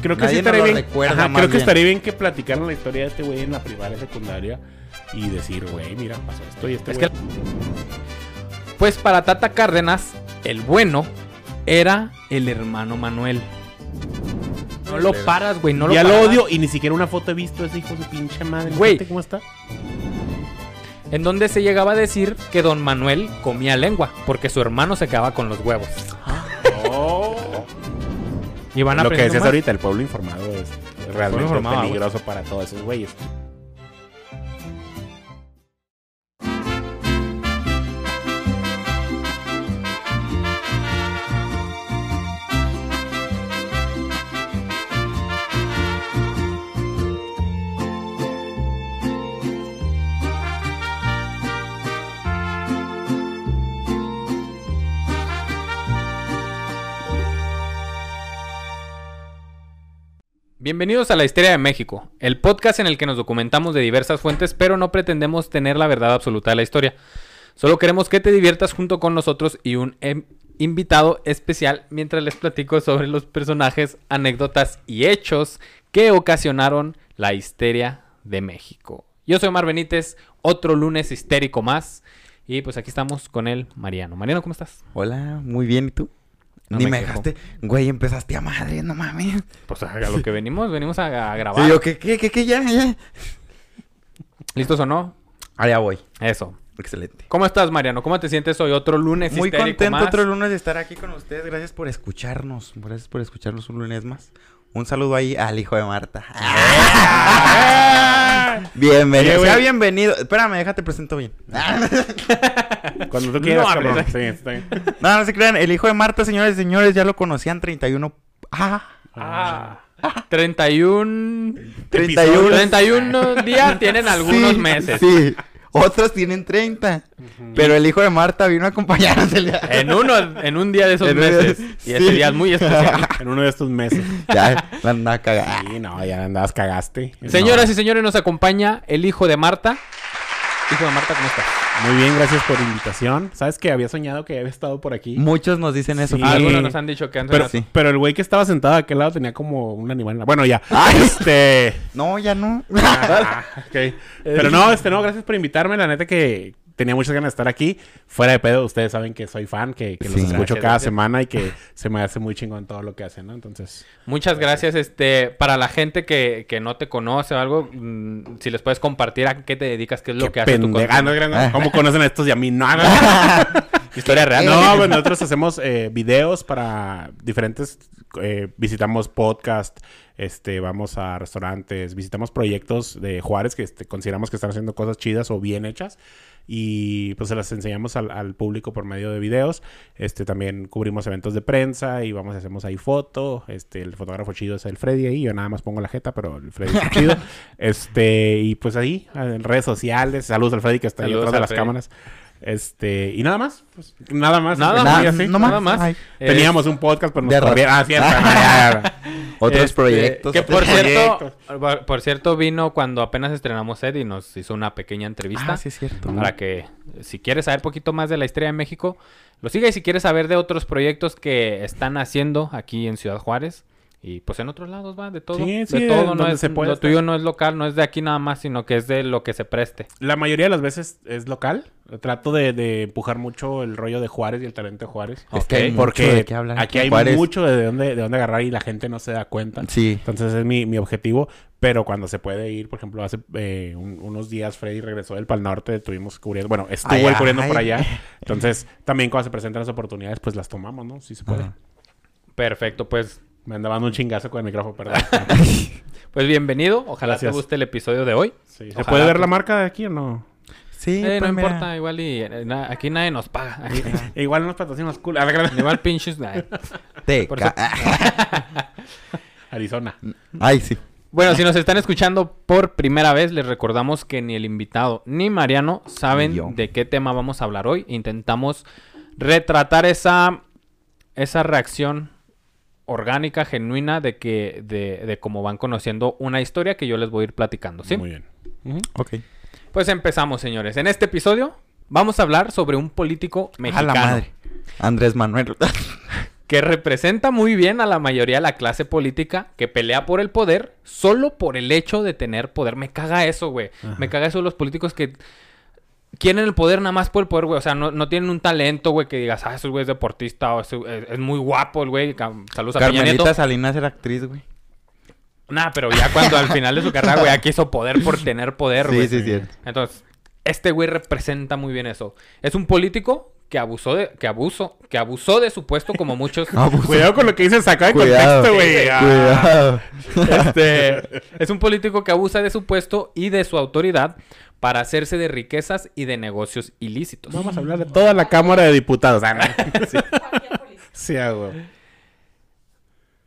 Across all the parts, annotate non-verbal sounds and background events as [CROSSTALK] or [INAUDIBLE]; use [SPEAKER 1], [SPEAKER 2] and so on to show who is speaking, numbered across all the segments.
[SPEAKER 1] Creo que sí estaría
[SPEAKER 2] lo
[SPEAKER 1] bien. Ajá, creo que estaría bien que platicaran la historia de este güey en la primaria, secundaria y decir, güey, mira, pasó esto y este
[SPEAKER 3] Es que- Pues para Tata Cárdenas, el bueno era el hermano Manuel. No lo paras, güey, no lo
[SPEAKER 1] ya lo
[SPEAKER 3] paras.
[SPEAKER 1] odio y ni siquiera una foto he visto ese hijo de pinche madre.
[SPEAKER 3] Güey.
[SPEAKER 1] ¿Cómo está?
[SPEAKER 3] En donde se llegaba a decir que don Manuel comía lengua, porque su hermano se quedaba con los huevos. Y van
[SPEAKER 1] Lo que decías
[SPEAKER 3] más.
[SPEAKER 1] ahorita, el pueblo informado es realmente
[SPEAKER 3] informado, güey.
[SPEAKER 1] peligroso para todos esos güeyes.
[SPEAKER 3] Bienvenidos a La Histeria de México, el podcast en el que nos documentamos de diversas fuentes, pero no pretendemos tener la verdad absoluta de la historia. Solo queremos que te diviertas junto con nosotros y un em- invitado especial mientras les platico sobre los personajes, anécdotas y hechos que ocasionaron la histeria de México. Yo soy Omar Benítez, otro lunes histérico más. Y pues aquí estamos con el Mariano. Mariano, ¿cómo estás?
[SPEAKER 2] Hola, muy bien, ¿y tú?
[SPEAKER 3] No
[SPEAKER 2] Ni
[SPEAKER 3] me
[SPEAKER 2] me dejaste. Güey, empezaste a madre, no mames.
[SPEAKER 3] Pues a lo que venimos, venimos a, a grabar.
[SPEAKER 2] Y yo, ¿qué, qué, qué, qué? Ya, ya.
[SPEAKER 3] ¿Listos o no?
[SPEAKER 2] Allá voy.
[SPEAKER 3] Eso.
[SPEAKER 2] Excelente.
[SPEAKER 3] ¿Cómo estás, Mariano? ¿Cómo te sientes hoy? Otro lunes
[SPEAKER 2] Muy contento
[SPEAKER 3] más.
[SPEAKER 2] otro lunes de estar aquí con ustedes. Gracias por escucharnos. Gracias por escucharnos un lunes más. Un saludo ahí al hijo de Marta. [LAUGHS] Bienvenido.
[SPEAKER 1] Oye, güey.
[SPEAKER 2] Sea bienvenido. Espérame, déjate presento bien. [LAUGHS]
[SPEAKER 1] Cuando tú quieras,
[SPEAKER 3] No hables.
[SPEAKER 1] cabrón. Sí, está bien. [LAUGHS]
[SPEAKER 2] No, no se crean. El hijo de Marta, señores y señores, ya lo conocían 31. Ah,
[SPEAKER 3] Ah, 31...
[SPEAKER 2] 31.
[SPEAKER 3] 31 días tienen algunos
[SPEAKER 2] Sí,
[SPEAKER 3] meses.
[SPEAKER 2] Sí. Otros tienen 30. Pero el hijo de Marta vino a acompañarnos el día.
[SPEAKER 3] En uno, en un día de esos
[SPEAKER 2] En
[SPEAKER 3] meses. Y ese
[SPEAKER 2] sí.
[SPEAKER 3] día es muy especial. [LAUGHS]
[SPEAKER 1] En uno de estos meses.
[SPEAKER 2] Ya, la andaba cagada.
[SPEAKER 1] Sí, no, ya andabas cagaste.
[SPEAKER 3] Señoras y señores, nos acompaña el hijo de Marta. Hijo de Marta, ¿cómo estás?
[SPEAKER 1] Muy bien, gracias por la invitación. ¿Sabes que había soñado que había estado por aquí?
[SPEAKER 2] Muchos nos dicen eso.
[SPEAKER 1] Sí.
[SPEAKER 3] Algunos nos han dicho que han
[SPEAKER 1] Pero,
[SPEAKER 2] sí.
[SPEAKER 1] pero el güey que estaba sentado de aquel lado tenía como un animal. en la- Bueno, ya.
[SPEAKER 2] Ay.
[SPEAKER 1] Este.
[SPEAKER 2] No, ya no.
[SPEAKER 1] Ah, ok. [LAUGHS] Pero no, este, no, gracias por invitarme. La neta que tenía muchas ganas de estar aquí. Fuera de pedo, ustedes saben que soy fan, que, que los
[SPEAKER 2] Sí.
[SPEAKER 1] escucho
[SPEAKER 3] Gracias,
[SPEAKER 1] cada
[SPEAKER 3] gracias.
[SPEAKER 1] semana y que [LAUGHS] se me hace muy chingón todo lo que hacen, ¿no? Entonces,
[SPEAKER 3] Muchas gracias. Este, para la gente que, que no te conoce o algo, mm, si les puedes compartir a qué te dedicas, qué es lo
[SPEAKER 1] qué
[SPEAKER 3] que hace tu
[SPEAKER 1] pendeja. Ah, no, no. ¿Cómo conocen a estos y a mí? No, no. [LAUGHS]
[SPEAKER 3] Historia real.
[SPEAKER 1] No, pues nosotros hacemos eh, videos para diferentes. eh, visitamos podcast, este, vamos a restaurantes, visitamos proyectos de Juárez que este, consideramos que están haciendo cosas chidas o bien hechas. Y pues se las enseñamos al, al público por medio de videos. Este, también cubrimos eventos de prensa y vamos, hacemos ahí foto. Este, el fotógrafo chido es el Freddy ahí. Yo nada más pongo la jeta, pero el Freddy está [LAUGHS] chido. Este, y pues ahí, en redes sociales. Saludos al Freddy que está ahí detrás de las
[SPEAKER 3] Freddy.
[SPEAKER 1] cámaras. Este, y nada más. Pues, nada más.
[SPEAKER 3] Nada
[SPEAKER 1] Pues,
[SPEAKER 3] más,
[SPEAKER 1] sí, así.
[SPEAKER 2] no
[SPEAKER 3] nada más.
[SPEAKER 2] Ay,
[SPEAKER 1] Teníamos un podcast, pero nos
[SPEAKER 2] ra-
[SPEAKER 1] corrieron. Ah, cierto. [LAUGHS] ya.
[SPEAKER 2] Otros
[SPEAKER 3] Este,
[SPEAKER 2] proyectos.
[SPEAKER 3] Que por cierto, por- por cierto, vino cuando apenas estrenamos Ed y nos hizo una pequeña entrevista.
[SPEAKER 2] Ah, sí, es cierto.
[SPEAKER 3] Para que, si quieres saber poquito más de la historia de México, lo siga. Y si quieres saber de otros proyectos que están haciendo aquí en Ciudad Juárez. Y pues en otros lados va, de todo.
[SPEAKER 1] Sí, sí,
[SPEAKER 3] de todo, no
[SPEAKER 1] donde
[SPEAKER 3] es,
[SPEAKER 1] se puede
[SPEAKER 3] lo
[SPEAKER 1] estar.
[SPEAKER 3] tuyo no es local, no es de aquí nada más, sino que es de lo que se preste.
[SPEAKER 1] La mayoría de las veces es local. Trato de, de empujar mucho el rollo de Juárez y el talento de Juárez.
[SPEAKER 2] Es que hay
[SPEAKER 3] Ok,
[SPEAKER 2] mucho
[SPEAKER 1] Porque
[SPEAKER 2] de qué hablar
[SPEAKER 1] aquí hay
[SPEAKER 2] Juárez.
[SPEAKER 1] mucho de dónde, de dónde agarrar y la gente no se da cuenta.
[SPEAKER 2] Sí.
[SPEAKER 1] Entonces es mi, mi objetivo. Pero cuando se puede ir, por ejemplo, hace eh, un- unos días Freddy regresó del Pal Norte, estuvimos cubriendo, bueno, estuvo
[SPEAKER 2] Ay,
[SPEAKER 1] él cubriendo
[SPEAKER 2] ay.
[SPEAKER 1] por allá. Entonces, también cuando se presentan las oportunidades, pues las tomamos, ¿no? Sí se puede.
[SPEAKER 2] Ajá.
[SPEAKER 3] Perfecto, pues,
[SPEAKER 1] Me andaba dando un chingazo con el micrófono, perdón. [LAUGHS]
[SPEAKER 3] pues bienvenido. Ojalá
[SPEAKER 1] Gracias.
[SPEAKER 3] te guste el episodio de hoy.
[SPEAKER 1] Sí. ¿Se
[SPEAKER 3] Ojalá
[SPEAKER 1] puede ver la marca de aquí o no?
[SPEAKER 2] Sí,
[SPEAKER 3] Eh, no
[SPEAKER 2] pues, mira.
[SPEAKER 3] importa, igual y eh, na- aquí nadie nos paga. [LAUGHS]
[SPEAKER 1] Igual unos patrocinos cool. Ah, la gran-
[SPEAKER 3] igual pinches. [LAUGHS]
[SPEAKER 2] Te
[SPEAKER 1] Arizona.
[SPEAKER 2] Ay, sí.
[SPEAKER 3] Bueno, si nos están escuchando por primera vez, les recordamos que ni el invitado ni Mariano
[SPEAKER 2] yo.
[SPEAKER 3] saben de qué tema vamos a hablar hoy. Intentamos retratar esa, esa reacción orgánica, genuina, de que de, de cómo van conociendo una historia que yo les voy a ir platicando, ¿sí?
[SPEAKER 1] Muy bien.
[SPEAKER 2] Ok.
[SPEAKER 3] Pues empezamos, señores. En este episodio vamos a hablar sobre un político
[SPEAKER 2] A
[SPEAKER 3] mexicano.
[SPEAKER 2] la madre. Andrés Manuel. [LAUGHS]
[SPEAKER 3] que representa muy bien a la mayoría de la clase política que pelea por el poder solo por el hecho de tener poder. Me caga eso, güey. Me caga eso de los políticos que quieren el poder nada más por el poder, güey. O sea, no, no tienen un talento, güey, que digas, ah, ese güey es deportista o ese- es, es muy guapo el güey. Saludos a Peña Nieto.
[SPEAKER 2] Carmelita Salinas era actriz, güey.
[SPEAKER 3] Nah, pero ya cuando al final de su carrera, güey, ya quiso poder por tener poder,
[SPEAKER 2] Sí,
[SPEAKER 3] güey.
[SPEAKER 2] sí, cierto.
[SPEAKER 3] Entonces, este güey representa muy bien eso. Es un político que abusó de, que abuso, que abusó de su puesto como muchos. [LAUGHS]
[SPEAKER 2] Abuso.
[SPEAKER 1] Cuidado con lo que dices, saca de
[SPEAKER 2] Cuidado.
[SPEAKER 1] contexto, güey. Ah.
[SPEAKER 2] Cuidado.
[SPEAKER 3] Este, es un político que abusa de su puesto y de su autoridad para hacerse de riquezas y de negocios ilícitos.
[SPEAKER 1] Vamos a hablar de toda la Cámara de Diputados. Ah, [LAUGHS] sí, sí, ah.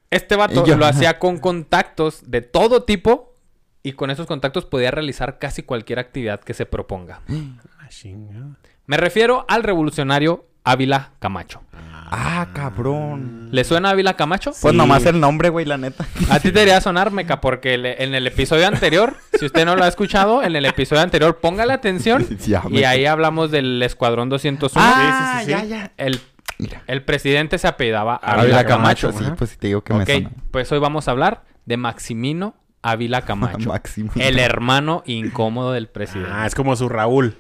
[SPEAKER 3] Este vato
[SPEAKER 2] yo-
[SPEAKER 3] lo hacía con contactos de todo tipo y con esos contactos podía realizar casi cualquier actividad que se proponga.
[SPEAKER 1] Ah.
[SPEAKER 3] Me refiero al revolucionario Ávila Camacho.
[SPEAKER 2] Ah, cabrón.
[SPEAKER 3] ¿Le suena Ávila Camacho?
[SPEAKER 2] Pues
[SPEAKER 1] Sí.
[SPEAKER 2] nomás el nombre, güey, la neta.
[SPEAKER 3] A ti te debería [LAUGHS] sonar, Meca, porque le- en el episodio anterior, si usted no lo ha escuchado, en el episodio anterior, póngale atención. [LAUGHS]
[SPEAKER 2] Ya,
[SPEAKER 3] y ahí hablamos del Escuadrón 201.
[SPEAKER 2] Ah,
[SPEAKER 1] sí, sí,
[SPEAKER 2] ya,
[SPEAKER 1] sí.
[SPEAKER 2] ya.
[SPEAKER 3] El,
[SPEAKER 2] Mira.
[SPEAKER 3] el presidente se apellidaba
[SPEAKER 2] Ávila
[SPEAKER 3] Ávila
[SPEAKER 2] Camacho,
[SPEAKER 3] Camacho.
[SPEAKER 2] sí, pues sí te digo que
[SPEAKER 3] ok,
[SPEAKER 2] me suena.
[SPEAKER 3] pues hoy vamos a hablar de Maximino Ávila [LAUGHS] Camacho.
[SPEAKER 2] Máximo.
[SPEAKER 3] el hermano incómodo del presidente.
[SPEAKER 1] Ah, es como su Raúl.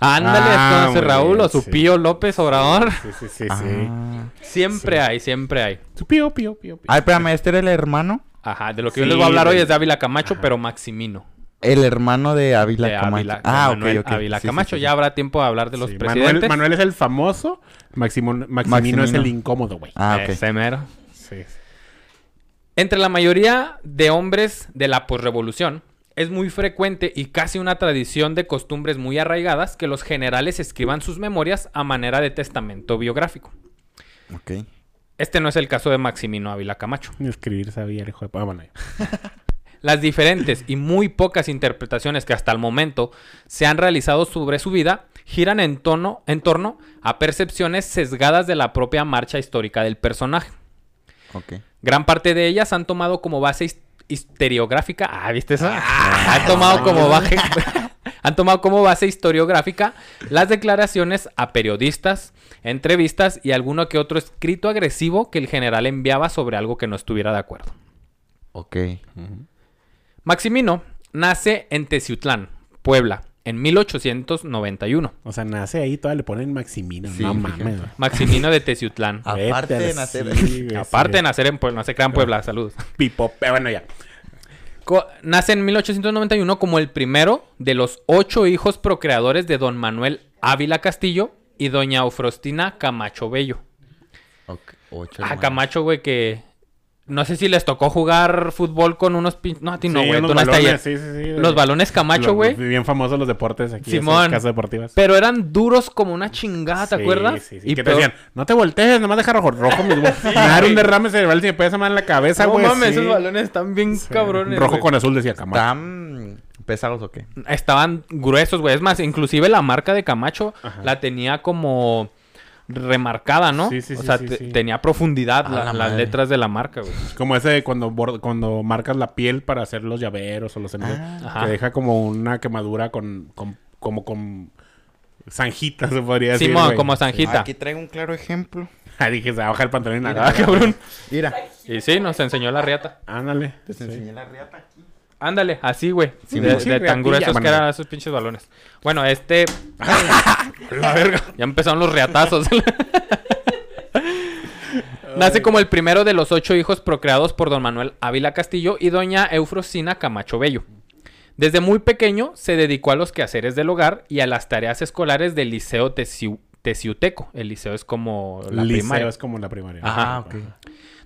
[SPEAKER 3] Ándale,
[SPEAKER 1] Ah,
[SPEAKER 3] es como su
[SPEAKER 1] muy
[SPEAKER 3] Raúl
[SPEAKER 1] bien,
[SPEAKER 3] o su
[SPEAKER 1] sí.
[SPEAKER 3] Pío López Obrador.
[SPEAKER 1] Sí, sí, sí, sí.
[SPEAKER 2] Ah.
[SPEAKER 3] Siempre hay, siempre hay.
[SPEAKER 1] Su pío, pío, pío, pío.
[SPEAKER 2] Ay, espérame, ¿este era el hermano?
[SPEAKER 3] Ajá, de lo que yo les voy a hablar hoy es de Ávila Camacho, pero Maximino.
[SPEAKER 2] El hermano de Ávila
[SPEAKER 3] de
[SPEAKER 2] Camacho. Ah,
[SPEAKER 3] Manuel
[SPEAKER 2] ok, ok.
[SPEAKER 3] Ávila Camacho.
[SPEAKER 2] sí, sí.
[SPEAKER 3] Ya habrá tiempo de hablar de los
[SPEAKER 1] Sí,
[SPEAKER 3] presidentes.
[SPEAKER 1] Manuel, Manuel es el famoso. Maximo- Maximino, es
[SPEAKER 2] Maximino.
[SPEAKER 1] el incómodo, güey.
[SPEAKER 2] Ah, ok.
[SPEAKER 3] Ese mero.
[SPEAKER 1] Sí.
[SPEAKER 3] Entre la mayoría de hombres de la posrevolución, es muy frecuente y casi una tradición de costumbres muy arraigadas que los generales escriban sus memorias a manera de testamento biográfico.
[SPEAKER 2] Ok.
[SPEAKER 3] Este no es el caso de Maximino Ávila Camacho.
[SPEAKER 1] Ni escribir sabía el hijo de... Ah, bueno, ya. [LAUGHS]
[SPEAKER 3] Las diferentes y muy pocas interpretaciones que hasta el momento se han realizado sobre su vida giran en, tono, en torno a percepciones sesgadas de la propia marcha histórica del personaje.
[SPEAKER 2] Ok.
[SPEAKER 3] Gran parte de ellas han tomado como base historiográfica. Ah, ¿viste eso? han tomado como [LAUGHS] base. [LAUGHS] han tomado como base historiográfica las declaraciones a periodistas, entrevistas y alguno que otro escrito agresivo que el general enviaba sobre algo que no estuviera de acuerdo.
[SPEAKER 2] Ok.
[SPEAKER 3] Maximino nace en Teciutlán, Puebla, en 1891.
[SPEAKER 1] O sea, nace ahí, todavía le ponen Maximino.
[SPEAKER 2] Sí,
[SPEAKER 1] no mames, güey.
[SPEAKER 3] Maximino de Teciutlán. [LAUGHS]
[SPEAKER 2] Ah, Aparte
[SPEAKER 1] a
[SPEAKER 2] de nacer-
[SPEAKER 1] sí, güey,
[SPEAKER 3] Aparte de nacer en Puebla, no se crean Puebla, saludos. [LAUGHS]
[SPEAKER 1] Pipo, bueno, ya.
[SPEAKER 3] Co- Nace en 1891 como el primero de los ocho hijos procreadores de don Manuel Ávila Castillo y doña Eufrostina Camacho Bello.
[SPEAKER 2] Ok. Ocho
[SPEAKER 3] Ah,
[SPEAKER 2] hermanos.
[SPEAKER 3] Camacho, güey, que... No sé si les tocó jugar fútbol con unos pin... No, a ti no, güey.
[SPEAKER 1] unos
[SPEAKER 3] Tú no estás
[SPEAKER 1] sí, sí, sí.
[SPEAKER 3] Los balones Camacho, güey.
[SPEAKER 1] Bien famosos los deportes aquí.
[SPEAKER 3] Simón.
[SPEAKER 1] Esas casas deportivas.
[SPEAKER 3] Pero eran duros como una chingada, ¿te
[SPEAKER 1] Sí,
[SPEAKER 3] acuerdas?
[SPEAKER 1] Sí, sí.
[SPEAKER 3] Y
[SPEAKER 1] que te decían, no te voltees, nomás deja rojo, rojo mis a [LAUGHS] dar un derrame cerebral si me puedes amar en la cabeza,
[SPEAKER 3] No
[SPEAKER 1] güey.
[SPEAKER 3] mames,
[SPEAKER 1] sí.
[SPEAKER 3] esos balones están bien
[SPEAKER 1] Sí.
[SPEAKER 3] cabrones.
[SPEAKER 1] Rojo
[SPEAKER 3] güey.
[SPEAKER 1] con azul decía Camacho.
[SPEAKER 2] ¿Están pesados o qué?
[SPEAKER 3] Estaban gruesos, güey. Es más, inclusive la marca de Camacho
[SPEAKER 1] Ajá.
[SPEAKER 3] la tenía como remarcada, ¿no?
[SPEAKER 1] Sí, sí,
[SPEAKER 3] o
[SPEAKER 1] sí,
[SPEAKER 3] sea,
[SPEAKER 1] sí,
[SPEAKER 3] te-
[SPEAKER 1] sí.
[SPEAKER 3] tenía profundidad
[SPEAKER 2] A
[SPEAKER 3] la-
[SPEAKER 2] la
[SPEAKER 3] las letras de la marca, güey.
[SPEAKER 1] Como ese de cuando, cuando marcas la piel para hacer los llaveros o los anillos.
[SPEAKER 2] Ah.
[SPEAKER 3] Ajá.
[SPEAKER 1] que deja como una quemadura con, con- como con zanjitas, se podría decir.
[SPEAKER 3] Simón, como zanjita.
[SPEAKER 2] Aquí traigo un claro ejemplo.
[SPEAKER 1] Ah, dije, se baja el pantalón y nada. [LAUGHS]
[SPEAKER 3] cabrón.
[SPEAKER 2] Mira.
[SPEAKER 3] Y sí, nos enseñó la riata.
[SPEAKER 1] Ándale.
[SPEAKER 2] Te
[SPEAKER 1] Sí.
[SPEAKER 2] enseñé la riata aquí.
[SPEAKER 3] Ándale, así, güey.
[SPEAKER 1] Sí,
[SPEAKER 3] de,
[SPEAKER 1] sí,
[SPEAKER 3] de tan gruesos que eran esos pinches balones. Bueno, este. [LAUGHS] la verga. Ya empezaron los riatazos. [LAUGHS] Nace como el primero de los ocho hijos procreados por don Manuel Ávila Castillo y doña Eufrosina Camacho Bello. Desde muy pequeño se dedicó a los quehaceres del hogar y a las tareas escolares del Liceo Teciu- Teciuteco. El liceo es como la
[SPEAKER 1] Liceo
[SPEAKER 3] primaria.
[SPEAKER 1] es como la primaria.
[SPEAKER 3] Ajá.
[SPEAKER 2] Ah, ok.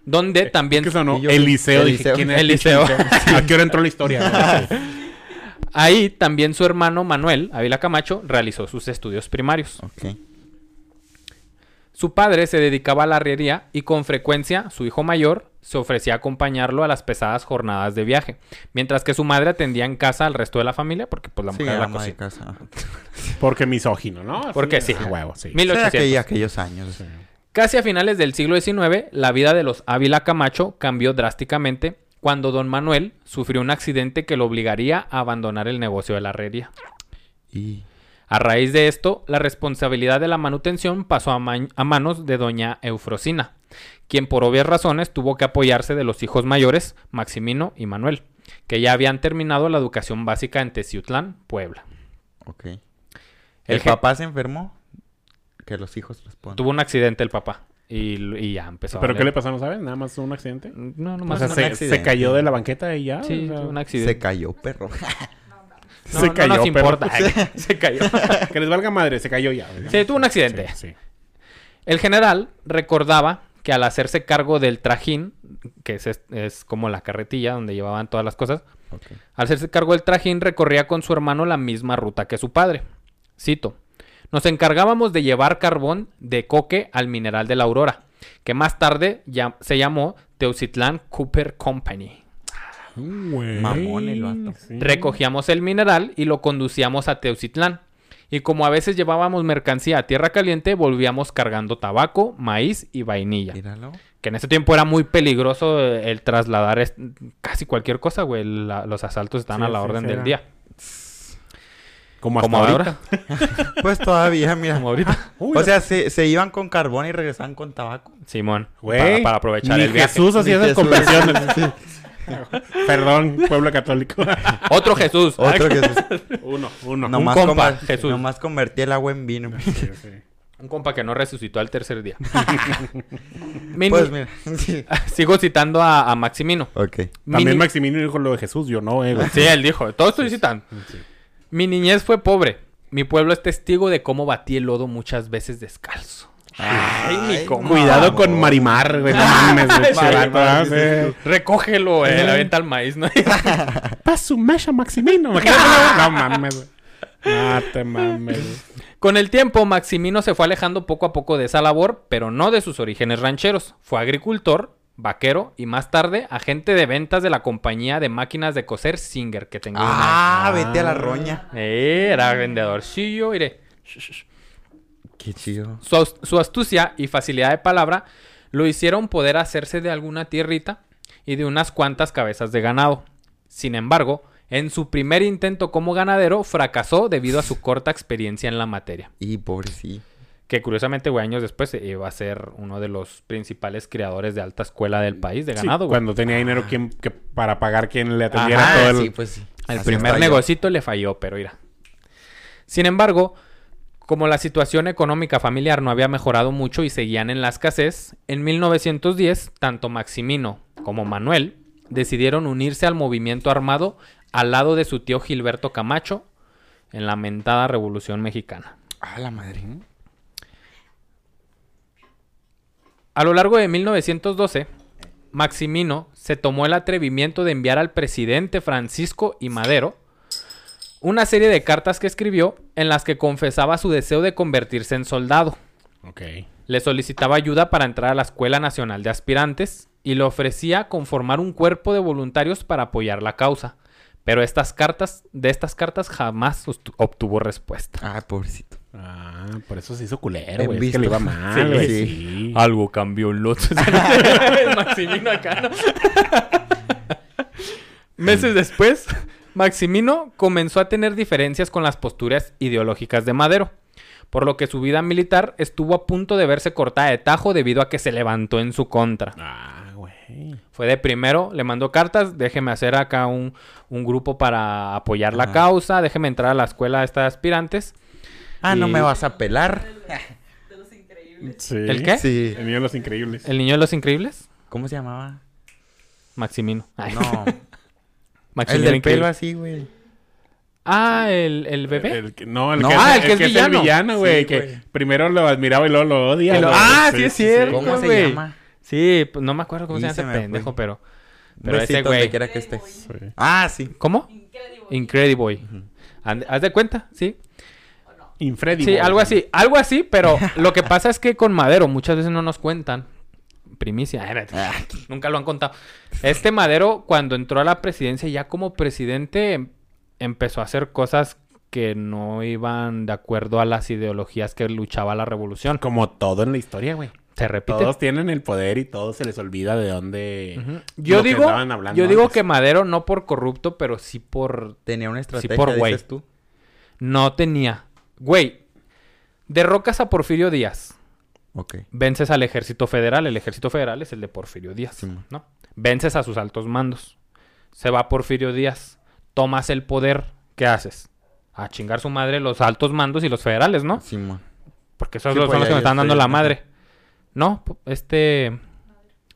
[SPEAKER 3] Donde también
[SPEAKER 2] yo-
[SPEAKER 1] el dije. ¿quién es
[SPEAKER 3] El
[SPEAKER 1] pinche
[SPEAKER 3] liceo. [LAUGHS]
[SPEAKER 1] ¿A qué hora entró la historia? [LAUGHS]
[SPEAKER 3] ahí también su hermano Manuel Ávila Camacho realizó sus estudios primarios.
[SPEAKER 2] Ok.
[SPEAKER 3] Su padre se dedicaba a la arriería y con frecuencia su hijo mayor se ofrecía a acompañarlo a las pesadas jornadas de viaje, mientras que su madre atendía en casa al resto de la familia porque pues la
[SPEAKER 2] Sí,
[SPEAKER 3] mujer era la
[SPEAKER 2] ama de casa. [LAUGHS]
[SPEAKER 1] Porque misógino, ¿no?
[SPEAKER 3] Porque sí.
[SPEAKER 1] a huevo, sí.
[SPEAKER 3] 1800.
[SPEAKER 2] Sí, aquella- aquellos años.
[SPEAKER 3] Casi a finales del siglo XIX, la vida de los Ávila Camacho cambió drásticamente cuando don Manuel sufrió un accidente que lo obligaría a abandonar el negocio de la herrería.
[SPEAKER 2] Y...
[SPEAKER 3] A raíz de esto, la responsabilidad de la manutención pasó a, ma- a manos de doña Eufrosina, quien por obvias razones tuvo que apoyarse de los hijos mayores, Maximino y Manuel, que ya habían terminado la educación básica en Teciutlán, Puebla.
[SPEAKER 2] Ok.
[SPEAKER 3] El
[SPEAKER 2] ¿El
[SPEAKER 3] je-
[SPEAKER 2] papá se enfermó? Que los hijos respondan.
[SPEAKER 3] Tuvo un accidente el papá y, y ya empezó a
[SPEAKER 1] ¿Pero qué le pasó? ¿No sabes? ¿Nada más un accidente?
[SPEAKER 3] No,
[SPEAKER 1] O
[SPEAKER 3] nomás
[SPEAKER 1] sea,
[SPEAKER 2] un
[SPEAKER 1] se, se cayó de la banqueta y ya.
[SPEAKER 3] Sí,
[SPEAKER 1] o sea,
[SPEAKER 3] un
[SPEAKER 2] Se
[SPEAKER 3] accidente.
[SPEAKER 2] cayó, perro. [LAUGHS]
[SPEAKER 3] No,
[SPEAKER 1] se
[SPEAKER 3] no
[SPEAKER 1] cayó,
[SPEAKER 3] nos
[SPEAKER 1] perro.
[SPEAKER 3] importa. [LAUGHS] se cayó. [LAUGHS]
[SPEAKER 1] que les valga madre, se cayó ya. ¿verdad?
[SPEAKER 3] Sí, tuvo un accidente.
[SPEAKER 1] Sí, sí.
[SPEAKER 3] El general recordaba que al hacerse cargo del trajín, que es, es como la carretilla donde llevaban todas las cosas, al hacerse cargo del trajín recorría con su hermano la misma ruta que su padre. Cito, nos encargábamos de llevar carbón de coque al mineral de la Aurora, que más tarde ya- se llamó Teucitlán Cooper Company.
[SPEAKER 2] Mamón el vato.
[SPEAKER 1] Sí.
[SPEAKER 3] Recogíamos el mineral y lo conducíamos a Teucitlán. Y como a veces llevábamos mercancía a tierra caliente, volvíamos cargando tabaco, maíz y vainilla.
[SPEAKER 2] Míralo.
[SPEAKER 3] Que en ese tiempo era muy peligroso el trasladar casi cualquier cosa, güey. La- los asaltos están
[SPEAKER 1] Sí,
[SPEAKER 3] a la
[SPEAKER 1] sí,
[SPEAKER 3] orden del día.
[SPEAKER 1] Como hasta
[SPEAKER 3] Como ahora. [LAUGHS]
[SPEAKER 2] Pues todavía, mira.
[SPEAKER 3] Como ahorita. [LAUGHS]
[SPEAKER 1] Uy,
[SPEAKER 2] O sea, se, se iban con carbón y regresaban con tabaco.
[SPEAKER 3] Simón.
[SPEAKER 1] Güey,
[SPEAKER 3] Para, para aprovechar
[SPEAKER 1] ni
[SPEAKER 3] el viaje.
[SPEAKER 1] Jesús hacía esas
[SPEAKER 2] Jesús.
[SPEAKER 1] conversiones. [LAUGHS] Perdón, pueblo católico.
[SPEAKER 3] Otro Jesús.
[SPEAKER 2] Otro que
[SPEAKER 1] uno, uno.
[SPEAKER 2] nomás,
[SPEAKER 3] compa,
[SPEAKER 2] conver-
[SPEAKER 3] Jesús.
[SPEAKER 2] nomás convertía el agua en vino.
[SPEAKER 1] Sí, sí.
[SPEAKER 3] Un compa que no resucitó al tercer día.
[SPEAKER 2] Pues mira. sí.
[SPEAKER 3] Sigo citando a, a Maximino.
[SPEAKER 2] Ok.
[SPEAKER 3] Mi
[SPEAKER 1] También Maximino dijo lo de Jesús, yo no, eh, güey.
[SPEAKER 3] Sí, él dijo. Todo estoy citando.
[SPEAKER 1] Sí.
[SPEAKER 3] Mi niñez fue pobre. Mi pueblo es testigo de cómo batí el lodo muchas veces descalzo. Ay, mi
[SPEAKER 2] Ay,
[SPEAKER 3] compa.
[SPEAKER 1] Cuidado con Marimar, güey. [LAUGHS] Güey.
[SPEAKER 3] Marimar,
[SPEAKER 1] ah,
[SPEAKER 2] sí,
[SPEAKER 1] sí.
[SPEAKER 3] Recógelo, eh, la venta al maíz, ¿no? [LAUGHS]
[SPEAKER 1] Pa' su mecha, Maximino. [LAUGHS] No mames, güey. No te mames, güey.
[SPEAKER 3] Con el tiempo, Maximino se fue alejando poco a poco de esa labor, pero no de sus orígenes rancheros. Fue agricultor, vaquero y más tarde agente de ventas de la compañía de máquinas de coser Singer que tengo.
[SPEAKER 2] Ah, vete a la roña.
[SPEAKER 3] Eh, era vendedorcillo, mire.
[SPEAKER 2] Qué chido.
[SPEAKER 3] Su, su astucia y facilidad de palabra lo hicieron poder hacerse de alguna tierrita y de unas cuantas cabezas de ganado. Sin embargo, en su primer intento como ganadero fracasó debido a su corta experiencia en la materia.
[SPEAKER 2] Y pobrecito.
[SPEAKER 3] Que curiosamente, güey, años después eh, iba a ser uno de los principales criadores de alta escuela del país de
[SPEAKER 1] Sí,
[SPEAKER 3] ganado, güey.
[SPEAKER 1] cuando tenía dinero quien, que, para pagar quien le atendiera
[SPEAKER 3] Ajá,
[SPEAKER 1] todo el...
[SPEAKER 2] sí, pues sí.
[SPEAKER 3] El
[SPEAKER 2] Así
[SPEAKER 3] primer negocito le falló, pero mira. Sin embargo, como la situación económica familiar no había mejorado mucho y seguían en la escasez, en 1910 tanto Maximino como Manuel decidieron unirse al movimiento armado al lado de su tío Gilberto Camacho en la mentada Revolución Mexicana.
[SPEAKER 2] Ah, la madre.
[SPEAKER 3] A lo largo de 1912, Maximino se tomó el atrevimiento de enviar al presidente Francisco y Madero una serie de cartas que escribió en las que confesaba su deseo de convertirse en soldado. Le solicitaba ayuda para entrar a la Escuela Nacional de Aspirantes y le ofrecía conformar un cuerpo de voluntarios para apoyar la causa. Pero estas cartas, de estas cartas jamás obtuvo respuesta.
[SPEAKER 2] Ah, pobrecito.
[SPEAKER 1] Ah, por eso se hizo culero, güey. Es que le iba [LAUGHS] mal, güey.
[SPEAKER 2] sí.
[SPEAKER 1] Sí.
[SPEAKER 3] Algo cambió en los... [LAUGHS] Maximino acá, ¿no? Meses después, Maximino comenzó a tener diferencias con las posturas ideológicas de Madero, por lo que su vida militar estuvo a punto de verse cortada de tajo debido a que se levantó en su contra.
[SPEAKER 1] Ah, güey.
[SPEAKER 3] Fue de primero, le mandó cartas, déjeme hacer acá un, un grupo para apoyar la causa, déjeme entrar a la escuela esta de aspirantes.
[SPEAKER 2] Ah, no me vas a pelar.
[SPEAKER 4] De los increíbles.
[SPEAKER 1] Sí.
[SPEAKER 3] ¿El qué?
[SPEAKER 2] Sí.
[SPEAKER 1] El niño de los increíbles.
[SPEAKER 3] ¿El niño de los increíbles?
[SPEAKER 2] ¿Cómo se llamaba?
[SPEAKER 3] Maximino. Ay,
[SPEAKER 2] No. el [LAUGHS]
[SPEAKER 3] Maximiliano
[SPEAKER 2] del
[SPEAKER 3] Increíble.
[SPEAKER 2] pelo así, güey.
[SPEAKER 3] Ah, el, el bebé.
[SPEAKER 1] El no, el
[SPEAKER 2] No.
[SPEAKER 1] que,
[SPEAKER 3] Ah,
[SPEAKER 1] es,
[SPEAKER 3] el que es
[SPEAKER 1] el
[SPEAKER 3] villano.
[SPEAKER 1] villano, güey.
[SPEAKER 2] Sí,
[SPEAKER 1] que primero lo admiraba y luego lo odia.
[SPEAKER 3] Lo-. Ah, sí es cierto.
[SPEAKER 2] ¿Cómo se
[SPEAKER 3] güey.
[SPEAKER 2] llama?
[SPEAKER 3] Sí, pues no me acuerdo cómo
[SPEAKER 2] Y
[SPEAKER 3] se llama
[SPEAKER 2] se
[SPEAKER 3] ese pendejo,
[SPEAKER 2] fue.
[SPEAKER 3] pero. Pero ese
[SPEAKER 2] besito
[SPEAKER 3] güey.
[SPEAKER 2] quiera que esté.
[SPEAKER 1] Sí.
[SPEAKER 2] Ah, sí.
[SPEAKER 3] ¿Cómo?
[SPEAKER 4] Increíble.
[SPEAKER 3] Incrediboy. And- ¿Haz de cuenta? Sí.
[SPEAKER 1] Infredi.
[SPEAKER 3] Sí, algo así. Algo así, pero [LAUGHS] lo que pasa es que con Madero muchas veces no nos cuentan. Primicia.
[SPEAKER 2] Ah,
[SPEAKER 3] Nunca lo han contado. Este Madero, cuando entró a la presidencia, ya como presidente, em- empezó a hacer cosas que no iban de acuerdo a las ideologías que luchaba la revolución.
[SPEAKER 1] Como todo en la historia, güey.
[SPEAKER 3] Se repite.
[SPEAKER 1] Todos tienen el poder y todos se les olvida de dónde.
[SPEAKER 3] Ujú. Yo
[SPEAKER 1] lo que
[SPEAKER 3] digo,
[SPEAKER 1] estaban hablando
[SPEAKER 3] yo digo que Madero no por corrupto, pero sí por
[SPEAKER 2] Tenía una estrategia,
[SPEAKER 3] por güey.
[SPEAKER 2] dices tú.
[SPEAKER 3] no tenía. Güey, derrocas a Porfirio Díaz.
[SPEAKER 2] Ok.
[SPEAKER 3] Vences al ejército federal. El ejército federal es el de Porfirio Díaz,
[SPEAKER 2] Sí.
[SPEAKER 3] ¿no? Vences a sus altos mandos. Se va Porfirio Díaz. Tomas el poder. ¿Qué haces? A chingar su madre los altos mandos y los federales, ¿no?
[SPEAKER 2] Simón.
[SPEAKER 3] Porque esos
[SPEAKER 2] Sí,
[SPEAKER 3] son
[SPEAKER 2] pues,
[SPEAKER 3] los que me están dando la madre. No, este...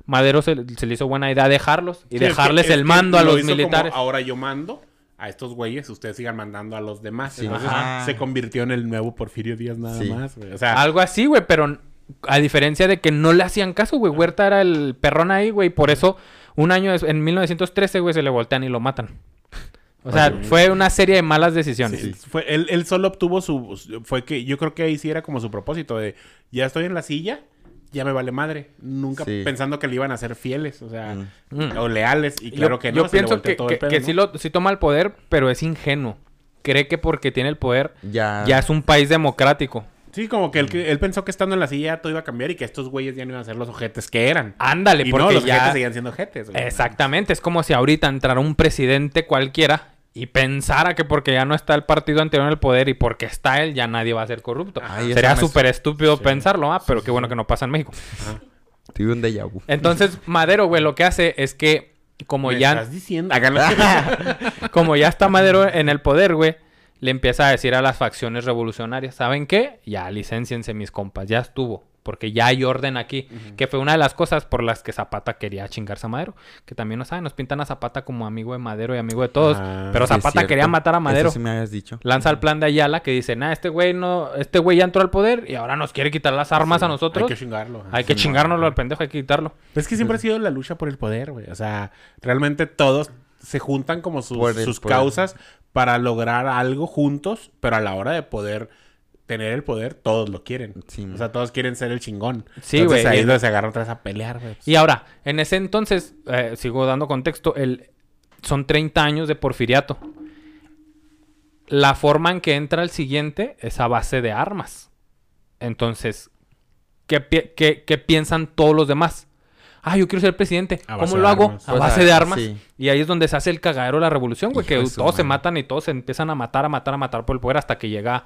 [SPEAKER 3] Madero se, se le hizo buena idea dejarlos y
[SPEAKER 1] Sí, es
[SPEAKER 3] dejarles
[SPEAKER 1] que- es
[SPEAKER 3] el mando a
[SPEAKER 1] lo
[SPEAKER 3] los militares.
[SPEAKER 1] ahora yo mando a estos güeyes, ustedes sigan mandando a los demás.
[SPEAKER 2] Sí,
[SPEAKER 1] Entonces
[SPEAKER 2] ajá.
[SPEAKER 1] se convirtió en el nuevo Porfirio Díaz nada
[SPEAKER 2] Sí.
[SPEAKER 1] más, güey. O sea,
[SPEAKER 3] Algo así, güey, pero a diferencia de que no le hacían caso, güey. Huerta era el perrón ahí, güey. Por eso, un año en 1913, güey, se le voltean y lo matan. [LAUGHS] O sea,
[SPEAKER 2] Oye,
[SPEAKER 3] fue una serie de malas decisiones.
[SPEAKER 1] sí, fue, él, él solo obtuvo su... Fue que yo creo que ahí sí era como su propósito de... Ya estoy en la silla, ya me vale madre. Nunca
[SPEAKER 2] Sí.
[SPEAKER 1] pensando que le iban a ser fieles, o sea...
[SPEAKER 3] Mm.
[SPEAKER 1] O leales. Y claro
[SPEAKER 3] yo,
[SPEAKER 1] que no,
[SPEAKER 3] yo pienso que,
[SPEAKER 1] todo
[SPEAKER 3] que-
[SPEAKER 1] el pedo,
[SPEAKER 3] que
[SPEAKER 1] ¿no?
[SPEAKER 3] sí, lo, sí toma el poder, pero es ingenuo. Cree que porque tiene el poder
[SPEAKER 2] Ya.
[SPEAKER 3] ya es un país democrático.
[SPEAKER 1] Sí, como que él, que él pensó que estando en la silla todo iba a cambiar y que estos güeyes ya no iban a ser los ojetes que eran.
[SPEAKER 3] Ándale,
[SPEAKER 1] y
[SPEAKER 3] porque
[SPEAKER 1] no, los
[SPEAKER 3] ya...
[SPEAKER 1] ojetes seguían siendo ojetes. güey.
[SPEAKER 3] Exactamente, es como si ahorita entrara un presidente cualquiera y pensara que porque ya no está el partido anterior en el poder y porque está él ya nadie va a ser corrupto.
[SPEAKER 2] Ay,
[SPEAKER 3] Sería
[SPEAKER 2] me-
[SPEAKER 3] súper estúpido
[SPEAKER 1] Sí.
[SPEAKER 3] pensarlo, ah, pero qué bueno que no pasa en México.
[SPEAKER 2] Tuve un déjà vu.
[SPEAKER 3] Entonces, [LAUGHS] Madero, güey, lo que hace es que como
[SPEAKER 1] ¿Me
[SPEAKER 3] ya,
[SPEAKER 1] estás diciendo? [LAUGHS]
[SPEAKER 3] Como ya está Madero en el poder, güey, le empieza a decir a las facciones revolucionarias, ¿saben qué? Ya, licénciense mis compas, ya estuvo. Porque ya hay orden aquí. Que fue una de las cosas por las que Zapata quería chingarse a Madero. Que también no saben, nos pintan a Zapata como amigo de Madero y amigo de todos.
[SPEAKER 1] Ah,
[SPEAKER 3] pero Zapata quería matar a Madero.
[SPEAKER 2] Eso sí me habías dicho.
[SPEAKER 3] Lanza el plan de Ayala que dice, nah, este güey no, este güey ya entró al poder y ahora nos quiere quitar las armas a nosotros.
[SPEAKER 1] Hay que chingarlo.
[SPEAKER 3] Hay que chingárnoslo
[SPEAKER 1] no.
[SPEAKER 3] al pendejo, hay que quitarlo.
[SPEAKER 1] Es que siempre ha sido la lucha por el poder, güey. O sea, realmente todos se juntan como sus, causas para lograr algo juntos, pero a la hora de poder tener el poder, todos lo quieren.
[SPEAKER 2] Sí,
[SPEAKER 1] o sea, todos quieren ser el chingón.
[SPEAKER 3] Sí, güey,
[SPEAKER 1] ahí es donde se agarran otra vez a pelear, güey.
[SPEAKER 3] Y ahora, en ese entonces, eh, sigo dando contexto, el, son 30 años de porfiriato. La forma en que entra el siguiente es a base de armas. Entonces, ¿qué, pi- qué- qué piensan todos los demás? Ah, yo quiero ser presidente. ¿Cómo lo hago?
[SPEAKER 1] armas.
[SPEAKER 3] A base de armas.
[SPEAKER 2] sí.
[SPEAKER 3] Y ahí es donde se hace el cagadero de la revolución, güey. Que todos se matan y todos se empiezan a matar, a matar, a matar por el poder hasta que llega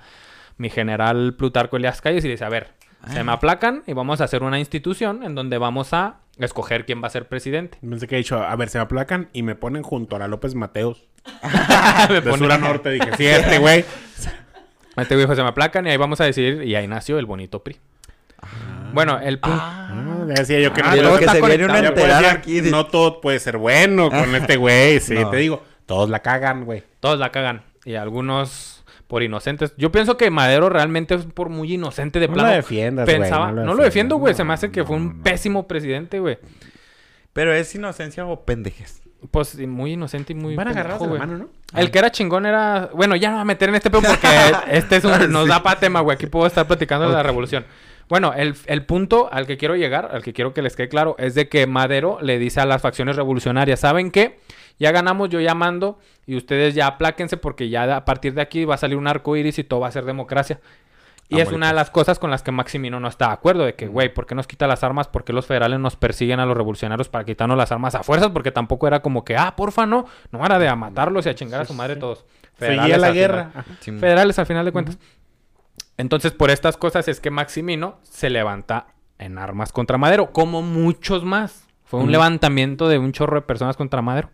[SPEAKER 3] mi general Plutarco Elias Calles y dice, a ver, se
[SPEAKER 2] Ah.
[SPEAKER 3] me aplacan y vamos a hacer una institución en donde vamos a escoger quién va a ser presidente.
[SPEAKER 1] Pensé que he dicho, a ver, se me aplacan y me ponen junto a la López Mateos. [LAUGHS]
[SPEAKER 3] Me
[SPEAKER 1] De
[SPEAKER 3] pone-
[SPEAKER 1] sur a norte. Dije, sí, [LAUGHS] este güey.
[SPEAKER 3] Este güey dijo, se me aplacan y ahí vamos a decidir. Y ahí nació el bonito PRI. Bueno, el punto...
[SPEAKER 1] Ah, ya decía yo que
[SPEAKER 3] Ah,
[SPEAKER 1] no
[SPEAKER 2] que se viene una
[SPEAKER 1] decir,
[SPEAKER 2] aquí. de-
[SPEAKER 1] No todo puede ser bueno con este güey. Sí, [LAUGHS]
[SPEAKER 2] No.
[SPEAKER 1] te digo. Todos la cagan, güey.
[SPEAKER 3] Todos la cagan. Y algunos por inocentes. Yo pienso que Madero realmente es por muy inocente de
[SPEAKER 1] No
[SPEAKER 3] plano.
[SPEAKER 1] lo defiendas, güey,
[SPEAKER 3] Pensaba...
[SPEAKER 1] no
[SPEAKER 3] No
[SPEAKER 1] lo
[SPEAKER 3] lo,
[SPEAKER 1] defiendas.
[SPEAKER 3] defiendo, güey. Se me hace que
[SPEAKER 1] No,
[SPEAKER 3] fue un
[SPEAKER 1] no.
[SPEAKER 3] pésimo presidente, güey.
[SPEAKER 2] Pero es inocencia o pendejes.
[SPEAKER 3] Pues muy inocente y muy
[SPEAKER 1] Van agarrados de la
[SPEAKER 3] güey.
[SPEAKER 1] mano, ¿no?
[SPEAKER 3] El que era chingón era... Bueno, ya no voy a meter en este pedo porque [LAUGHS] este es un... nos da para tema, güey. Aquí puedo estar platicando de la revolución. Bueno, el, el punto al que quiero llegar, al que quiero que les quede claro, es de que Madero le dice a las facciones revolucionarias, ¿saben qué? Ya ganamos, yo ya mando y ustedes ya apláquense porque ya a partir de aquí va a salir un arco iris y todo va a ser democracia. Y es una de
[SPEAKER 2] paz.
[SPEAKER 3] las cosas con las que Maximino no está de acuerdo, de que, güey, ¿por qué nos quita las armas? ¿Por qué los federales nos persiguen a los revolucionarios para quitarnos las armas a fuerzas? Porque tampoco era como que, ah, porfa, no, no era de a matarlos y a chingar a su madre todos.
[SPEAKER 1] Seguía
[SPEAKER 3] Federales
[SPEAKER 1] la
[SPEAKER 3] al
[SPEAKER 1] guerra.
[SPEAKER 3] final. Federales al final de cuentas. Entonces, por estas cosas es que Maximino se levanta en armas contra Madero, como muchos más. Fue un levantamiento de un chorro de personas contra Madero.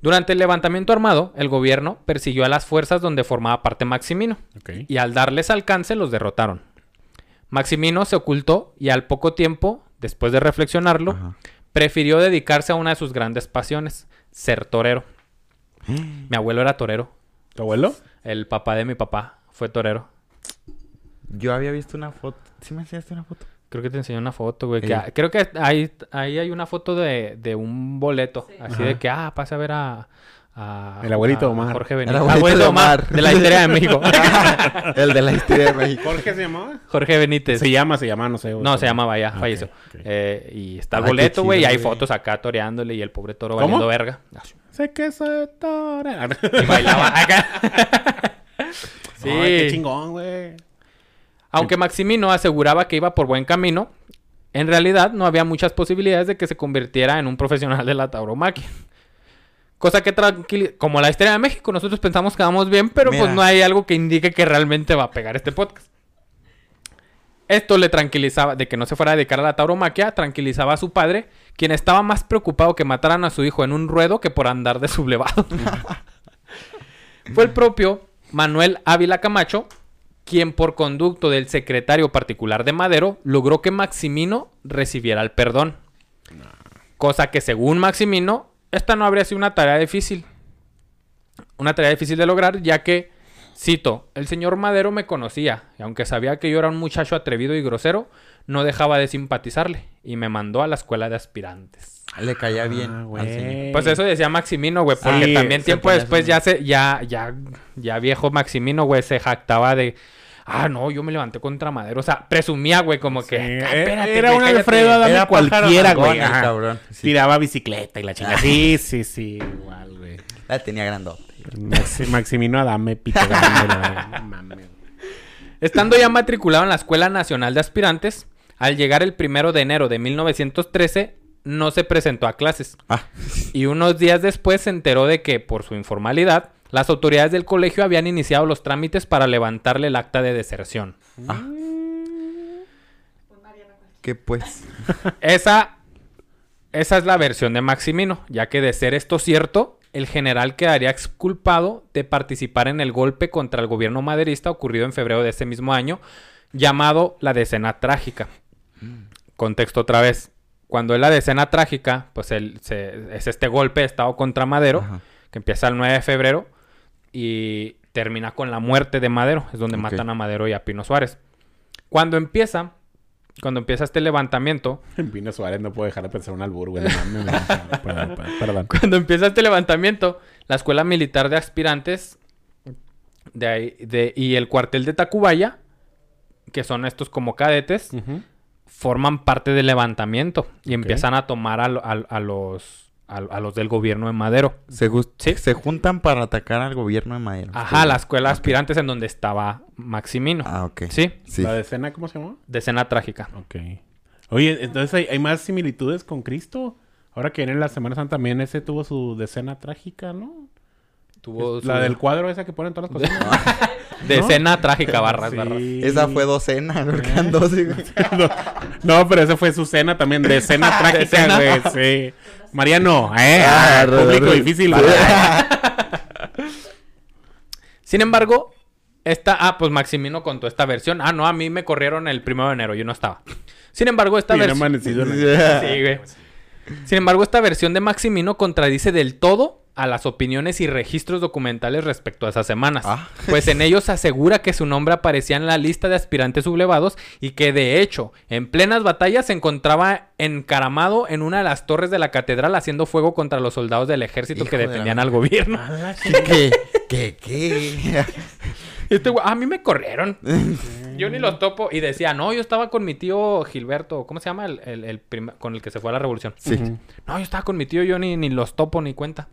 [SPEAKER 3] Durante el levantamiento armado, el gobierno persiguió a las fuerzas donde formaba parte Maximino y al darles alcance los derrotaron. Maximino se ocultó y al poco tiempo, después de reflexionarlo,
[SPEAKER 2] Ajá.
[SPEAKER 3] prefirió dedicarse a una de sus grandes pasiones, ser torero. [GASPS] Mi abuelo era torero,
[SPEAKER 1] ¿Tu abuelo?
[SPEAKER 3] el papá de mi papá fue torero.
[SPEAKER 2] Yo había visto una foto. ¿Sí me enseñaste una foto?
[SPEAKER 3] Creo que te enseñé una foto, güey. que
[SPEAKER 2] Eh.
[SPEAKER 3] creo que ahí, ahí hay una foto de, de un boleto.
[SPEAKER 4] Sí.
[SPEAKER 3] Así
[SPEAKER 1] Ajá.
[SPEAKER 3] de que, ah, pasa a ver a... a-
[SPEAKER 1] El abuelito
[SPEAKER 3] a
[SPEAKER 1] Omar.
[SPEAKER 3] Jorge
[SPEAKER 2] El
[SPEAKER 3] Benítez.
[SPEAKER 2] abuelito
[SPEAKER 3] Abuelito
[SPEAKER 2] de
[SPEAKER 3] Omar,
[SPEAKER 2] Omar.
[SPEAKER 3] de la historia de México. [LAUGHS]
[SPEAKER 2] El de la historia de México.
[SPEAKER 1] ¿Jorge se llamaba?
[SPEAKER 3] Jorge Benítez.
[SPEAKER 1] Se llama, se llama, no sé. güey.
[SPEAKER 3] No, se llamaba ya, falleció. Eh, y está el boleto, güey, y hay
[SPEAKER 2] güey.
[SPEAKER 3] fotos acá toreándole y el pobre toro
[SPEAKER 1] ¿Cómo?
[SPEAKER 3] valiendo verga.
[SPEAKER 1] Sé que se tora.
[SPEAKER 3] Y bailaba acá. sí. [LAUGHS]
[SPEAKER 1] Ay, qué chingón, güey.
[SPEAKER 3] Aunque Maximino aseguraba que iba por buen camino, en realidad no había muchas posibilidades de que se convirtiera en un profesional de la tauromaquia. Cosa que tranquiliza, como la historia de México, nosotros pensamos que vamos bien, pero pues no hay algo que indique que realmente va a pegar este podcast. Esto le tranquilizaba, de que no se fuera a dedicar a la tauromaquia, tranquilizaba a su padre, quien estaba más preocupado que mataran a su hijo en un ruedo que por andar de sublevado. Fue el propio Manuel Ávila Camacho quien por conducto del secretario particular de Madero logró que Maximino recibiera el perdón. Cosa que según Maximino, esta no habría sido una tarea difícil. Una tarea difícil de lograr, ya que, cito, el señor Madero me conocía, y aunque sabía que yo era un muchacho atrevido y grosero, no dejaba de simpatizarle, y me mandó a la escuela de aspirantes.
[SPEAKER 2] Le caía bien
[SPEAKER 1] Ah,
[SPEAKER 2] al
[SPEAKER 1] güey.
[SPEAKER 2] señor.
[SPEAKER 3] Pues eso decía Maximino, güey, porque
[SPEAKER 1] Sí,
[SPEAKER 3] también tiempo después ya se, ya, ya, ya viejo Maximino, güey, se jactaba de, ah, no, yo me levanté contra Madero, o sea, presumía, güey, como que,
[SPEAKER 1] Sí,
[SPEAKER 3] "Ah,
[SPEAKER 1] e-
[SPEAKER 3] espérate,
[SPEAKER 1] era un
[SPEAKER 3] cállate".
[SPEAKER 1] Alfredo Adame
[SPEAKER 2] Era
[SPEAKER 1] cualquiera, güey.
[SPEAKER 2] cabrón. Sí.
[SPEAKER 1] Tiraba bicicleta y la chingada. Sí, sí, sí, igual, güey.
[SPEAKER 2] La tenía grandote.
[SPEAKER 1] Maxi- Maximino Adame, pito grande.
[SPEAKER 3] Estando ya matriculado en la Escuela Nacional de Aspirantes, al llegar el primero de enero de 1913, no se presentó a clases.
[SPEAKER 2] Ah,
[SPEAKER 3] Y unos días después se enteró de que, por su informalidad, las autoridades del colegio habían iniciado los trámites para levantarle el acta de deserción.
[SPEAKER 2] ah, que pues. [LAUGHS]
[SPEAKER 3] Esa, esa es la versión de Maximino, ya que de ser esto cierto, el general quedaría exculpado de participar en el golpe contra el gobierno maderista ocurrido en febrero de ese mismo año, llamado la Decena Trágica. Contexto otra vez. Cuando es la Decena Trágica, pues el- se- es este golpe de Estado contra Madero,
[SPEAKER 2] Ajá.
[SPEAKER 3] que empieza el 9 de febrero y termina con la muerte de Madero, es donde matan a Madero y a Pino Suárez. Cuando empieza, cuando empieza este levantamiento, [LAUGHS]
[SPEAKER 1] Pino Suárez no puedo dejar de pensar un albur, güey. [LAUGHS] Perdón, perdón.
[SPEAKER 3] Cuando empieza este levantamiento, la Escuela Militar de Aspirantes de ahí- de- y el cuartel de Tacubaya, que son estos como cadetes, forman parte del levantamiento y empiezan a tomar a, lo- a- a los, a, a los del gobierno de Madero.
[SPEAKER 2] Se, gus-
[SPEAKER 3] Sí.
[SPEAKER 2] se juntan para atacar al gobierno de Madero.
[SPEAKER 3] Ajá, la Escuela. Aspirantes en donde estaba Maximino.
[SPEAKER 2] Ah, ok.
[SPEAKER 3] Sí,
[SPEAKER 2] Sí.
[SPEAKER 1] ¿La decena cómo se llama?
[SPEAKER 3] decena trágica.
[SPEAKER 1] Ok. Oye, entonces hay, hay más similitudes con Cristo. Ahora que viene la Semana Santa también ese tuvo su decena trágica, ¿no?
[SPEAKER 3] Tuvo
[SPEAKER 1] La
[SPEAKER 3] su-
[SPEAKER 1] del cuadro esa que ponen todas las [LAUGHS] cosas.
[SPEAKER 3] decena trágica, barras,
[SPEAKER 1] Sí.
[SPEAKER 3] barras.
[SPEAKER 2] Esa fue docena, doce, güey.
[SPEAKER 1] no, no, pero esa fue su cena también, de cena [LAUGHS] trágica, güey. Sí. Mariano, eh.
[SPEAKER 2] Ah,
[SPEAKER 1] ah, público difícil,
[SPEAKER 2] Sí.
[SPEAKER 1] ¿verdad? [LAUGHS]
[SPEAKER 3] Sin embargo, esta, ah, pues Maximino contó esta versión. Ah, no, a mí me corrieron el primero de enero, yo no estaba. Sin embargo, esta versión. [LAUGHS] Sí, güey. Sin embargo, esta versión de Maximino contradice del todo a las opiniones y registros documentales respecto a esas semanas.
[SPEAKER 2] Ah.
[SPEAKER 3] Pues en ellos asegura que su nombre aparecía en la lista de aspirantes sublevados y que de hecho, en plenas batallas se encontraba encaramado en una de las torres de la catedral haciendo fuego contra los soldados del ejército
[SPEAKER 2] Hijo
[SPEAKER 3] que defendían al gobierno.
[SPEAKER 2] ¿Qué? ¿Qué? ¿Qué?
[SPEAKER 3] Este güey, a mí me corrieron. Yo ni los topo. Y decía, no, yo estaba con mi tío Gilberto. ¿Cómo se llama? El, el- el prim- con el que se fue a la revolución.
[SPEAKER 2] Sí.
[SPEAKER 3] No, yo estaba con mi tío, yo ni, ni los topo ni cuenta.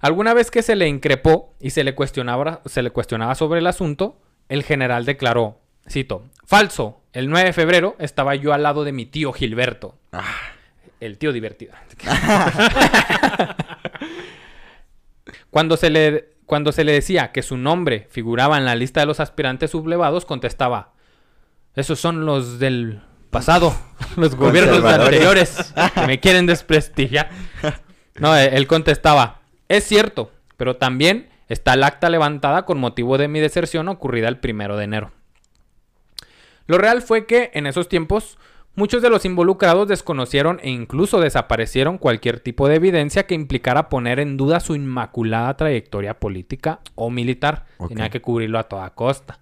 [SPEAKER 3] Alguna vez que se le increpó y se le cuestionaba, se le cuestionaba sobre el asunto, el general declaró, cito, falso, el 9 de febrero estaba yo al lado de mi tío Gilberto.
[SPEAKER 2] Ah.
[SPEAKER 3] El tío divertido. [LAUGHS] cuando, se le, cuando se le decía que su nombre figuraba en la lista de los aspirantes sublevados, contestaba, esos son los del pasado, [LAUGHS] los gobiernos anteriores que me quieren desprestigiar. [LAUGHS] No, él contestaba, es cierto, pero también está el acta levantada con motivo de mi deserción ocurrida el primero de enero. Lo real fue que en esos tiempos muchos de los involucrados desconocieron e incluso desaparecieron cualquier tipo de evidencia que implicara poner en duda su inmaculada trayectoria política o militar. Tenía que cubrirlo a toda costa.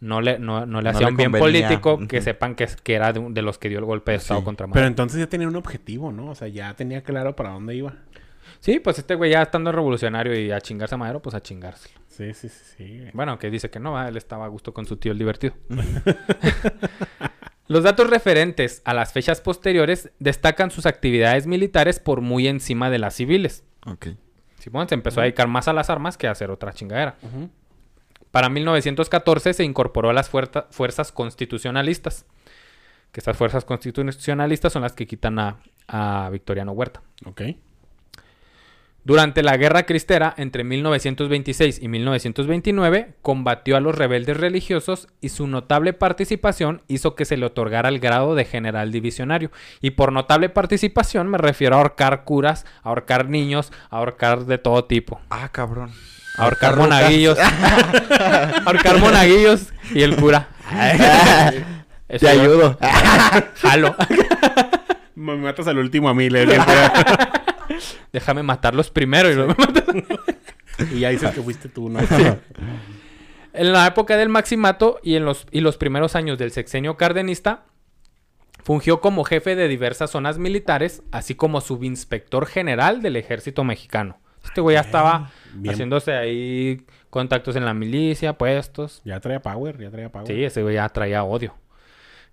[SPEAKER 3] No le, no, no le
[SPEAKER 2] No
[SPEAKER 3] hacía
[SPEAKER 2] le
[SPEAKER 3] un bien político que sepan que, que era de, de los que dio el golpe de Estado
[SPEAKER 2] Sí.
[SPEAKER 3] contra Madero.
[SPEAKER 1] Pero entonces ya tenía un objetivo, ¿no? O sea, ya tenía claro para dónde iba.
[SPEAKER 3] Sí, pues este güey ya estando revolucionario y a chingarse a Madero, pues a chingárselo.
[SPEAKER 1] Sí, sí, sí. sí.
[SPEAKER 3] Bueno, que dice que no, ¿va? él estaba a gusto con su tío el divertido. [LAUGHS] Los datos referentes a las fechas posteriores destacan sus actividades militares por muy encima de las civiles.
[SPEAKER 2] Ok.
[SPEAKER 3] Simón se empezó a dedicar más a las armas que a hacer otra chingadera. Para 1914 se incorporó a las fuerza- fuerzas constitucionalistas. Que estas fuerzas constitucionalistas son las que quitan a, a Victoriano Huerta.
[SPEAKER 1] Ok.
[SPEAKER 3] Durante la Guerra Cristera entre 1926 y 1929 combatió a los rebeldes religiosos y su notable participación hizo que se le otorgara el grado de general divisionario. Y por notable participación me refiero a ahorcar curas, a ahorcar niños, a ahorcar de todo tipo.
[SPEAKER 2] Ah, cabrón.
[SPEAKER 3] A ahorcar monaguillos. [LAUGHS] ahorcar monaguillos y el cura. [LAUGHS] Eso
[SPEAKER 2] Te ayudo.
[SPEAKER 3] Jalo. [LAUGHS]
[SPEAKER 1] Me matas al último a mí, le [LAUGHS]
[SPEAKER 3] Déjame matarlos primero y luego me. [LAUGHS]
[SPEAKER 1] Y ya dices que fuiste tú, ¿no? [LAUGHS]
[SPEAKER 3] En la época del maximato y en los, y los primeros años del sexenio cardenista, fungió como jefe de diversas zonas militares, así como subinspector general del ejército mexicano. Este güey ya estaba
[SPEAKER 1] bien.
[SPEAKER 3] haciéndose ahí contactos en la milicia, puestos.
[SPEAKER 1] Ya traía power, ya traía power.
[SPEAKER 3] Sí, ese güey ya traía odio.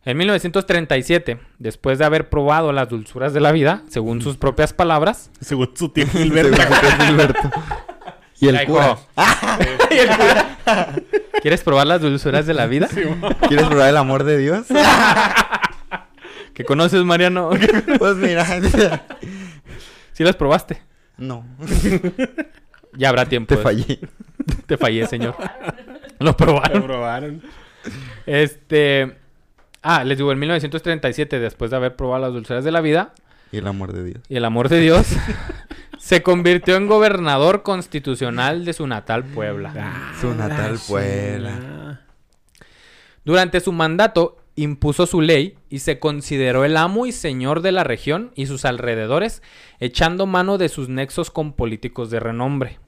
[SPEAKER 3] En 1937, después de haber probado las dulzuras de la vida, según sus propias palabras,
[SPEAKER 1] Según su tío [LAUGHS] Gilberto. [LAUGHS]
[SPEAKER 2] Y
[SPEAKER 3] Ya,
[SPEAKER 2] el cura. [LAUGHS]
[SPEAKER 3] Y el cura, ¿Quieres probar las dulzuras de la vida?
[SPEAKER 2] ¿Quieres probar el amor de Dios?
[SPEAKER 3] ¿Que conoces, Mariano?
[SPEAKER 2] Pues mira.
[SPEAKER 3] ¿Sí las probaste?
[SPEAKER 2] No.
[SPEAKER 3] Ya habrá tiempo.
[SPEAKER 2] Te fallé.
[SPEAKER 3] Te fallé, señor. Lo
[SPEAKER 1] Lo
[SPEAKER 3] probaron.
[SPEAKER 1] probaron.
[SPEAKER 3] Este. Ah, les digo, en 1937, después de haber probado las dulzuras de la vida
[SPEAKER 2] Y el amor de Dios.
[SPEAKER 3] y el amor de Dios, [LAUGHS] se convirtió en gobernador constitucional de su natal Puebla.
[SPEAKER 2] Su natal. Puebla.
[SPEAKER 3] Durante su mandato, impuso su ley y se consideró el amo y señor de la región y sus alrededores, echando mano de sus nexos con políticos de renombre.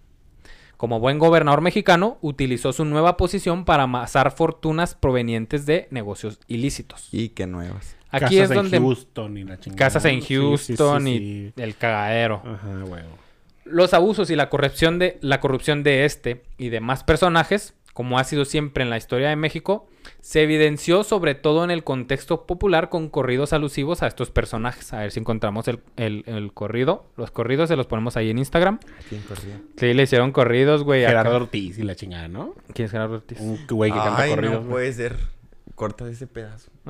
[SPEAKER 3] Como buen gobernador mexicano, utilizó su nueva posición para amasar fortunas provenientes de negocios ilícitos.
[SPEAKER 2] Y qué nuevas.
[SPEAKER 3] Aquí
[SPEAKER 1] Casas
[SPEAKER 3] es donde
[SPEAKER 1] en Houston y la chingada.
[SPEAKER 3] casas en
[SPEAKER 1] Sí, sí,
[SPEAKER 3] Houston
[SPEAKER 1] sí,
[SPEAKER 3] y el cagadero.
[SPEAKER 1] Ajá, huevo.
[SPEAKER 3] Los abusos y la corrupción de la corrupción de este y demás personajes, como ha sido siempre en la historia de México, se evidenció sobre todo en el contexto popular con corridos alusivos a estos personajes. A ver si encontramos el, el- el corrido. Los corridos se los ponemos ahí en Instagram.
[SPEAKER 2] ¿Quién corría?
[SPEAKER 3] Sí, le hicieron corridos, güey. acá.
[SPEAKER 1] Gerardo Ortiz y la chingada, ¿no?
[SPEAKER 3] ¿Quién es Gerardo Ortiz?
[SPEAKER 1] Un güey que canta
[SPEAKER 2] Ay,
[SPEAKER 1] corridos.
[SPEAKER 2] no
[SPEAKER 1] güey.
[SPEAKER 2] puede ser. Corta ese pedazo. [LAUGHS]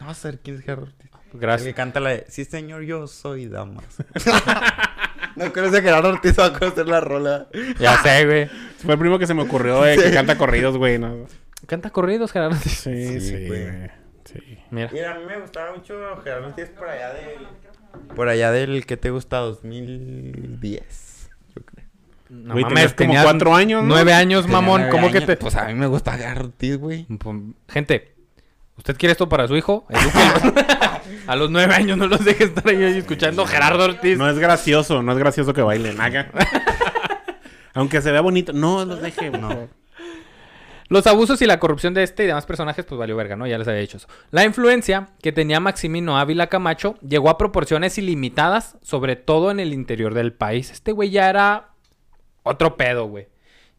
[SPEAKER 2] No vas a ver quién es Gerardo Ortiz. El que
[SPEAKER 3] Gracias.
[SPEAKER 2] canta la de Sí, señor, yo soy damas. [LAUGHS] no conoce a Gerardo Ortiz, va a conocer la rola.
[SPEAKER 3] Ya sé, güey.
[SPEAKER 1] Fue el primo que se me ocurrió de que canta corridos, güey. ¿no?
[SPEAKER 3] Canta corridos, Gerardo Ortiz.
[SPEAKER 1] Sí,
[SPEAKER 2] Sí,
[SPEAKER 1] sí,
[SPEAKER 2] güey.
[SPEAKER 1] Sí.
[SPEAKER 3] Mira.
[SPEAKER 2] Mira, a mí me gustaba mucho Gerardo Ortiz por allá del. Por allá del que te gusta, 2010. Yo creo.
[SPEAKER 3] No
[SPEAKER 1] Güey,
[SPEAKER 3] mames,
[SPEAKER 1] tenías como cuatro años, ¿no?
[SPEAKER 3] Nueve años,
[SPEAKER 2] Tenía
[SPEAKER 3] mamón.
[SPEAKER 2] nueve
[SPEAKER 3] ¿Cómo que te...?
[SPEAKER 2] Pues a mí me gusta Gerardo Ortiz, güey.
[SPEAKER 3] Pues, Gente, ¿usted quiere esto para su hijo? Edúquelo. [LAUGHS] A los nueve años no los deje estar ahí escuchando Gerardo Ortiz.
[SPEAKER 1] No es gracioso, no es gracioso que bailen. Haga. [LAUGHS] Aunque se vea bonito, no los deje.
[SPEAKER 2] No.
[SPEAKER 3] Los abusos y la corrupción de este y demás personajes, pues valió verga, ¿no? Ya les había dicho eso. La influencia que tenía Maximino Ávila Camacho llegó a proporciones ilimitadas, sobre todo en el interior del país. Este güey ya era otro pedo, güey.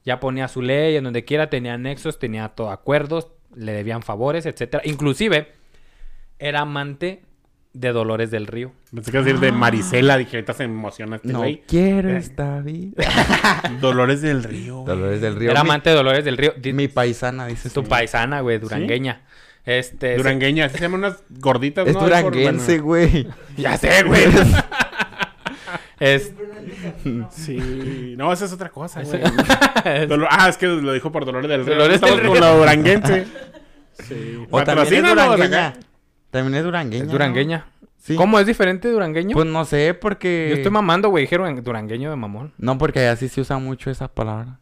[SPEAKER 3] Ya ponía su ley, en donde quiera tenía nexos, tenía todo acuerdos, le debían favores, etcétera. Inclusive, era amante de Dolores del Río.
[SPEAKER 1] Pensé que decir de Marisela, dije, ahorita se emociona este
[SPEAKER 2] No
[SPEAKER 1] güey.
[SPEAKER 2] quiero
[SPEAKER 1] Eh.
[SPEAKER 2] esta vida. [LAUGHS]
[SPEAKER 1] Dolores del Río. güey.
[SPEAKER 2] Dolores del Río.
[SPEAKER 3] Era
[SPEAKER 2] mi-
[SPEAKER 3] amante de Dolores del Río. Di-
[SPEAKER 2] Mi paisana, dices
[SPEAKER 3] tu
[SPEAKER 2] tú.
[SPEAKER 3] paisana, güey, durangueña. Este. se-
[SPEAKER 1] Durangueña, así se llaman unas gorditas,
[SPEAKER 2] Es
[SPEAKER 1] ¿no?
[SPEAKER 2] duranguense, güey. [LAUGHS]
[SPEAKER 3] Ya sé, güey. [LAUGHS] es...
[SPEAKER 1] Sí. No, esa es otra cosa, güey. Dolor- Ah, es que lo dijo por Dolores del Río.
[SPEAKER 3] Dolores
[SPEAKER 1] Estamos
[SPEAKER 3] del
[SPEAKER 1] con
[SPEAKER 3] Río.
[SPEAKER 1] la duranguense. Sí.
[SPEAKER 2] O también es
[SPEAKER 1] Patrocínanos,
[SPEAKER 2] durangueña. También es durangueña.
[SPEAKER 3] es
[SPEAKER 2] ¿no?
[SPEAKER 3] durangueña.
[SPEAKER 2] Sí.
[SPEAKER 3] ¿Cómo es diferente durangueño?
[SPEAKER 2] Pues no sé, porque.
[SPEAKER 3] Yo estoy mamando, güey. Dijeron durangueño de mamón.
[SPEAKER 2] No, porque allá sí se usa mucho esa palabra.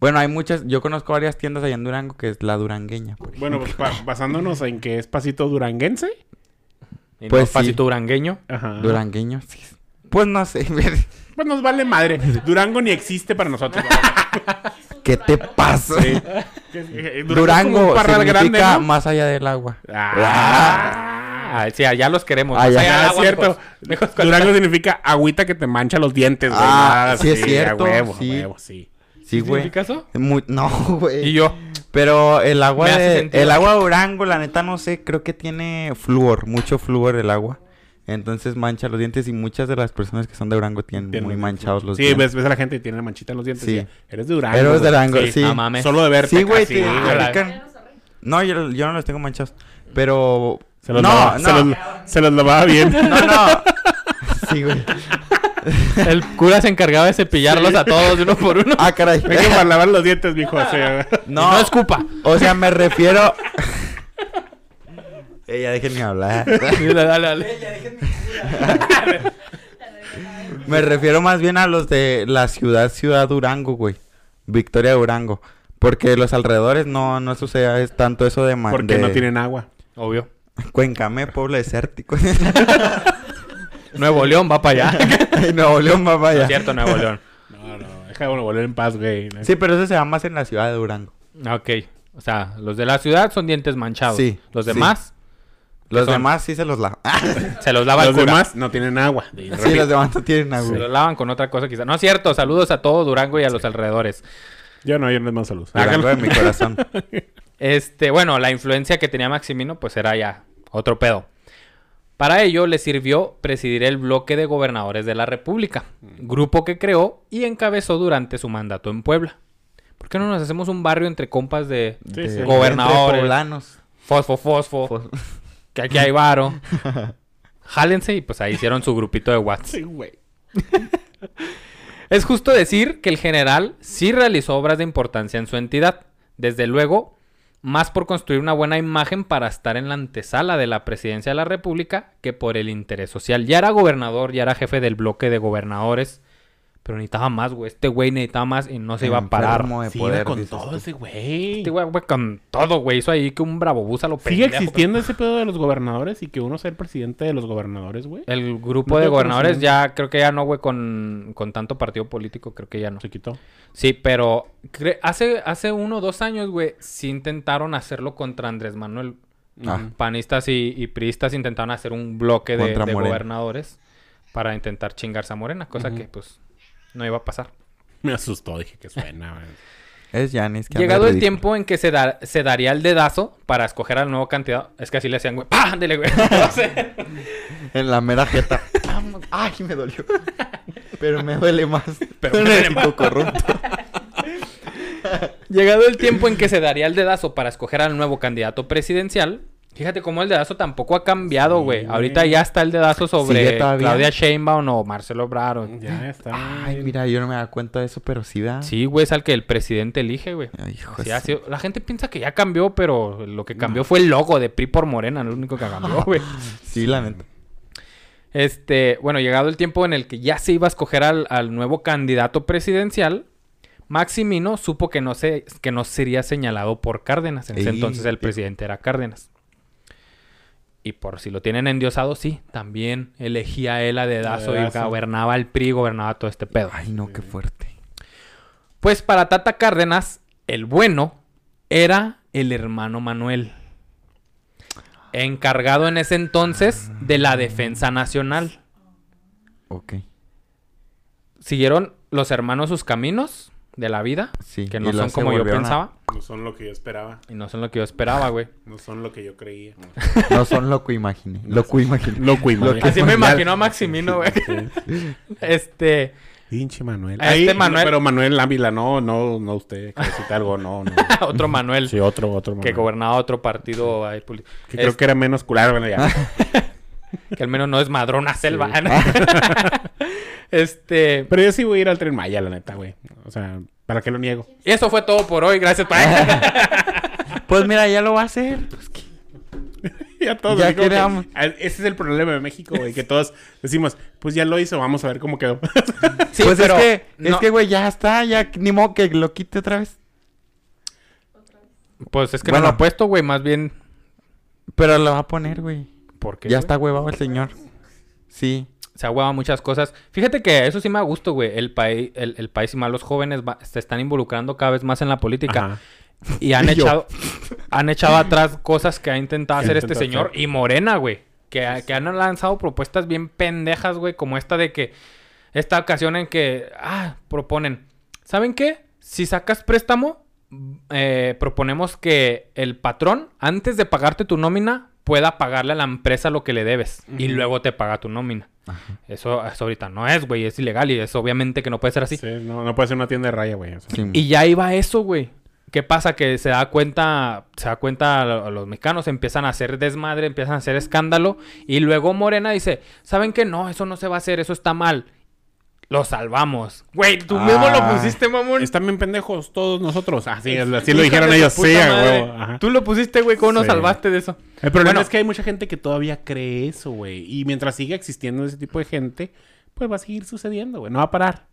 [SPEAKER 2] Bueno, hay muchas. Yo conozco varias tiendas allá en Durango que es la durangueña. por
[SPEAKER 1] Bueno, pues pa- basándonos en que es pasito duranguense.
[SPEAKER 3] Y
[SPEAKER 2] Pues
[SPEAKER 3] no
[SPEAKER 2] sí.
[SPEAKER 3] pasito durangueño.
[SPEAKER 1] Ajá.
[SPEAKER 2] Durangueño, sí. Pues no sé. [LAUGHS]
[SPEAKER 1] Pues nos vale madre. Durango ni existe para nosotros. [LAUGHS]
[SPEAKER 2] ¿Qué te pasa?
[SPEAKER 1] Sí. Eh,
[SPEAKER 2] Durango
[SPEAKER 1] parral
[SPEAKER 2] significa
[SPEAKER 1] grande, ¿no?
[SPEAKER 2] más allá del agua.
[SPEAKER 1] Ah,
[SPEAKER 3] Ah, sí, allá los queremos.
[SPEAKER 2] Allá.
[SPEAKER 3] Allá del
[SPEAKER 1] Ah,
[SPEAKER 3] agua,
[SPEAKER 1] cierto.
[SPEAKER 3] Hijos con-
[SPEAKER 1] Durango significa agüita que te mancha los dientes, güey.
[SPEAKER 2] Ah,
[SPEAKER 1] Nada,
[SPEAKER 2] sí es cierto,
[SPEAKER 1] huevo,
[SPEAKER 2] sí.
[SPEAKER 1] huevo, sí.
[SPEAKER 2] Sí, güey.
[SPEAKER 3] ¿Significa eso?
[SPEAKER 2] Muy- No, güey.
[SPEAKER 3] Y yo.
[SPEAKER 2] Pero el agua de, el agua de Durango, la neta no sé, creo que tiene flúor, mucho flúor el agua. Entonces mancha los dientes y muchas de las personas que son de Durango tienen
[SPEAKER 1] Tiene-
[SPEAKER 2] muy manchados los
[SPEAKER 1] Sí,
[SPEAKER 2] dientes.
[SPEAKER 1] ves, ves a la gente y tiene manchita en los dientes.
[SPEAKER 2] Sí.
[SPEAKER 1] Sí. Eres de Durango.
[SPEAKER 2] Eres de. Durango, sí.
[SPEAKER 3] No mames.
[SPEAKER 1] Solo de verte.
[SPEAKER 2] Sí, güey, te
[SPEAKER 1] sí,
[SPEAKER 2] pican. No, yo, yo no los tengo manchados. Pero
[SPEAKER 1] Se los,
[SPEAKER 2] no,
[SPEAKER 1] lavaba,
[SPEAKER 2] no.
[SPEAKER 1] Se, los, se los lavaba bien.
[SPEAKER 2] No, no. [LAUGHS] Sí, güey.
[SPEAKER 3] El cura se encargaba de cepillarlos a todos uno por uno.
[SPEAKER 2] Ah, caray.
[SPEAKER 1] Venga para lavar los dientes, mijo. o sea,
[SPEAKER 3] No, escupa.
[SPEAKER 2] O sea, me refiero. Ella, déjenme hablar. [LAUGHS]
[SPEAKER 3] Dale, dale, dale. [LAUGHS]
[SPEAKER 2] Me refiero más bien a los de la ciudad, Ciudad Durango, güey. Victoria Durango. Porque los alrededores no, no sucede es tanto eso de...
[SPEAKER 1] porque
[SPEAKER 2] de-
[SPEAKER 1] no tienen agua.
[SPEAKER 3] Obvio. [LAUGHS]
[SPEAKER 2] Cuencame, pueblo desértico.
[SPEAKER 3] Nuevo León va para allá.
[SPEAKER 2] Nuevo León va para
[SPEAKER 3] No es
[SPEAKER 2] allá.
[SPEAKER 3] cierto, Nuevo León.
[SPEAKER 1] No, no. Déjalo volver en paz, güey.
[SPEAKER 2] Sí, pero eso se da más en la ciudad de Durango.
[SPEAKER 3] Ok. O sea, los de la ciudad son dientes manchados.
[SPEAKER 2] Sí,
[SPEAKER 3] Los
[SPEAKER 2] sí. Los
[SPEAKER 3] son?
[SPEAKER 2] demás sí se los lavan. [LAUGHS]
[SPEAKER 3] se los lava
[SPEAKER 1] Los
[SPEAKER 3] cura.
[SPEAKER 1] demás no tienen agua.
[SPEAKER 2] sí, los demás no tienen
[SPEAKER 3] Se
[SPEAKER 2] agua.
[SPEAKER 3] los lavan con otra cosa quizá. No es cierto. Saludos a todo Durango y a los alrededores.
[SPEAKER 1] Yo no, yo no les mando saludos.
[SPEAKER 2] Durango de mi corazón. [LAUGHS]
[SPEAKER 3] Este, bueno, la influencia que tenía Maximino, pues era ya otro pedo. Para ello le sirvió presidir el bloque de gobernadores de la República, grupo que creó y encabezó durante su mandato en Puebla. ¿Por qué no nos hacemos un barrio entre compas de
[SPEAKER 1] Sí, sí.
[SPEAKER 2] De-
[SPEAKER 3] Gobernadores.
[SPEAKER 2] entre poblanos.
[SPEAKER 3] fosfo, fosfo,
[SPEAKER 2] Fos-
[SPEAKER 3] que aquí hay varo? [LAUGHS] Jálense y pues ahí hicieron su grupito de WhatsApp.
[SPEAKER 1] Sí, güey. [LAUGHS]
[SPEAKER 3] Es justo decir que el general sí realizó obras de importancia en su entidad. Desde luego, más por construir una buena imagen para estar en la antesala de la presidencia de la República que por el interés social. Ya era gobernador, ya era jefe del bloque de gobernadores, pero necesitaba más, güey. Este güey necesitaba más y no se iba a parar.
[SPEAKER 2] De
[SPEAKER 1] Sí,
[SPEAKER 2] poder,
[SPEAKER 1] iba con todo
[SPEAKER 2] tú.
[SPEAKER 1] ese güey.
[SPEAKER 3] Este güey, güey, con todo, güey. Hizo ahí que un bravo bus a lo
[SPEAKER 1] Sigue
[SPEAKER 3] pendejo,
[SPEAKER 1] existiendo ese pedo de los gobernadores y que uno sea el presidente de los gobernadores, güey.
[SPEAKER 3] El grupo
[SPEAKER 1] No
[SPEAKER 3] de gobernadores ya creo que ya no, güey, con, con tanto partido político, creo que ya no.
[SPEAKER 1] Se quitó.
[SPEAKER 3] Sí, pero hace, hace uno o dos años, güey, sí intentaron hacerlo contra Andrés Manuel.
[SPEAKER 2] Ah.
[SPEAKER 3] Panistas y, y priistas intentaron hacer un bloque de, gobernadores para intentar chingarse a Morena, cosa que pues no iba a pasar. [LAUGHS]
[SPEAKER 1] Me asustó, dije que suena, güey.
[SPEAKER 2] Es Yanis que anda
[SPEAKER 3] Llegado el tiempo en que se, da- se daría el dedazo para escoger al nuevo candidato, es que así le hacían, güey, ¡pah! Ándele, güey. [LAUGHS]
[SPEAKER 2] En la mera jeta. Ay, me dolió. Pero me duele más.
[SPEAKER 3] Pero me [LAUGHS] duele más.
[SPEAKER 2] corrupto.
[SPEAKER 3] Llegado el tiempo en que se daría el dedazo para escoger al nuevo candidato presidencial, fíjate cómo el dedazo tampoco ha cambiado,
[SPEAKER 1] Sí,
[SPEAKER 3] güey. Ahorita ya está el dedazo sobre. Claudia Sheinbaum o Marcelo Ebrard. o-
[SPEAKER 1] Ya está.
[SPEAKER 2] Ay, mira, yo no me da cuenta de eso, pero sí da.
[SPEAKER 3] Sí, güey, es al que el presidente elige, güey.
[SPEAKER 2] De
[SPEAKER 3] ha sido. La gente piensa que ya cambió, pero lo que cambió fue el logo de PRI por Morena, lo único que cambió, [LAUGHS] güey.
[SPEAKER 2] Sí, la neta.
[SPEAKER 3] Este, bueno, llegado el tiempo en el que ya se iba a escoger al, al nuevo candidato presidencial, Maximino supo que no, se, que no sería señalado por Cárdenas. En ese
[SPEAKER 2] Ey,
[SPEAKER 3] entonces el presidente era Cárdenas. Y por si lo tienen endiosado, sí, también elegía a él a dedazo y
[SPEAKER 1] Dedazo.
[SPEAKER 3] gobernaba el PRI, gobernaba todo este pedo.
[SPEAKER 2] Ay, no, qué fuerte.
[SPEAKER 3] Pues para Tata Cárdenas, el bueno era el hermano Manuel. Encargado en ese entonces de la defensa nacional.
[SPEAKER 2] Ok.
[SPEAKER 3] Siguieron los hermanos sus caminos de la vida,
[SPEAKER 2] Sí.
[SPEAKER 3] que no son como yo pensaba
[SPEAKER 1] No son lo que yo esperaba.
[SPEAKER 3] y no son lo que yo esperaba, güey.
[SPEAKER 1] No son lo que yo creía.
[SPEAKER 2] No son lo que imaginé. Lo que imaginé. Lo que-
[SPEAKER 3] Así me imagino a Maximino, güey. Este,
[SPEAKER 1] Pinche Manuel.
[SPEAKER 3] A este
[SPEAKER 1] Ahí,
[SPEAKER 3] Manuel-
[SPEAKER 1] Pero Manuel Ávila, no, no, no usted. Que necesita algo, no, no. [LAUGHS]
[SPEAKER 3] otro Manuel
[SPEAKER 1] Sí, otro, otro
[SPEAKER 3] que
[SPEAKER 1] Manuel.
[SPEAKER 3] gobernaba otro partido ahí
[SPEAKER 1] Que creo que era menos cular, bueno, ya. [LAUGHS]
[SPEAKER 3] que al menos no es madrona selva. [LAUGHS] este,
[SPEAKER 1] Pero yo sí voy a ir al Tren Maya, la neta, güey. O sea, ¿para qué lo niego?
[SPEAKER 3] y eso fue todo por hoy, gracias. pa- [LAUGHS] [LAUGHS]
[SPEAKER 2] Pues mira, ya lo va a hacer. Pues, ¿qué? [LAUGHS]
[SPEAKER 1] ya todos.
[SPEAKER 2] Ya
[SPEAKER 1] que-
[SPEAKER 2] quedamos.
[SPEAKER 1] Ese es el problema de México, güey. Que todos decimos, pues ya lo hizo, vamos a ver cómo quedó.
[SPEAKER 3] Sí,
[SPEAKER 2] pues
[SPEAKER 3] pero
[SPEAKER 2] es que,
[SPEAKER 3] no-
[SPEAKER 2] es que, güey, ya está. Ya ni modo que lo quite otra vez.
[SPEAKER 3] pues es que
[SPEAKER 2] Bueno.
[SPEAKER 3] no lo ha puesto, güey, más bien
[SPEAKER 2] Pero lo va a poner, güey.
[SPEAKER 3] porque
[SPEAKER 2] Ya está huevado el señor. Sí.
[SPEAKER 3] Se aguaba muchas cosas. Fíjate que eso sí me gusto, güey. El país, el, el país y más los jóvenes va- se están involucrando cada vez más en la política.
[SPEAKER 1] Ajá.
[SPEAKER 3] Y han
[SPEAKER 2] Y [LAUGHS] yo.
[SPEAKER 3] echado, han echado atrás cosas que ha intentado hacer este señor
[SPEAKER 1] hacer.
[SPEAKER 3] y Morena, güey. Que, que han lanzado propuestas bien pendejas, güey, como esta de que esta ocasión en que ah, proponen, ¿saben qué? Si sacas préstamo, eh, proponemos que el patrón, antes de pagarte tu nómina, pueda pagarle a la empresa lo que le debes y luego te paga tu nómina. Eso, eso ahorita no es, güey, es ilegal y es obviamente que no puede ser así.
[SPEAKER 1] Sí, no, no puede ser una tienda de raya, güey. o sea.
[SPEAKER 2] sí.
[SPEAKER 3] Y ya iba eso, güey. ¿Qué pasa? Que se da cuenta, se da cuenta lo- los mexicanos, empiezan a hacer desmadre, empiezan a hacer escándalo. Y luego Morena dice, ¿saben qué? No, eso no se va a hacer, eso está mal. Lo salvamos. Güey, tú mismo lo
[SPEAKER 2] Ah.
[SPEAKER 3] pusiste, mamón.
[SPEAKER 1] Están bien pendejos todos nosotros. Así, así
[SPEAKER 3] Hijos
[SPEAKER 1] lo dijeron ellos. Sí. Ajá.
[SPEAKER 3] Tú lo pusiste, güey. ¿Cómo nos
[SPEAKER 1] Sí.
[SPEAKER 3] salvaste de eso?
[SPEAKER 1] El problema
[SPEAKER 3] Bueno.
[SPEAKER 1] es que hay mucha gente que todavía cree eso, güey. Y mientras siga existiendo ese tipo de gente, pues va a seguir sucediendo, güey. No va a parar.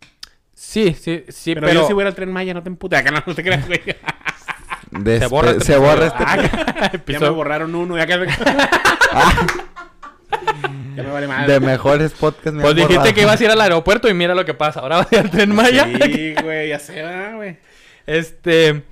[SPEAKER 3] Sí, sí, sí,
[SPEAKER 1] pero,
[SPEAKER 3] pero...
[SPEAKER 1] yo si voy al tren Maya, no te emputes. [LAUGHS] Acá no, no te creas, güey.
[SPEAKER 2] Despe-
[SPEAKER 3] Se borra este
[SPEAKER 2] se borra
[SPEAKER 3] episodio.
[SPEAKER 2] este [LAUGHS]
[SPEAKER 1] ya me borraron uno. Ya, que... [LAUGHS] [LAUGHS] ya me vale madre.
[SPEAKER 2] de mejores podcasts. me
[SPEAKER 3] Pues dijiste
[SPEAKER 2] borrado.
[SPEAKER 3] que ibas a ir al aeropuerto y mira lo que pasa. Ahora [LAUGHS] vas a ir al Tren Maya.
[SPEAKER 1] Sí, güey, ya se va, güey.
[SPEAKER 3] Este...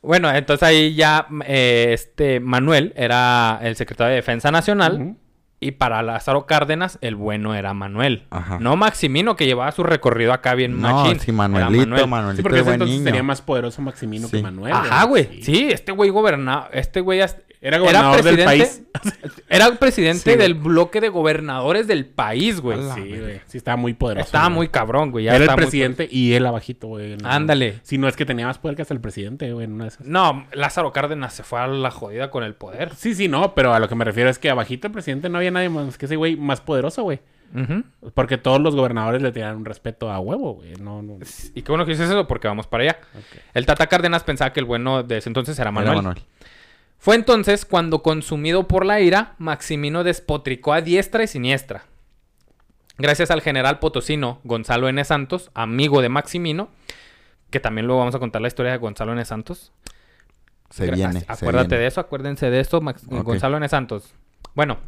[SPEAKER 3] Bueno, entonces ahí ya eh, este Manuel era el secretario de Defensa Nacional y para Lázaro Cárdenas el bueno era Manuel.
[SPEAKER 2] Ajá.
[SPEAKER 3] No Maximino que llevaba su recorrido acá bien
[SPEAKER 2] No,
[SPEAKER 3] machín.
[SPEAKER 2] sí, Manuelito,
[SPEAKER 3] Manuel.
[SPEAKER 2] Manuelito
[SPEAKER 1] Sí, porque
[SPEAKER 2] es
[SPEAKER 1] ese
[SPEAKER 2] buen
[SPEAKER 1] entonces
[SPEAKER 2] niño.
[SPEAKER 1] sería más poderoso Maximino que
[SPEAKER 2] Sí.
[SPEAKER 1] Manuel.
[SPEAKER 3] Ajá, güey. Sí. este güey gobernaba. Este güey
[SPEAKER 1] Era gobernador del país. [LAUGHS]
[SPEAKER 3] Era presidente
[SPEAKER 1] Sí,
[SPEAKER 3] del bloque de gobernadores del país, güey.
[SPEAKER 1] Sí, güey. Sí, estaba muy poderoso.
[SPEAKER 3] Estaba
[SPEAKER 1] güey.
[SPEAKER 3] muy cabrón, güey. ya
[SPEAKER 1] Era el presidente y él abajito, güey. No-
[SPEAKER 3] Ándale.
[SPEAKER 1] Si no es que tenía más poder que hasta el presidente, güey, en una de esas.
[SPEAKER 3] No, Lázaro Cárdenas se fue a la jodida con el poder.
[SPEAKER 1] Sí, sí, no, pero a lo que me refiero es que abajito el presidente no había nadie más que ese güey más poderoso, güey. Porque todos los gobernadores le tenían un respeto a huevo, güey. No, no.
[SPEAKER 3] Y qué bueno que dices eso porque vamos para allá. El Tata Cárdenas pensaba que el bueno de ese entonces era
[SPEAKER 2] Era
[SPEAKER 3] Manuel. Fue entonces cuando, consumido por la ira, Maximino despotricó a diestra y siniestra. Gracias al general potosino Gonzalo N. Santos, amigo de Maximino, que también luego vamos a contar la historia de Gonzalo N. Santos.
[SPEAKER 2] Se viene. se
[SPEAKER 3] Acuérdate
[SPEAKER 2] viene.
[SPEAKER 3] de eso, acuérdense de eso, Max-
[SPEAKER 2] Ok.
[SPEAKER 3] Gonzalo N. Santos. Bueno,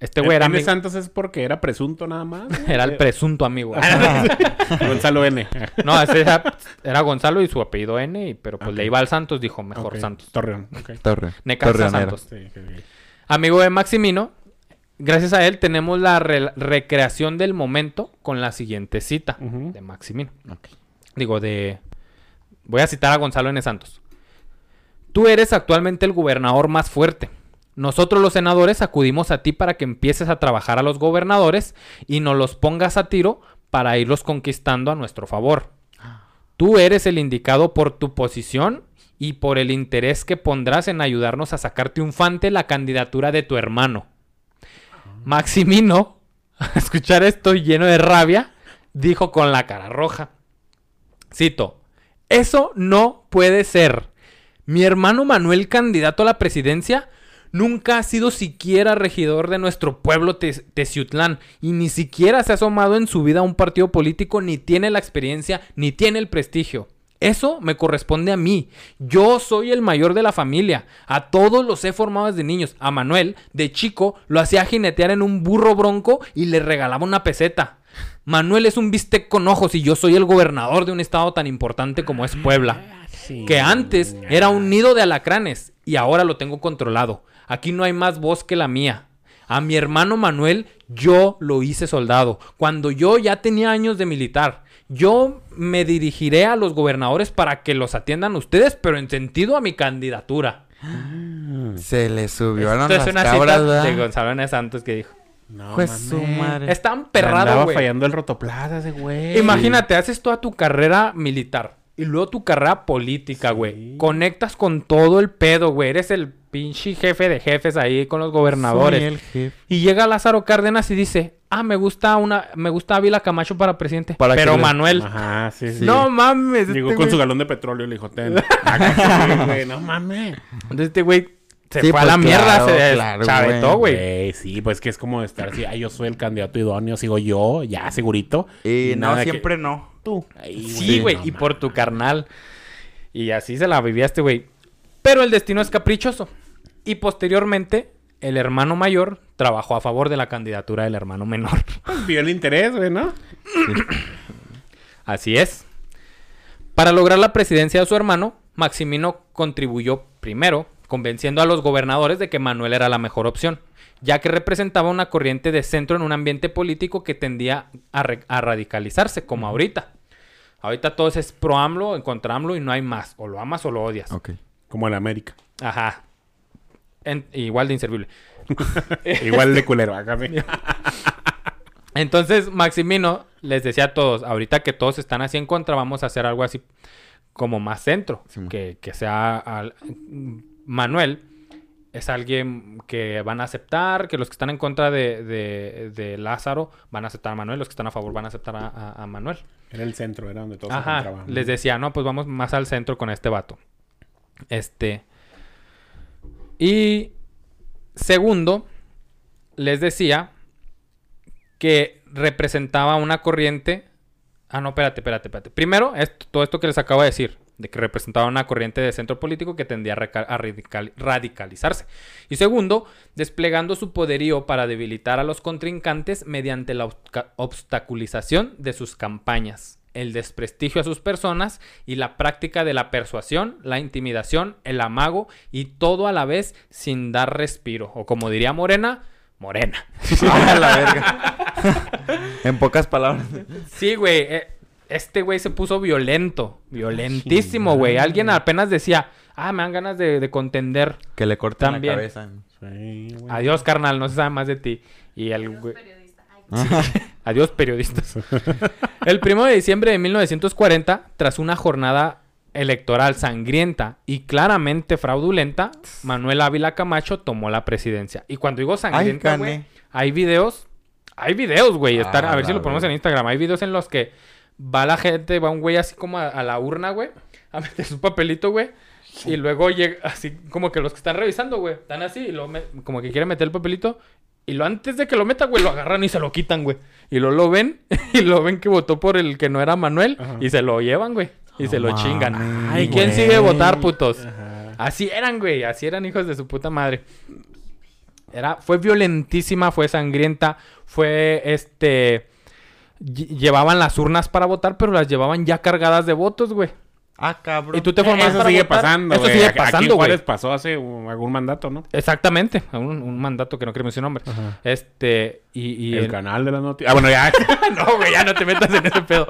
[SPEAKER 3] este güey era,
[SPEAKER 1] N. Santos es porque era presunto nada más. [LAUGHS]
[SPEAKER 3] era el presunto amigo. [LAUGHS] [LAUGHS]
[SPEAKER 1] Gonzalo N.
[SPEAKER 3] no, ese era, era Gonzalo y su apellido N, y- pero pues le iba al Santos, dijo mejor Santos.
[SPEAKER 1] Torreón. ok.
[SPEAKER 2] Torre.
[SPEAKER 3] Necaxa. Santos.
[SPEAKER 1] Sí.
[SPEAKER 3] Amigo de Maximino, gracias a él tenemos la re- recreación del momento con la siguiente cita de Maximino.
[SPEAKER 2] Ok.
[SPEAKER 3] Digo, de... Voy a citar a Gonzalo N. Santos. Tú eres actualmente el gobernador más fuerte. Nosotros los senadores acudimos a ti para que empieces a trabajar a los gobernadores y nos los pongas a tiro para irlos conquistando a nuestro favor. Tú eres el indicado por tu posición y por el interés que pondrás en ayudarnos a sacar triunfante la candidatura de tu hermano. Maximino, [LAUGHS] al escuchar esto lleno de rabia, dijo con la cara roja. Cito, eso no puede ser. Mi hermano Manuel, candidato a la presidencia, nunca ha sido siquiera regidor de nuestro pueblo Te- Teciutlán y ni siquiera se ha asomado en su vida a un partido político, ni tiene la experiencia, ni tiene el prestigio. Eso me corresponde a mí. Yo soy el mayor de la familia. A todos los he formado desde niños. A Manuel, de chico, lo hacía jinetear en un burro bronco y le regalaba una peseta. Manuel es un bistec con ojos y yo soy el gobernador de un estado tan importante como es Puebla. Que antes era un nido de alacranes y ahora lo tengo controlado. Aquí no hay más voz que la mía. A mi hermano Manuel yo lo hice soldado. Cuando yo ya tenía años de militar. Yo me dirigiré a los gobernadores para que los atiendan ustedes, pero en sentido a mi candidatura.
[SPEAKER 2] Se le subieron
[SPEAKER 3] Esto es
[SPEAKER 2] las
[SPEAKER 3] una
[SPEAKER 2] cabras,
[SPEAKER 3] cita
[SPEAKER 2] ¿verdad?
[SPEAKER 3] de Gonzalo N. Santos que dijo.
[SPEAKER 1] No,
[SPEAKER 2] Pues su madre.
[SPEAKER 3] Está emperrado, güey.
[SPEAKER 1] fallando el rotoplaza ese güey.
[SPEAKER 3] Imagínate, haces toda tu carrera militar y luego tu carrera política, güey. Conectas con todo el pedo, güey. Eres el pinche jefe de jefes ahí con los gobernadores.
[SPEAKER 2] Soy el jefe.
[SPEAKER 3] Y llega Lázaro Cárdenas y dice, ah, me gusta una, me gusta Ávila Camacho para presidente.
[SPEAKER 2] Para
[SPEAKER 3] Pero
[SPEAKER 2] le-
[SPEAKER 3] Manuel,
[SPEAKER 1] Ajá, sí, sí.
[SPEAKER 3] no mames.
[SPEAKER 1] Llegó
[SPEAKER 3] este
[SPEAKER 1] con su galón de petróleo y le dijo, ten. Acá, sí, güey, no mames.
[SPEAKER 3] Entonces este güey se
[SPEAKER 2] Sí,
[SPEAKER 3] fue a
[SPEAKER 2] pues,
[SPEAKER 3] la mierda,
[SPEAKER 2] claro,
[SPEAKER 3] se
[SPEAKER 2] claro,
[SPEAKER 3] chavetó, güey.
[SPEAKER 1] Güey, sí, pues que es como estar así, ay, yo soy el candidato idóneo, sigo yo, ya, segurito.
[SPEAKER 2] Y no,
[SPEAKER 1] que-
[SPEAKER 2] siempre no.
[SPEAKER 1] Tú. Ay,
[SPEAKER 3] Sí, güey,
[SPEAKER 1] no
[SPEAKER 3] y por tu carnal. Y así se la vivía este güey. Pero el destino es caprichoso. Y posteriormente, el hermano mayor trabajó a favor de la candidatura del hermano menor. [LAUGHS]
[SPEAKER 1] Pues vio el interés, güey, ¿no?
[SPEAKER 3] Así es. Para lograr la presidencia de su hermano, Maximino contribuyó primero convenciendo a los gobernadores de que Manuel era la mejor opción, ya que representaba una corriente de centro en un ambiente político que tendía a, radicalizarse, como ahorita. Ahorita todo es pro AMLO, en contra AMLO y no hay más. O lo amas o lo odias.
[SPEAKER 2] Ok.
[SPEAKER 1] Como el América.
[SPEAKER 3] Ajá. En- igual de inservible. [LAUGHS]
[SPEAKER 1] Igual de culero, sí. [LAUGHS]
[SPEAKER 3] Entonces Maximino les decía a todos, ahorita que todos están así en contra, vamos a hacer algo así como más centro,
[SPEAKER 2] Sí,
[SPEAKER 3] que, que sea al- Manuel es alguien que van a aceptar, que los que están en contra de, de- de Lázaro van a aceptar a Manuel, los que están a favor van a aceptar a, a- a Manuel.
[SPEAKER 1] Era el centro, era donde todos se
[SPEAKER 3] Ajá, les decía, no, pues vamos más al centro con este vato. Este. Y segundo, les decía que representaba una corriente. Ah, no, espérate, espérate, espérate. Primero, esto- todo esto que les acabo de decir, de que representaba una corriente de centro político que tendía a, radical- radicalizarse. Y segundo, desplegando su poderío para debilitar a los contrincantes mediante la obsta- obstaculización de sus campañas, el desprestigio a sus personas y la práctica de la persuasión, la intimidación, el amago y todo a la vez sin dar respiro. O como diría Morena, Morena. [LAUGHS]
[SPEAKER 2] La verga. [LAUGHS] en pocas palabras.
[SPEAKER 3] Sí, güey. eh, este güey se puso violento. Violentísimo, güey. Alguien apenas decía, ah, me dan ganas de, de contender.
[SPEAKER 2] Que le cortan
[SPEAKER 3] También.
[SPEAKER 2] la cabeza.
[SPEAKER 1] Sí, güey.
[SPEAKER 3] Adiós, carnal, no se sabe más de ti. Y el
[SPEAKER 4] Adiós,
[SPEAKER 3] güey-
[SPEAKER 4] periodista. Ay, [LAUGHS] [LAUGHS]
[SPEAKER 3] Adiós, periodistas. [LAUGHS] el 1 de diciembre de 1940, tras una jornada electoral sangrienta y claramente fraudulenta, Manuel Ávila Camacho tomó la presidencia. Y cuando digo sangrienta, güey, hay videos, hay videos, güey.
[SPEAKER 2] Ah,
[SPEAKER 3] a ver si lo ponemos en. Instagram. Hay videos en los que va la gente, va un güey así como a, a la urna, güey, a meter su papelito, güey. Y luego llega así como que los que están revisando, güey, están así y lo como que quieren meter el papelito. Y lo antes de que lo meta, güey, lo agarran y se lo quitan, güey. Y luego lo ven [LAUGHS] y lo ven que votó por el que no era Manuel
[SPEAKER 1] Ajá.
[SPEAKER 3] y se lo llevan, güey. Y se lo chingan. Ay, ¿quién
[SPEAKER 2] güey.
[SPEAKER 3] sigue votar, putos?
[SPEAKER 1] Ajá.
[SPEAKER 3] Así eran, güey. Así eran hijos de su puta madre. Era, fue violentísima, fue sangrienta, fue este. Lle- Llevaban las urnas para votar, pero las llevaban ya cargadas de votos, güey.
[SPEAKER 2] Ah, cabrón.
[SPEAKER 3] Y tú te formas
[SPEAKER 1] Eso
[SPEAKER 3] para
[SPEAKER 1] sigue
[SPEAKER 3] votar.
[SPEAKER 1] pasando,
[SPEAKER 3] Eso sigue
[SPEAKER 1] Aquí- Aquí
[SPEAKER 3] pasando,
[SPEAKER 1] en
[SPEAKER 3] güey.
[SPEAKER 1] Juárez pasó hace algún mandato, ¿no?
[SPEAKER 3] Exactamente. Un, un mandato que no queremos su nombre.
[SPEAKER 1] Ajá.
[SPEAKER 3] Este. Y. y
[SPEAKER 1] el
[SPEAKER 3] el-
[SPEAKER 1] canal de las noticias. Ah, bueno, ya. [LAUGHS] [LAUGHS]
[SPEAKER 3] no, güey, ya no te metas en ese pedo.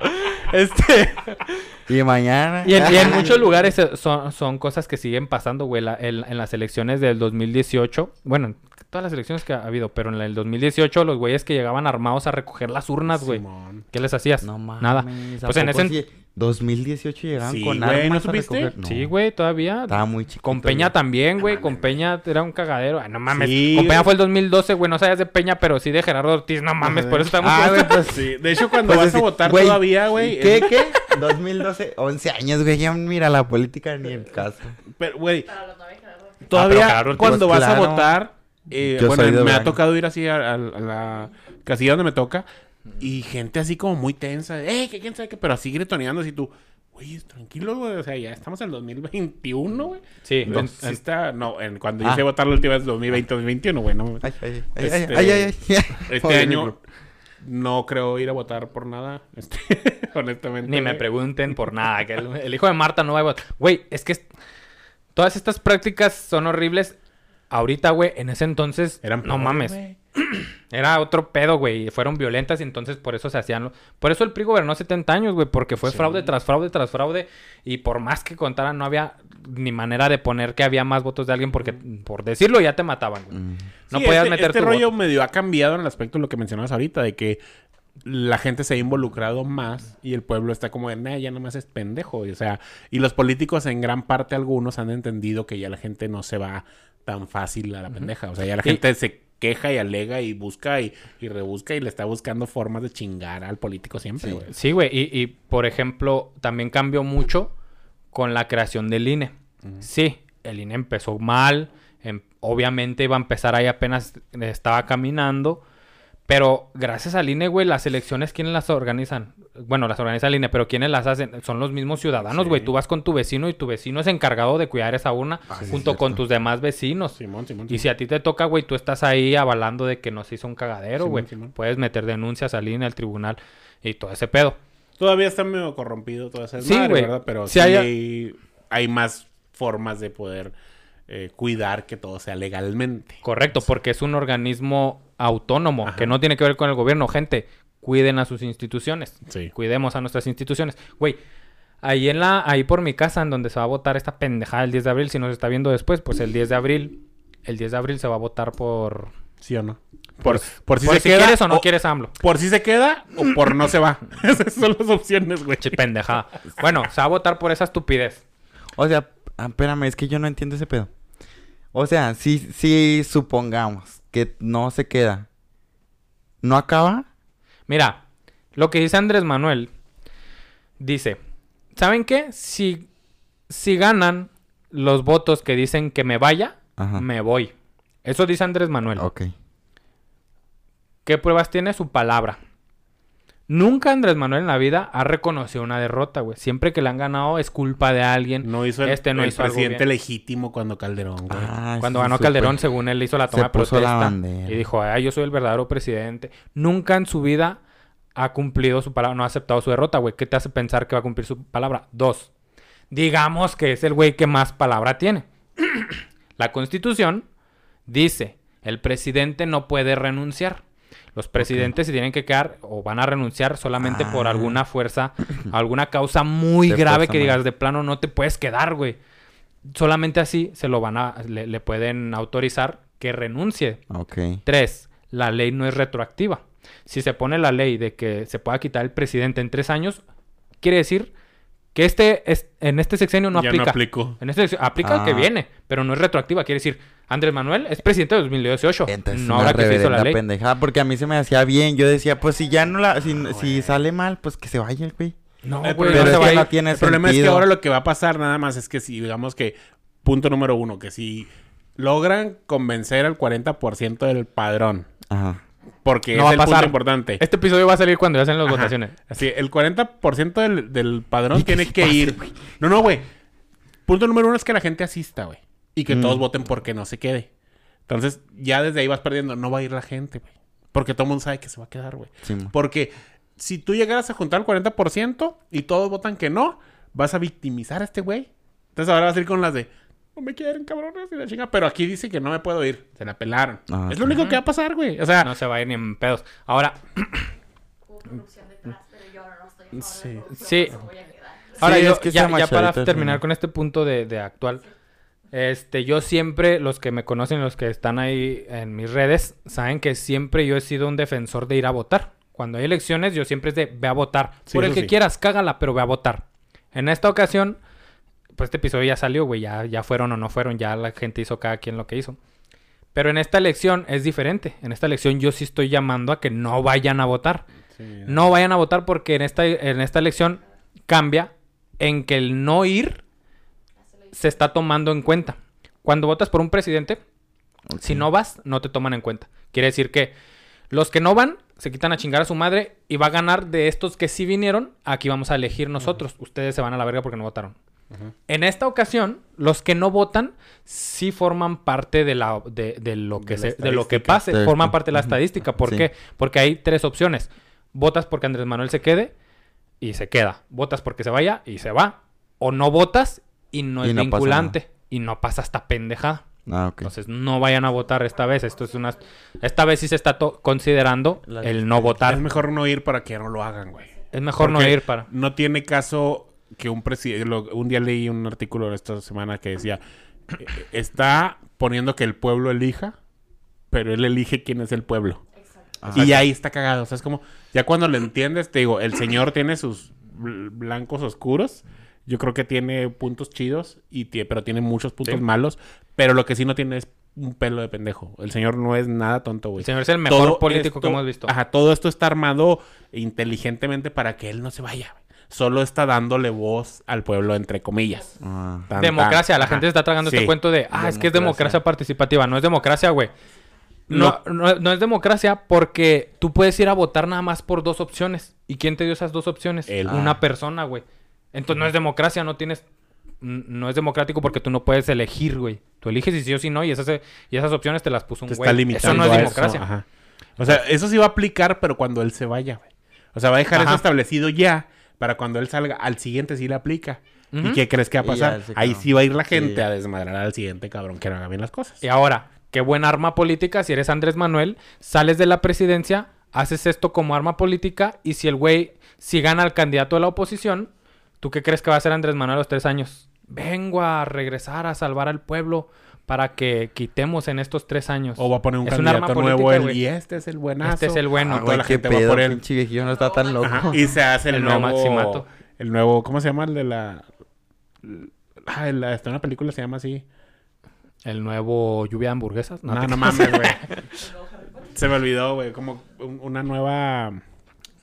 [SPEAKER 3] Este. [LAUGHS]
[SPEAKER 2] Y mañana.
[SPEAKER 3] Y en, y en muchos lugares eh, son, son cosas que siguen pasando, güey. La- en, en las elecciones del 2018, bueno, en todas las elecciones que ha habido, pero en el 2018 los güeyes que llegaban armados a recoger las urnas, güey. ¿Qué les hacías?
[SPEAKER 2] No mames.
[SPEAKER 3] Nada.
[SPEAKER 2] ¿a
[SPEAKER 3] Pues en ese...
[SPEAKER 2] sí? 2018 llegaban
[SPEAKER 1] Sí,
[SPEAKER 2] con
[SPEAKER 1] güey,
[SPEAKER 2] armas
[SPEAKER 1] ¿no
[SPEAKER 2] a
[SPEAKER 1] supiste?
[SPEAKER 2] recoger? No.
[SPEAKER 3] Sí, güey, todavía.
[SPEAKER 2] Estaba muy chiquito.
[SPEAKER 3] Con Peña también, güey. Con Peña era un cagadero. Ay, no mames.
[SPEAKER 1] Sí,
[SPEAKER 3] Con Peña fue el 2012, güey. No sabías de Peña, pero sí de Gerardo Ortiz. No mames, por eso estamos...
[SPEAKER 2] Ah, güey, pues...
[SPEAKER 1] Sí, de hecho, cuando
[SPEAKER 2] Pues
[SPEAKER 1] vas a votar
[SPEAKER 2] güey,
[SPEAKER 1] todavía, güey.
[SPEAKER 2] ¿Qué,
[SPEAKER 1] es-
[SPEAKER 2] qué? 2012, 11 años, güey. Ya mira la política ni el caso.
[SPEAKER 1] Pero, güey, todavía
[SPEAKER 3] Ortiz,
[SPEAKER 1] cuando vas a votar, eh,
[SPEAKER 2] Yo
[SPEAKER 1] bueno, me ha tocado ir así a, a- a la casilla donde me toca y gente así como muy tensa, eh, que quién sabe qué, pero así gritoneando así tú, güey, tranquilo, güey, o sea, ya estamos en el 2021, güey.
[SPEAKER 3] Sí,
[SPEAKER 1] No,
[SPEAKER 3] en-
[SPEAKER 1] está, no, en- cuando
[SPEAKER 2] Ah.
[SPEAKER 1] hice votar la última vez 2020-2021, güey, no,
[SPEAKER 2] Ay, ay, ay,
[SPEAKER 1] Este-
[SPEAKER 2] ay, ay, ay, ay.
[SPEAKER 1] este año no creo ir a votar por nada, este, [LAUGHS] honestamente.
[SPEAKER 3] Ni me pregunten por nada. Que el, el hijo de Marta no va a votar. Güey, es que es- todas estas prácticas son horribles. Ahorita, güey, en ese entonces,
[SPEAKER 1] Eran
[SPEAKER 3] no mames. [CLEARS THROAT] Era otro pedo, güey. y Fueron violentas y entonces por eso se hacían. lo- Por eso el PRI gobernó 70 años, güey. Porque fue
[SPEAKER 1] Sí.
[SPEAKER 3] fraude tras fraude tras fraude. Y por más que contaran, no había ni manera de poner que había más votos de alguien. Porque por decirlo ya te mataban, güey.
[SPEAKER 2] Mm.
[SPEAKER 3] No
[SPEAKER 1] Sí,
[SPEAKER 3] podías
[SPEAKER 1] este,
[SPEAKER 3] meter
[SPEAKER 1] este
[SPEAKER 3] tu
[SPEAKER 1] rollo
[SPEAKER 3] voto.
[SPEAKER 1] medio ha cambiado en el aspecto de lo que mencionabas ahorita, de que la gente se ha involucrado más y el pueblo está como de, nah, ya nomás es pendejo. O sea, y los políticos en gran parte algunos han entendido que ya la gente no se va tan fácil a la pendeja. O sea, ya la
[SPEAKER 3] Y-
[SPEAKER 1] gente se queja y alega y busca y, y rebusca y le está buscando formas de chingar al político siempre, güey.
[SPEAKER 3] Sí, güey. Y, y, por ejemplo, también cambió mucho con la creación del INE. Sí, el INE empezó mal. em- obviamente iba a empezar ahí apenas estaba caminando. Pero gracias al INE, güey, las elecciones, ¿quiénes las organizan? Bueno, las organiza el INE, pero ¿quiénes las hacen? Son los mismos ciudadanos,
[SPEAKER 1] Sí.
[SPEAKER 3] güey. Tú vas con tu vecino y tu vecino es encargado de cuidar esa urna
[SPEAKER 2] Ah, sí,
[SPEAKER 3] junto
[SPEAKER 2] es
[SPEAKER 3] con tus demás vecinos.
[SPEAKER 1] Simón, Simón.
[SPEAKER 3] Y si a ti te toca, güey, tú estás ahí avalando de que no se hizo un cagadero,
[SPEAKER 1] Simón,
[SPEAKER 3] güey.
[SPEAKER 1] Simón.
[SPEAKER 3] Puedes meter denuncias al INE, al tribunal y todo ese pedo.
[SPEAKER 1] Todavía está medio corrompido todo ese
[SPEAKER 3] Sí,
[SPEAKER 1] desmadre,
[SPEAKER 3] güey.
[SPEAKER 1] ¿verdad? Pero
[SPEAKER 3] Sí
[SPEAKER 1] sí,
[SPEAKER 3] hay...
[SPEAKER 1] hay más formas de poder eh, cuidar que todo sea legalmente.
[SPEAKER 3] Correcto, porque es un organismo autónomo
[SPEAKER 1] Ajá.
[SPEAKER 3] que no tiene que ver con el gobierno. Gente, cuiden a sus instituciones.
[SPEAKER 1] Sí.
[SPEAKER 3] Cuidemos a nuestras instituciones. Güey, ahí en la, ahí por mi casa, en donde se va a votar esta pendejada el 10 de abril, si nos está viendo después, pues el 10 de abril, el 10 de abril se va a votar por...
[SPEAKER 1] ¿Sí o no? Por,
[SPEAKER 3] Por,
[SPEAKER 1] por si
[SPEAKER 3] por
[SPEAKER 1] se
[SPEAKER 3] si
[SPEAKER 1] queda
[SPEAKER 3] quieres o no
[SPEAKER 1] o-
[SPEAKER 3] quieres AMLO.
[SPEAKER 1] Por si se queda o por no se va. [LAUGHS] [LAUGHS] Esas son las opciones, güey.
[SPEAKER 3] Che, pendejada. Bueno, se va a votar por esa estupidez.
[SPEAKER 2] O sea, espérame, es que yo no entiendo ese pedo. O sea, si, si supongamos que no se queda, ¿no acaba?
[SPEAKER 3] Mira, lo que dice Andrés Manuel, dice, ¿saben qué? Si, si ganan los votos que dicen que me vaya,
[SPEAKER 2] Ajá.
[SPEAKER 3] me voy. Eso dice Andrés Manuel.
[SPEAKER 2] Ok.
[SPEAKER 3] ¿Qué pruebas tiene su palabra? Nunca Andrés Manuel en la vida ha reconocido una derrota, güey. Siempre que le han ganado es culpa de alguien.
[SPEAKER 1] No hizo el,
[SPEAKER 3] Este no
[SPEAKER 1] el
[SPEAKER 3] hizo algo
[SPEAKER 1] presidente
[SPEAKER 3] bien.
[SPEAKER 1] legítimo cuando Calderón, güey.
[SPEAKER 2] Ah,
[SPEAKER 3] Cuando
[SPEAKER 2] sí,
[SPEAKER 3] ganó. Calderón, según él, hizo la toma
[SPEAKER 2] Se
[SPEAKER 3] de protesta. Y dijo, ay, yo soy el verdadero presidente. Nunca en su vida ha cumplido su palabra, no ha aceptado su derrota, güey. ¿Qué te hace pensar que va a cumplir su palabra? Dos, digamos que es el güey que más palabra tiene. [CLEARS THROAT] la constitución dice, el presidente no puede renunciar. Los presidentes se tienen que quedar o van a renunciar solamente por
[SPEAKER 2] Ah.
[SPEAKER 3] alguna fuerza, [CLEARS THROAT] alguna causa muy
[SPEAKER 2] De
[SPEAKER 3] grave que digas de plano no te puedes quedar, güey. Solamente así se lo van a, le, le pueden autorizar que renuncie.
[SPEAKER 2] Ok.
[SPEAKER 3] Tres, la ley no es retroactiva. Si se pone la ley de que se pueda quitar el presidente en tres años, quiere decir que este es, en este sexenio no
[SPEAKER 1] ya
[SPEAKER 3] aplica.
[SPEAKER 1] no aplicó.
[SPEAKER 3] En este sexenio aplica el que
[SPEAKER 2] Ah.
[SPEAKER 3] viene, pero no es retroactiva. Quiere decir, Andrés Manuel es presidente de 2018.
[SPEAKER 2] Entonces,
[SPEAKER 3] no ahora que se hizo la ley.
[SPEAKER 2] pendejada, porque a mí se me hacía bien. Yo decía, pues si ya no la... Si, si sale mal, pues que se vaya el güey.
[SPEAKER 3] No,
[SPEAKER 1] El
[SPEAKER 3] güey,
[SPEAKER 2] Pero
[SPEAKER 3] se
[SPEAKER 2] es que no tiene
[SPEAKER 1] El problema es que ahora lo que va a pasar nada más es que si, digamos que, punto número uno, que si logran convencer al 40% del padrón,
[SPEAKER 2] Ajá.
[SPEAKER 1] Porque
[SPEAKER 3] No
[SPEAKER 1] es
[SPEAKER 3] va a
[SPEAKER 1] el
[SPEAKER 3] pasar.
[SPEAKER 1] punto importante.
[SPEAKER 3] Este episodio va a salir cuando ya hacen las
[SPEAKER 1] Ajá.
[SPEAKER 3] votaciones.
[SPEAKER 1] Así, el 40% del, del padrón tiene que ir. No, no, güey. Punto número uno es que la gente asista, güey. Y que
[SPEAKER 2] Mm.
[SPEAKER 1] todos voten porque no se quede. Entonces, ya desde ahí vas perdiendo. No va a ir la gente, güey. Porque todo el mundo sabe que se va a quedar, güey.
[SPEAKER 2] Sí, mo.
[SPEAKER 1] Porque si tú llegaras a juntar el 40% y todos votan que no, vas a victimizar a este güey. Entonces ahora vas a ir con las de, no me quieren, cabrones, y la chinga. Pero aquí dice que no me puedo ir. Se la pelaron.
[SPEAKER 2] Ah,
[SPEAKER 1] es lo único que va a pasar, güey. O sea,
[SPEAKER 3] No se va a ir ni en pedos. Ahora,
[SPEAKER 4] Hubo producción detrás, pero yo ahora no estoy a favor
[SPEAKER 1] Sí.
[SPEAKER 4] de la producción,
[SPEAKER 3] Sí. Ahora,
[SPEAKER 2] Sí,
[SPEAKER 3] yo,
[SPEAKER 2] es que
[SPEAKER 3] ya, ya para terminar con este punto de, de actual, este, yo siempre, los que me conocen, los que están ahí en mis redes, saben que siempre yo he sido un defensor de ir a votar. Cuando hay elecciones, yo siempre es de ve a votar.
[SPEAKER 1] Sí,
[SPEAKER 3] Por el que
[SPEAKER 1] sí.
[SPEAKER 3] quieras, cágala, pero ve a votar. En esta ocasión, pues este episodio ya salió, güey, ya, ya fueron o no fueron, ya la gente hizo cada quien lo que hizo. Pero en esta elección es diferente. En esta elección yo sí estoy llamando a que no vayan a votar. No vayan a votar porque en esta, en esta elección cambia en que el no ir se está tomando en cuenta. Cuando votas por un presidente, si no vas, no te toman en cuenta. Quiere decir que los que no van se quitan a chingar a su madre y va a ganar de estos que sí vinieron. Aquí vamos a elegir nosotros. Ustedes se van a la verga porque no votaron. En esta ocasión, los que no votan sí forman parte de, la, de, de lo, que
[SPEAKER 1] De la
[SPEAKER 3] se- de lo que
[SPEAKER 1] estadística.
[SPEAKER 3] pase, forman parte de la estadística. ¿Por
[SPEAKER 2] Sí.
[SPEAKER 3] qué? Porque hay tres opciones. Votas porque Andrés Manuel se quede y se queda. Votas porque se vaya y se va. O no votas y no
[SPEAKER 2] Y
[SPEAKER 3] es
[SPEAKER 2] no
[SPEAKER 3] vinculante y no pasa esta pendejada.
[SPEAKER 2] Ah.
[SPEAKER 3] Entonces no vayan a votar esta vez. Esto es una esta vez sí se está considerando
[SPEAKER 2] La
[SPEAKER 3] el no votar.
[SPEAKER 1] Es mejor no ir para que no lo hagan, güey.
[SPEAKER 3] Es mejor no ir para.
[SPEAKER 1] No tiene caso que un presidente... Un día leí un artículo esta semana que decía... eh, Está poniendo que el pueblo elija, pero él elige quién es el pueblo.
[SPEAKER 4] Exacto.
[SPEAKER 1] Y ahí está cagado. O sea, es como... Ya cuando lo entiendes, te digo, el señor tiene sus bl- blancos oscuros. Yo creo que tiene puntos chidos, y pero tiene muchos puntos
[SPEAKER 3] Sí.
[SPEAKER 1] malos. Pero lo que sí no tiene es un pelo de pendejo. El señor no es nada tonto, güey.
[SPEAKER 3] El señor es el mejor
[SPEAKER 1] Todo
[SPEAKER 3] político que hemos visto.
[SPEAKER 1] Ajá, todo esto está armado inteligentemente para que él no se vaya. Solo está dándole voz al pueblo, entre comillas.
[SPEAKER 2] Ah.
[SPEAKER 1] Tan,
[SPEAKER 3] democracia,
[SPEAKER 1] tan.
[SPEAKER 3] la gente está tragando
[SPEAKER 1] Sí.
[SPEAKER 3] este cuento de, ah, es que es
[SPEAKER 2] Democracia.
[SPEAKER 3] participativa. No es democracia, güey. No, no, no es democracia porque tú puedes ir a votar nada más por dos opciones. ¿Y quién te dio esas dos opciones? Una
[SPEAKER 2] Ah.
[SPEAKER 3] persona, güey. Entonces no es democracia, no tienes... No es democrático porque tú no puedes elegir, güey. Tú eliges si sí o si no y esas, y esas opciones te las puso un
[SPEAKER 1] Te
[SPEAKER 3] güey.
[SPEAKER 1] está limitando
[SPEAKER 3] Eso no es democracia.
[SPEAKER 1] Ajá. O sea, eso sí va a aplicar, pero cuando él se vaya, güey. O sea, va a dejar
[SPEAKER 3] Ajá.
[SPEAKER 1] eso establecido ya para cuando él salga, al siguiente sí le aplica. ¿Y qué crees que va a pasar? Ahí sí va a ir la gente
[SPEAKER 2] Sí.
[SPEAKER 1] a desmadrar al siguiente cabrón que no haga bien las cosas.
[SPEAKER 3] Y ahora, qué buen arma política si eres Andrés Manuel, sales de la presidencia, haces esto como arma política y si el güey, si gana el candidato de la oposición, ¿tú qué crees que va a hacer Andrés Manuel a los tres años? Vengo a regresar a salvar al pueblo para que quitemos en estos tres años.
[SPEAKER 1] O va a poner un
[SPEAKER 3] Es
[SPEAKER 1] candidato
[SPEAKER 3] arma
[SPEAKER 1] nuevo
[SPEAKER 3] política,
[SPEAKER 1] él
[SPEAKER 3] güey.
[SPEAKER 1] y este es el buenazo.
[SPEAKER 3] Este es el bueno.
[SPEAKER 2] Ah,
[SPEAKER 1] toda
[SPEAKER 2] güey,
[SPEAKER 1] la
[SPEAKER 2] qué
[SPEAKER 1] gente va
[SPEAKER 2] pedo,
[SPEAKER 1] por él.
[SPEAKER 2] pinche viejillo no está tan loco.
[SPEAKER 1] Ajá, Y se hace el,
[SPEAKER 3] El nuevo. Maximato.
[SPEAKER 1] El nuevo... ¿Cómo se llama? El de la... Ah, en la, está una película se llama así.
[SPEAKER 3] El nuevo lluvia de hamburguesas.
[SPEAKER 1] No,
[SPEAKER 3] te
[SPEAKER 1] no, mames, güey. [LAUGHS] Se me olvidó, güey. Como un- una nueva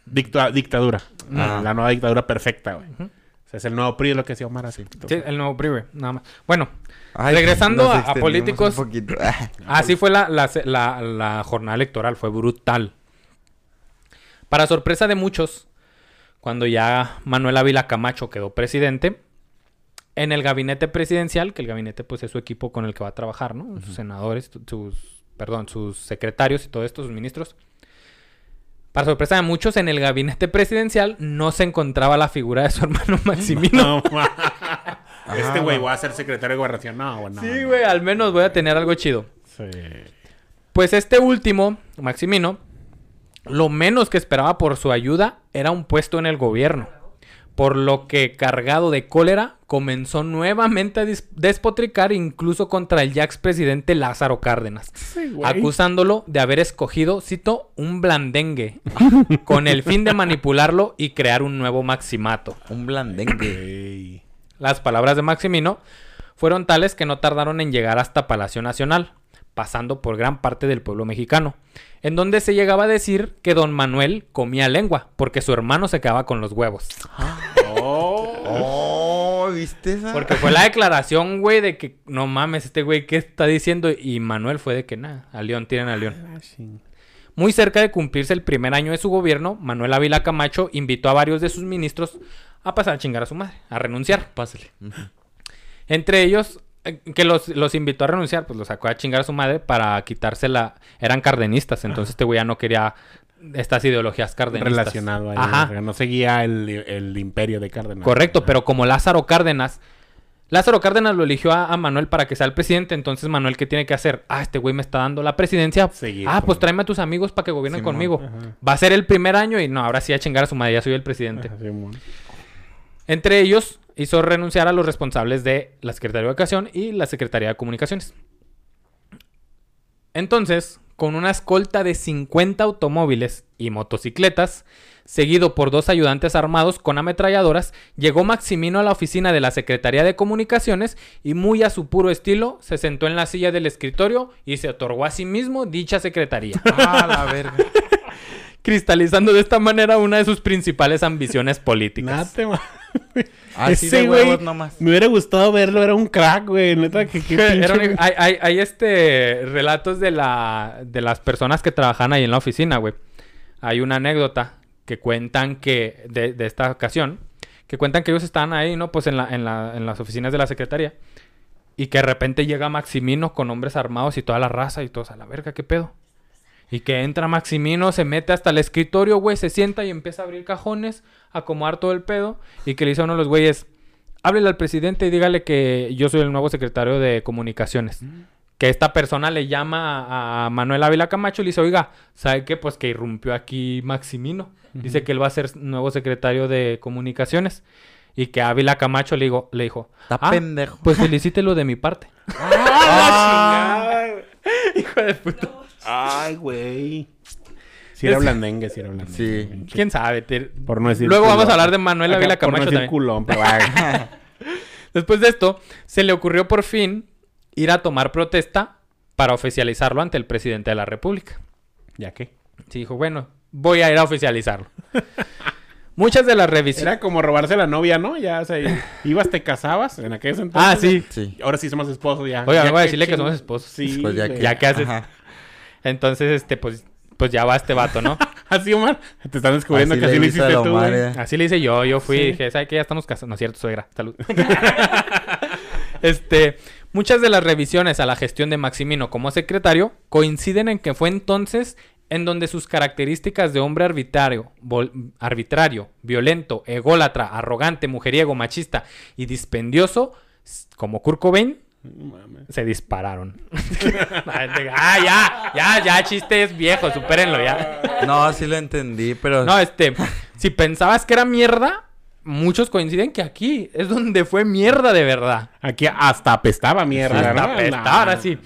[SPEAKER 1] dicta- dictadura.
[SPEAKER 2] Ah.
[SPEAKER 1] La nueva dictadura perfecta, güey. O sea, es el nuevo PRI, lo que decía Omar así.
[SPEAKER 3] Sí, el nuevo PRI, güey, nada más. Bueno,
[SPEAKER 2] Ay,
[SPEAKER 3] Regresando a- políticos.
[SPEAKER 2] un poquito. [LAUGHS]
[SPEAKER 3] así fue la, la, la- la jornada electoral, fue brutal. Para sorpresa de muchos, cuando ya Manuel Ávila Camacho quedó presidente, en el gabinete presidencial, que el gabinete pues es su equipo con el que va a trabajar, ¿no? Sus senadores, sus, perdón, sus secretarios y todo esto, sus ministros. Para sorpresa de muchos, en el gabinete presidencial no se encontraba la figura de su [LAUGHS] hermano Maximino.
[SPEAKER 1] No, ma- [LAUGHS] este güey va a ser secretario de gobernación. No.
[SPEAKER 3] Sí, güey, al menos voy a tener algo chido.
[SPEAKER 1] Sí.
[SPEAKER 3] Pues este último, Maximino, lo menos que esperaba por su ayuda era un puesto en el gobierno. Por lo que, cargado de cólera, comenzó nuevamente a despotricar incluso contra el ya expresidente Lázaro Cárdenas, acusándolo de haber escogido, cito, un blandengue, [LAUGHS] con el fin de manipularlo y crear un nuevo maximato.
[SPEAKER 2] Un blandengue.
[SPEAKER 3] Las palabras de Maximino fueron tales que no tardaron en llegar hasta Palacio Nacional, pasando por gran parte del pueblo mexicano, en donde se llegaba a decir que don Manuel comía lengua, porque su hermano se quedaba con los huevos.
[SPEAKER 2] Oh, ¿viste esa?
[SPEAKER 3] Porque fue la declaración, güey, de que no mames, este güey, ¿qué está diciendo? Y Manuel fue de que nada, a León, tienen a León. Muy cerca de cumplirse el primer año de su gobierno, Manuel Ávila Camacho invitó a varios de sus ministros a pasar a chingar a su madre, a renunciar.
[SPEAKER 2] Pásale.
[SPEAKER 3] Entre ellos, que los, los invitó a renunciar, pues los sacó a chingar a su madre para quitarse la... Eran cardenistas, entonces este güey ya no quería estas ideologías cardenistas.
[SPEAKER 1] Relacionado ahí.
[SPEAKER 3] Ajá.
[SPEAKER 1] no seguía el, el imperio de Cárdenas.
[SPEAKER 3] Correcto, pero como Lázaro Cárdenas... Lázaro Cárdenas lo eligió a, a Manuel para que sea el presidente, entonces Manuel, ¿qué tiene que hacer? Ah, este güey me está dando la presidencia.
[SPEAKER 1] Seguir
[SPEAKER 3] ah, pues tráeme a tus amigos para que gobiernen
[SPEAKER 2] Simón,
[SPEAKER 3] conmigo.
[SPEAKER 1] ajá.
[SPEAKER 3] Va a ser el primer año y no, ahora sí a chingar a su madre, ya soy el presidente.
[SPEAKER 1] Ajá.
[SPEAKER 3] Entre ellos, hizo renunciar a los responsables de la Secretaría de Educación y la Secretaría de Comunicaciones. Entonces, con una escolta de 50 automóviles y motocicletas, seguido por dos ayudantes armados con ametralladoras, llegó Maximino a la oficina de la Secretaría de Comunicaciones y muy a su puro estilo se sentó en la silla del escritorio y se otorgó a sí mismo dicha secretaría, [LAUGHS]
[SPEAKER 2] la verga.
[SPEAKER 3] Cristalizando de esta manera una de sus principales ambiciones políticas.
[SPEAKER 1] Nate,
[SPEAKER 2] Así
[SPEAKER 1] Ese
[SPEAKER 2] de nomás.
[SPEAKER 1] Me hubiera gustado verlo, era un crack, güey. Neta, que qué [LAUGHS] pinche-
[SPEAKER 3] un- hay, hay- hay, este relatos de la de las personas que trabajan ahí en la oficina, güey. Hay una anécdota que cuentan que de, de esta ocasión, que cuentan que ellos estaban ahí, ¿no? Pues en la, en la, en las oficinas de la secretaría y que de repente llega Maximino con hombres armados y toda la raza y todos a la verga, ¿qué pedo? Y que entra Maximino, se mete hasta el escritorio, güey, se sienta y empieza a abrir cajones, a acomodar todo el pedo. Y que le dice a uno de los güeyes, háblele al presidente y dígale que yo soy el nuevo secretario de comunicaciones. Que esta persona le llama a, Manuel Ávila Camacho y le dice, oiga, ¿sabe qué? Pues que irrumpió aquí Maximino. Dice que él va a ser nuevo secretario de comunicaciones. Y que Ávila Camacho le, digo, le dijo,
[SPEAKER 2] Está
[SPEAKER 3] "Ah,
[SPEAKER 2] pendejo.
[SPEAKER 3] Pues felicítelo de mi parte. [LAUGHS]
[SPEAKER 1] ¡Ah,
[SPEAKER 3] Hijo de puta.
[SPEAKER 1] Ay, güey. Si era blandengue, si era blandengue.
[SPEAKER 2] Sí.
[SPEAKER 3] ¿Quién sabe? Te-
[SPEAKER 1] Por no decir
[SPEAKER 3] Luego vamos a hablar de Manuel Ávila
[SPEAKER 1] por no
[SPEAKER 3] Camacho
[SPEAKER 1] decir
[SPEAKER 3] también.
[SPEAKER 1] culón, pero. [LAUGHS]
[SPEAKER 3] Después de esto, se le ocurrió por fin ir a tomar protesta para oficializarlo ante el presidente de la República.
[SPEAKER 1] ¿Ya qué?
[SPEAKER 3] Sí, dijo, bueno, voy a ir a oficializarlo. [LAUGHS] Muchas de las revisiones...
[SPEAKER 1] Era como robarse la novia, ¿no? Ya, o sea, [LAUGHS] ibas, te casabas en aquellos entonces.
[SPEAKER 3] Ah, sí.
[SPEAKER 2] Sí.
[SPEAKER 1] Ahora sí somos esposos ya.
[SPEAKER 3] Oiga,
[SPEAKER 1] Ya
[SPEAKER 3] vengo a decirle que somos esposos.
[SPEAKER 1] Sí.
[SPEAKER 2] Pues ya que.
[SPEAKER 3] Ya que haces.
[SPEAKER 2] Ajá.
[SPEAKER 3] Entonces, este, pues, pues ya va este vato, ¿no? [LAUGHS]
[SPEAKER 1] Así, Omar. Te están descubriendo
[SPEAKER 2] Así
[SPEAKER 1] que
[SPEAKER 2] le
[SPEAKER 1] así lo
[SPEAKER 2] hizo
[SPEAKER 1] hiciste tú, güey.
[SPEAKER 2] eh.
[SPEAKER 3] Así le hice yo, yo fui y dije, ¿sabe qué? Ya estamos casados. No es cierto, suegra. Salud. [LAUGHS] [LAUGHS] este, muchas de las revisiones a la gestión de Maximino como secretario coinciden en que fue entonces en donde sus características de hombre arbitrario, vol- arbitrario, violento, ególatra, arrogante, mujeriego, machista y dispendioso, como Kurt Cobain,
[SPEAKER 1] No mames.
[SPEAKER 3] se dispararon. [LAUGHS] ah, ya, ya, ya, chistes viejos, supérenlo ya.
[SPEAKER 2] No, sí lo entendí, pero.
[SPEAKER 3] No, este, si pensabas que era mierda, muchos coinciden que aquí es donde fue mierda de verdad.
[SPEAKER 1] Aquí hasta apestaba mierda,
[SPEAKER 3] apestar,
[SPEAKER 1] Nah.
[SPEAKER 3] ahora sí.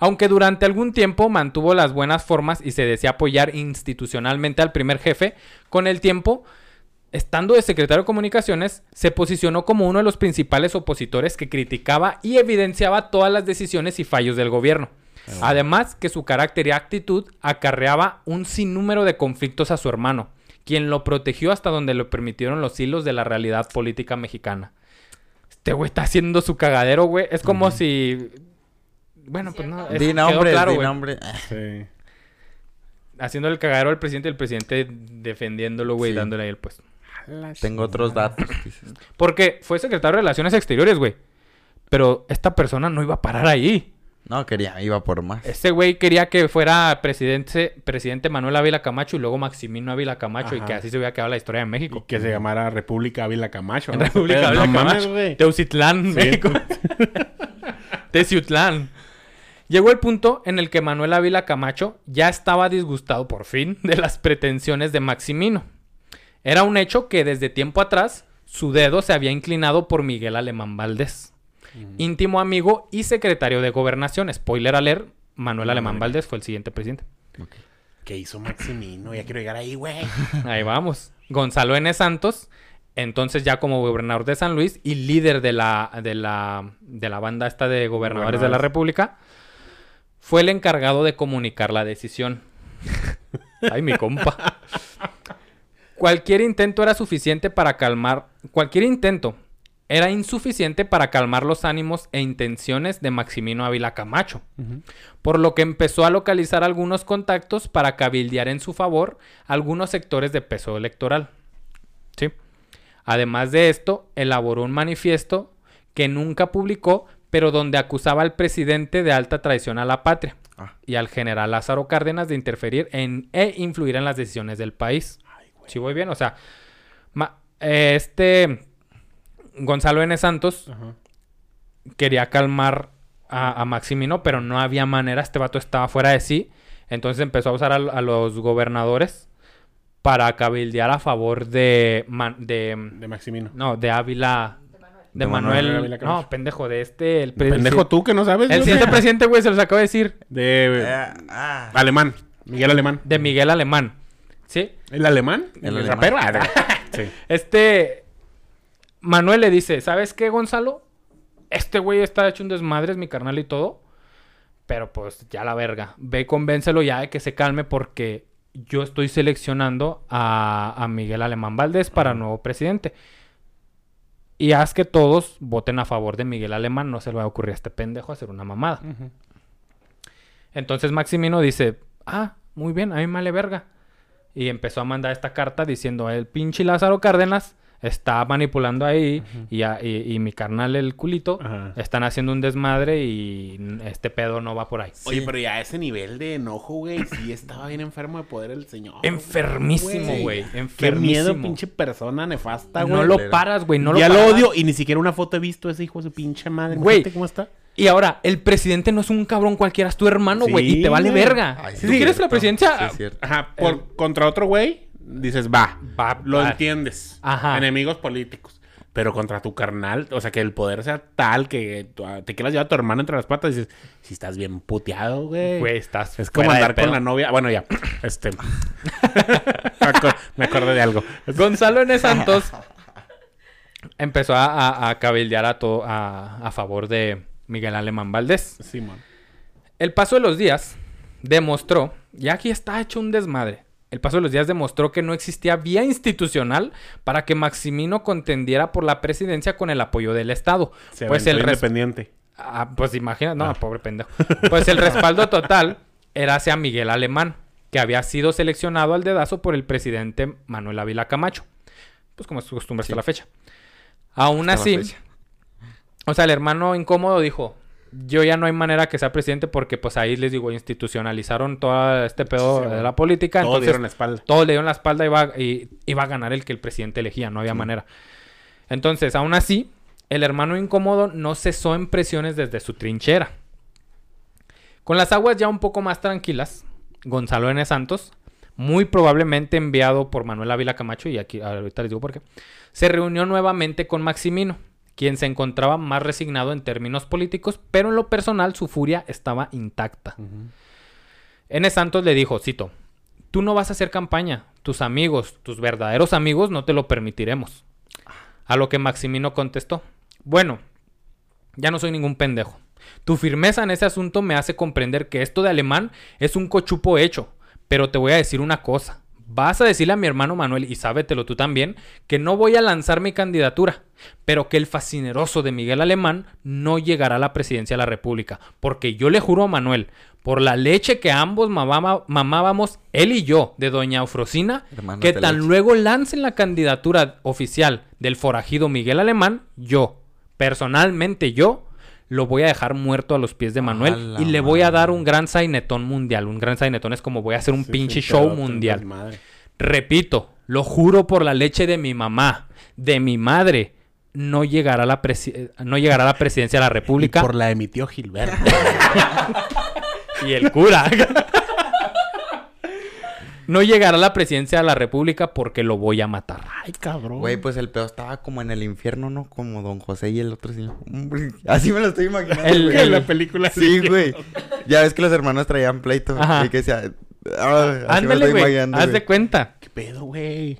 [SPEAKER 3] Aunque durante algún tiempo mantuvo las buenas formas y se decía apoyar institucionalmente al primer jefe, con el tiempo estando de secretario de Comunicaciones, se posicionó como uno de los principales opositores que criticaba y evidenciaba todas las decisiones y fallos del gobierno. Además, que su carácter y actitud acarreaba un sinnúmero de conflictos a su hermano, quien lo protegió hasta donde le permitieron los hilos de la realidad política mexicana. Este güey está haciendo su cagadero, güey. Es como si. Bueno, pues no. es-
[SPEAKER 2] Di
[SPEAKER 3] quedó
[SPEAKER 2] nombres,
[SPEAKER 3] claro,
[SPEAKER 2] di
[SPEAKER 3] güey.
[SPEAKER 2] nombre.
[SPEAKER 1] Sí.
[SPEAKER 3] Haciendo el cagadero al presidente y el presidente defendiéndolo, güey,
[SPEAKER 2] Sí.
[SPEAKER 3] dándole ahí el puesto.
[SPEAKER 2] Tengo otros datos. [CLEARS THROAT]
[SPEAKER 3] Porque fue secretario de Relaciones Exteriores, güey. Pero esta persona no iba a parar ahí.
[SPEAKER 2] No, quería, iba por más.
[SPEAKER 3] Este güey quería que fuera presidente, presidente Manuel Ávila Camacho y luego Maximino Ávila Camacho y que así se hubiera quedado la historia de
[SPEAKER 1] Y
[SPEAKER 3] México.
[SPEAKER 1] que se llamara República Ávila Camacho.
[SPEAKER 3] República. Ávila
[SPEAKER 1] No mames,
[SPEAKER 3] Camacho.
[SPEAKER 1] güey.
[SPEAKER 3] Teucitlán,
[SPEAKER 1] Sí.
[SPEAKER 3] México. [LAUGHS] Teciutlán. Llegó el punto en el que Manuel Ávila Camacho ya estaba disgustado por fin de las pretensiones de Maximino. Era un hecho que desde tiempo atrás su dedo se había inclinado por Miguel Alemán Valdés, íntimo amigo y secretario de Gobernación. Spoiler alert, Manuel Alemán Valdés fue el siguiente presidente.
[SPEAKER 1] ¿Qué hizo Maximino? Ya quiero llegar ahí, güey. [LAUGHS]
[SPEAKER 3] Ahí vamos. Gonzalo N. Santos, entonces ya como gobernador de San Luis y líder de la, de la, de la banda esta de gobernadores de la. República, fue el encargado de comunicar la decisión. [LAUGHS] Ay, mi compa. Cualquier intento era suficiente para calmar. Cualquier intento era insuficiente para calmar los ánimos e intenciones de Maximino Ávila Camacho por lo que empezó a localizar algunos contactos para cabildear en su favor algunos sectores de peso electoral. ¿Sí? Además de esto, elaboró un manifiesto que nunca publicó, pero donde acusaba al presidente de alta traición a la patria
[SPEAKER 2] Ah.
[SPEAKER 3] y al general Lázaro Cárdenas de interferir en, e influir en las decisiones del país. Si voy bien, o sea, ma- eh, este Gonzalo N. Santos
[SPEAKER 1] Ajá.
[SPEAKER 3] quería calmar a, a Maximino, pero no había manera. Este vato estaba fuera de sí. Entonces empezó a usar a, a los gobernadores para cabildear a favor de, Man- de
[SPEAKER 1] De Maximino.
[SPEAKER 3] no, de Ávila, de
[SPEAKER 2] De Manuel
[SPEAKER 3] no, pendejo, de este, el
[SPEAKER 1] Pendejo tú que no sabes.
[SPEAKER 3] el siguiente presidente, güey, se los acabo de decir,
[SPEAKER 1] De
[SPEAKER 2] Eh, ah.
[SPEAKER 1] Alemán. Miguel Alemán.
[SPEAKER 3] de Miguel Alemán, ¿sí?
[SPEAKER 1] ¿El alemán?
[SPEAKER 2] El
[SPEAKER 1] ¿El,
[SPEAKER 2] alemán.
[SPEAKER 1] rapero? [LAUGHS] Sí.
[SPEAKER 3] Este Manuel le dice, ¿sabes qué, Gonzalo? Este güey está hecho un desmadre, es mi carnal y todo. Pero pues ya la verga. Ve, y convéncelo ya de que se calme porque yo estoy seleccionando a, a Miguel Alemán Valdés para nuevo presidente. Y haz que todos voten a favor de Miguel Alemán. No se le va a ocurrir a este pendejo hacer una mamada. Entonces Maximino dice, ah, muy bien, a mí me vale verga. Y empezó a mandar esta carta diciendo, el pinche Lázaro Cárdenas está manipulando ahí y, a- y- y mi carnal el culito
[SPEAKER 1] Ajá.
[SPEAKER 3] están haciendo un desmadre y este pedo no va por ahí.
[SPEAKER 1] Oye, pero ya a ese nivel de enojo, güey, sí estaba bien enfermo de poder el señor.
[SPEAKER 3] Enfermísimo, güey.
[SPEAKER 1] Qué
[SPEAKER 3] Enfermísimo.
[SPEAKER 1] miedo, pinche persona nefasta, güey.
[SPEAKER 3] no lo paras, güey. No lo
[SPEAKER 1] ya lo
[SPEAKER 3] paras.
[SPEAKER 1] odio y ni siquiera una foto he visto ese hijo de su pinche madre.
[SPEAKER 3] Güey.
[SPEAKER 1] ¿Cómo está?
[SPEAKER 3] Y ahora, el presidente no es un cabrón cualquiera, es tu hermano,
[SPEAKER 1] Sí,
[SPEAKER 3] güey. y te vale verga.
[SPEAKER 2] Ay,
[SPEAKER 3] si
[SPEAKER 2] sí,
[SPEAKER 3] quieres la presidencia,
[SPEAKER 2] Sí, es cierto.
[SPEAKER 1] Ajá, por, contra otro güey, dices, va.
[SPEAKER 3] va,
[SPEAKER 1] Lo
[SPEAKER 3] va.
[SPEAKER 1] entiendes.
[SPEAKER 3] Ajá.
[SPEAKER 1] Enemigos políticos. Pero contra tu carnal, o sea, que el poder sea tal que tú- te quieras llevar a tu hermano entre las patas, dices, si estás bien puteado, güey.
[SPEAKER 3] Güey, estás
[SPEAKER 1] Es como andar con la novia. Bueno, ya. [LAUGHS] Este. [LAUGHS] me acordé de algo.
[SPEAKER 3] Gonzalo N. Santos empezó a, a- a cabildear a, to- a, a favor de Miguel Alemán Valdés.
[SPEAKER 1] Simón.
[SPEAKER 3] El paso de los días demostró, y aquí está hecho un desmadre, el paso de los días demostró que no existía vía institucional para que Maximino contendiera por la presidencia con el apoyo del Estado.
[SPEAKER 1] Se
[SPEAKER 3] pues el
[SPEAKER 1] independiente.
[SPEAKER 3] Ah, pues imagina, no, pobre pendejo. Pues el respaldo total era hacia Miguel Alemán, que había sido seleccionado al dedazo por el presidente Manuel Ávila Camacho. Pues como es su costumbre hasta
[SPEAKER 2] Sí.
[SPEAKER 3] la fecha. Aún
[SPEAKER 2] Hasta
[SPEAKER 3] así,
[SPEAKER 2] fecha.
[SPEAKER 3] O sea, el hermano incómodo dijo, yo ya no hay manera que sea presidente porque pues ahí les digo, institucionalizaron todo este pedo
[SPEAKER 1] Sí,
[SPEAKER 3] de la política.
[SPEAKER 1] Todos
[SPEAKER 3] entonces,
[SPEAKER 1] dieron la espalda.
[SPEAKER 3] todos le dieron la espalda y iba, y, iba a ganar el que el presidente elegía, no había manera. Entonces, aún así, el hermano incómodo no cesó en presiones desde su trinchera. Con las aguas ya un poco más tranquilas, Gonzalo N. Santos, muy probablemente enviado por Manuel Ávila Camacho, y aquí ahorita les digo por qué, se reunió nuevamente con Maximino, quien se encontraba más resignado en términos políticos, pero en lo personal su furia estaba intacta. N. Santos le dijo, cito, tú no vas a hacer campaña, tus amigos, tus verdaderos amigos, no te lo permitiremos. A lo que Maximino contestó, bueno, ya no soy ningún pendejo. Tu firmeza en ese asunto me hace comprender que esto de alemán es un cochupo hecho. Pero te voy a decir una cosa. Vas a decirle a mi hermano Manuel, y sábetelo tú también, que no voy a lanzar mi candidatura, pero que el fascineroso de Miguel Alemán no llegará a la presidencia de la República. Porque yo le juro a Manuel, por la leche que ambos mamaba- mamábamos, él y yo, de doña
[SPEAKER 2] Hermanos
[SPEAKER 3] que tan
[SPEAKER 2] leche.
[SPEAKER 3] luego lancen la candidatura oficial del forajido Miguel Alemán, yo, personalmente yo, lo voy a dejar muerto a los pies de Manuel y le voy a dar un gran sainetón mundial. Un gran sainetón es como voy a hacer un
[SPEAKER 1] Sí,
[SPEAKER 3] pinche
[SPEAKER 1] sí,
[SPEAKER 3] show mundial. Repito, lo juro por la leche de mi mamá, de mi madre, no llegará a la, presi- no llegará a la presidencia de la
[SPEAKER 1] Y
[SPEAKER 3] República
[SPEAKER 1] por la de mi tío Gilberto. [LAUGHS]
[SPEAKER 3] y el cura. [LAUGHS] no llegará a la presidencia de la República porque lo voy a matar.
[SPEAKER 1] Ay, cabrón.
[SPEAKER 2] Güey, pues el pedo estaba como en el infierno, ¿no? Como Don José y el otro señor. Hombre, Así me lo estoy imaginando.
[SPEAKER 3] El-
[SPEAKER 1] en la película
[SPEAKER 2] Sí, güey. Ya ves que los hermanos traían pleito.
[SPEAKER 3] Ajá.
[SPEAKER 2] Y que decía... ah,
[SPEAKER 3] Ándale, güey.
[SPEAKER 2] imaginando,
[SPEAKER 3] Haz
[SPEAKER 2] güey.
[SPEAKER 3] de cuenta.
[SPEAKER 1] ¿Qué pedo, güey?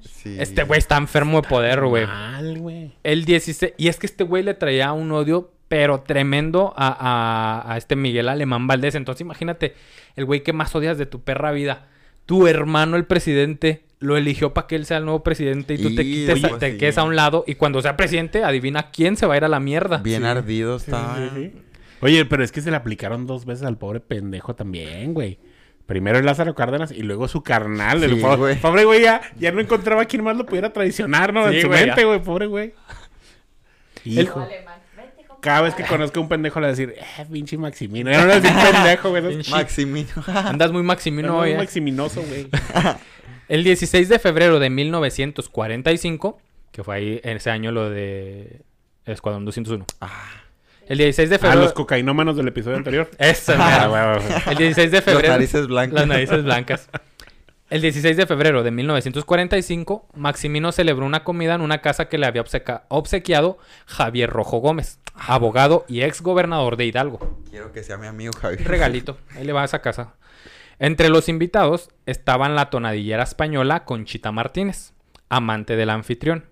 [SPEAKER 2] Sí.
[SPEAKER 3] Este güey está enfermo de poder, güey.
[SPEAKER 1] Mal, güey.
[SPEAKER 3] El 16. Y es que este güey le traía un odio, pero tremendo a, a- a este Miguel Alemán Valdés. Entonces, imagínate, el güey que más odias de tu perra vida. Tu hermano, el presidente, lo eligió para que él sea el nuevo presidente y tú te, quites,
[SPEAKER 2] oye,
[SPEAKER 3] te
[SPEAKER 2] sí.
[SPEAKER 3] quedes a un lado. Y cuando sea presidente, adivina quién se va a ir a la mierda.
[SPEAKER 2] Bien ardido está.
[SPEAKER 1] Oye, pero es que se le aplicaron dos veces al pobre pendejo también, güey. Primero el Lázaro Cárdenas y luego su carnal. el
[SPEAKER 2] Sí,
[SPEAKER 1] pobre,
[SPEAKER 2] güey.
[SPEAKER 1] pobre güey ya, ya no encontraba quién más lo pudiera traicionar, ¿no?
[SPEAKER 3] Sí,
[SPEAKER 1] en su
[SPEAKER 3] güey,
[SPEAKER 1] mente,
[SPEAKER 3] ya.
[SPEAKER 1] güey, pobre güey. Hijo.
[SPEAKER 4] Alemán.
[SPEAKER 1] Cada vez que conozco a un pendejo le voy a decir, eh, pinche Maximino. Ya no le voy a decir pendejo, güey. [LAUGHS]
[SPEAKER 2] Maximino.
[SPEAKER 3] Andas muy maximino
[SPEAKER 1] No,
[SPEAKER 3] hoy,
[SPEAKER 1] es
[SPEAKER 3] eh.
[SPEAKER 1] maximinoso, güey. [LAUGHS]
[SPEAKER 3] El 16 de febrero de 1945, que fue ahí en ese año lo de Escuadrón 201. El 16 de
[SPEAKER 1] A
[SPEAKER 3] febrero.
[SPEAKER 1] los cocainómanos del episodio anterior. Ah, [LAUGHS]
[SPEAKER 3] mero.
[SPEAKER 1] güey.
[SPEAKER 3] El 16 de
[SPEAKER 2] Las
[SPEAKER 3] febrero.
[SPEAKER 2] narices blancas.
[SPEAKER 3] Las narices blancas. El 16 de febrero de 1945, Maximino celebró una comida en una casa que le había obsequiado Javier Rojo Gómez, abogado y ex gobernador de Hidalgo.
[SPEAKER 2] Quiero que sea mi amigo Javier.
[SPEAKER 3] Regalito, ahí le va a esa casa. Entre los invitados estaban la tonadillera española Conchita Martínez, amante del anfitrión.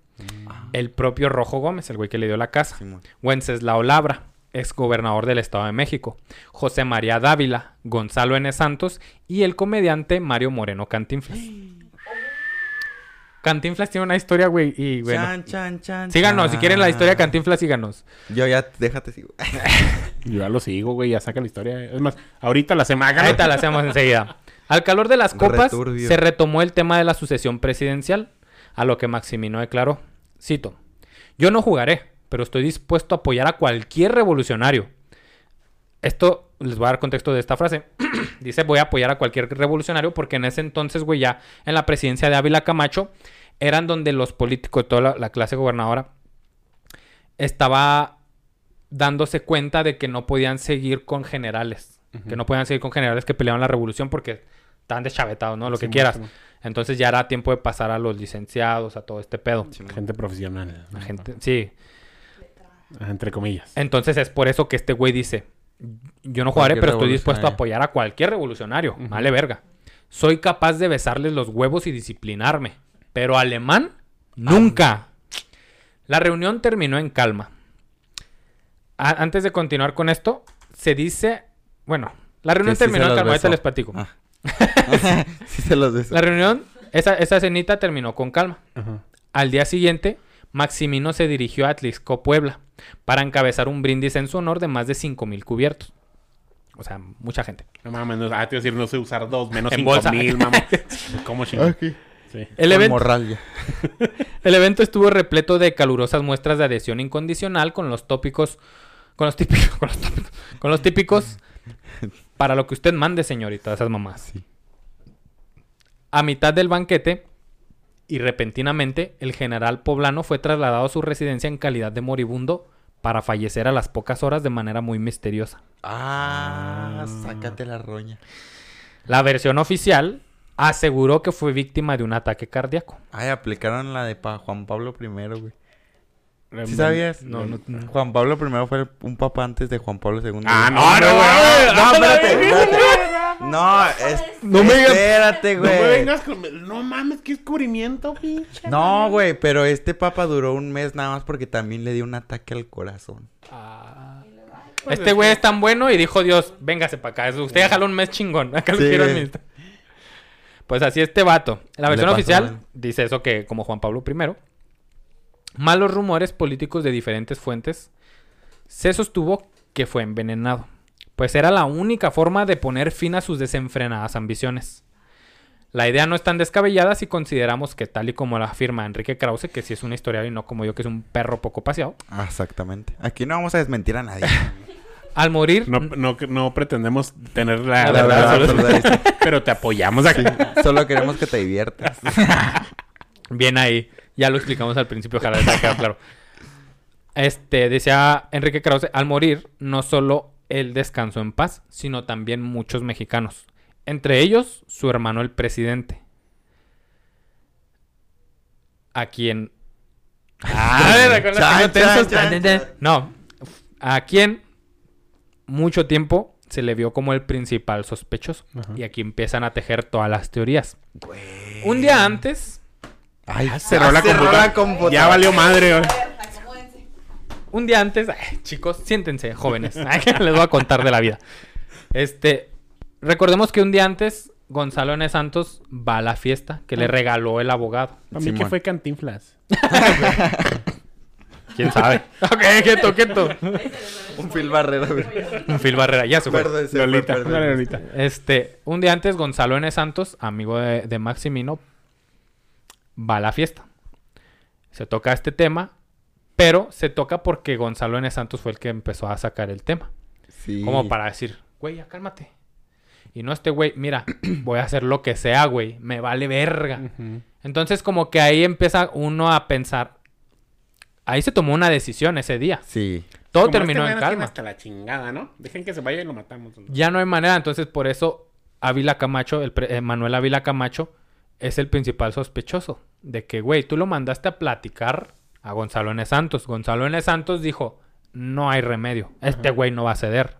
[SPEAKER 3] El propio Rojo Gómez, el güey que le dio la casa.
[SPEAKER 2] Simón.
[SPEAKER 3] Wenceslao Labra, ex gobernador del Estado de México, José María Dávila, Gonzalo N. Santos y el comediante Mario Moreno Cantinflas. Cantinflas tiene una historia, güey, y bueno.
[SPEAKER 2] Chan, chan, chan,
[SPEAKER 3] Síganos, si quieren la historia de. Cantinflas, síganos.
[SPEAKER 2] Yo ya, déjate sigo. [LAUGHS]
[SPEAKER 1] Yo ya lo sigo, güey. Ya saca la historia. Es más, ahorita la semana.
[SPEAKER 3] Ahorita la hacemos enseguida. Al calor de las copas,
[SPEAKER 2] Returbio.
[SPEAKER 3] se retomó el tema de la sucesión presidencial, a lo que Maximino declaró, cito, yo no jugaré, pero estoy dispuesto a apoyar a cualquier revolucionario. Esto, les voy a dar contexto de esta frase. [CLEARS THROAT] Dice, voy a apoyar a cualquier revolucionario porque en ese entonces, güey, ya en la presidencia de Ávila Camacho, eran donde los políticos, toda la, la clase gobernadora, estaba dándose cuenta de que no podían seguir con generales. Que no podían seguir con generales que peleaban la revolución porque estaban deschavetados, ¿no? Lo que quieras. Entonces ya era tiempo de pasar a los licenciados, a todo este pedo.
[SPEAKER 1] Gente profesional.
[SPEAKER 3] La gente, sí.
[SPEAKER 1] Ah, Entre comillas.
[SPEAKER 3] Entonces es por eso que este güey dice, yo no jugaré, pero estoy dispuesto a apoyar a cualquier revolucionario. Vale verga. Soy capaz de besarles los huevos y disciplinarme. Pero alemán, nunca. La reunión terminó en calma. A- antes de continuar con esto, se dice... Bueno, la reunión
[SPEAKER 2] sí
[SPEAKER 3] terminó en calma. Ahorita les platico.
[SPEAKER 2] Ah. [LAUGHS] sí se los beso.
[SPEAKER 3] La reunión, esa, esa cenita terminó con calma. Al día siguiente, Maximino se dirigió a Atlixco, Puebla, para encabezar un brindis en su honor de más de 5.000 cubiertos. O sea, mucha gente.
[SPEAKER 1] No mames, no, ah, te iba a decir, no sé usar dos, menos
[SPEAKER 3] En
[SPEAKER 1] cinco mil, [LAUGHS] mamá. ¿Cómo chingón? Sí.
[SPEAKER 3] El, evento-
[SPEAKER 2] morral ya. [LAUGHS]
[SPEAKER 3] el evento estuvo repleto de calurosas muestras de adhesión incondicional con los tópicos, con los típicos, [LAUGHS] con los tópicos, con los típicos para lo que usted mande, señorita, esas mamás.
[SPEAKER 2] Sí.
[SPEAKER 3] A mitad del banquete y repentinamente, el general poblano fue trasladado a su residencia en calidad de moribundo para fallecer a las pocas horas de manera muy misteriosa.
[SPEAKER 2] Ah, sácate la roña.
[SPEAKER 3] La versión oficial aseguró que fue víctima de un ataque cardíaco.
[SPEAKER 2] Ay, aplicaron la de pa Juan Pablo I, güey.
[SPEAKER 1] Em,
[SPEAKER 2] ¿Sí sabías?
[SPEAKER 3] No, no, no.
[SPEAKER 2] Juan Pablo I fue un papa antes de Juan Pablo II.
[SPEAKER 1] Ah, no,
[SPEAKER 3] Ah,
[SPEAKER 1] no,
[SPEAKER 3] no,
[SPEAKER 1] güey.
[SPEAKER 2] No, espérate, espérate. No, es...
[SPEAKER 1] No me digas-
[SPEAKER 2] Espérate,
[SPEAKER 1] No
[SPEAKER 2] güey.
[SPEAKER 1] me vengas con... No mames, qué descubrimiento, pinche.
[SPEAKER 2] No, güey, pero este papa duró un mes nada más porque también le dio un ataque al corazón.
[SPEAKER 3] Este güey es tan bueno y dijo Dios, véngase para acá. Usted ya jaló un mes chingón. Acá lo quiero administrar. Pues así este vato. La versión oficial
[SPEAKER 2] mal.
[SPEAKER 3] dice eso que como Juan Pablo I. Malos rumores políticos de diferentes fuentes. Se sostuvo que fue envenenado. Pues era la única forma de poner fin a sus desenfrenadas ambiciones. La idea no es tan descabellada si consideramos que tal y como la afirma Enrique Krause, que sí es una historia y no como yo que es un perro poco paseado,
[SPEAKER 2] Ah, Exactamente. Aquí no vamos a desmentir a nadie. [LAUGHS]
[SPEAKER 3] al morir
[SPEAKER 1] No, no, no pretendemos tener la,
[SPEAKER 3] La
[SPEAKER 1] la
[SPEAKER 3] verdad
[SPEAKER 1] verdad
[SPEAKER 2] absoluta, [LAUGHS]
[SPEAKER 1] pero te apoyamos aquí.
[SPEAKER 2] Solo queremos que te diviertas. [LAUGHS]
[SPEAKER 3] Bien ahí. Ya lo explicamos al principio, ojalá les haya quedado claro. Este, decía Enrique Krause, al morir, no solo él descansó en paz, sino también muchos mexicanos. Entre ellos, su hermano el presidente. A quien... Ah. No, a quien mucho tiempo se le vio como el principal sospechoso.
[SPEAKER 1] Ajá.
[SPEAKER 3] Y aquí empiezan a tejer todas las teorías. Un día antes,
[SPEAKER 2] Ay,
[SPEAKER 1] Cerró la
[SPEAKER 2] cerró
[SPEAKER 1] computadora.
[SPEAKER 2] la computadora.
[SPEAKER 1] Ya valió madre. güey.
[SPEAKER 3] Un día antes, ay, chicos, siéntense, jóvenes. [LAUGHS] Ay, Les voy a contar de la vida. Este, recordemos que un día antes Gonzalo N. Santos va a la fiesta que le regaló el abogado.
[SPEAKER 1] Para mí que fue Cantinflas. [LAUGHS]
[SPEAKER 3] ¿Quién sabe? [LAUGHS] ok, quieto, quieto.
[SPEAKER 2] Un Phil Barrera.
[SPEAKER 3] Un Phil Barrera, ya se fue.
[SPEAKER 2] Se
[SPEAKER 1] Lolita, Lolita.
[SPEAKER 3] Este, un día antes Gonzalo N. Santos, amigo de, de Maximino, va a la fiesta. Se toca este tema, pero se toca porque Gonzalo N. Santos fue el que empezó a sacar el tema.
[SPEAKER 2] Sí.
[SPEAKER 3] Como para decir, güey, ya cálmate. Y no este güey, mira, [CLEARS THROAT] voy a hacer lo que sea, güey. Me vale verga. Entonces como que ahí empieza uno a pensar. Ahí se tomó una decisión ese día.
[SPEAKER 2] Sí.
[SPEAKER 3] Todo
[SPEAKER 1] Como
[SPEAKER 3] terminó
[SPEAKER 1] este
[SPEAKER 3] en calma.
[SPEAKER 1] hasta la chingada, ¿no? Dejen que se vaya y lo matamos.
[SPEAKER 3] Ya no hay manera. Entonces por eso Ávila Camacho, el pre- eh, Manuel Ávila Camacho, es el principal sospechoso. De que, güey, tú lo mandaste a platicar a Gonzalo N. Santos. Gonzalo N. Santos dijo, no hay remedio. Este güey no va a ceder.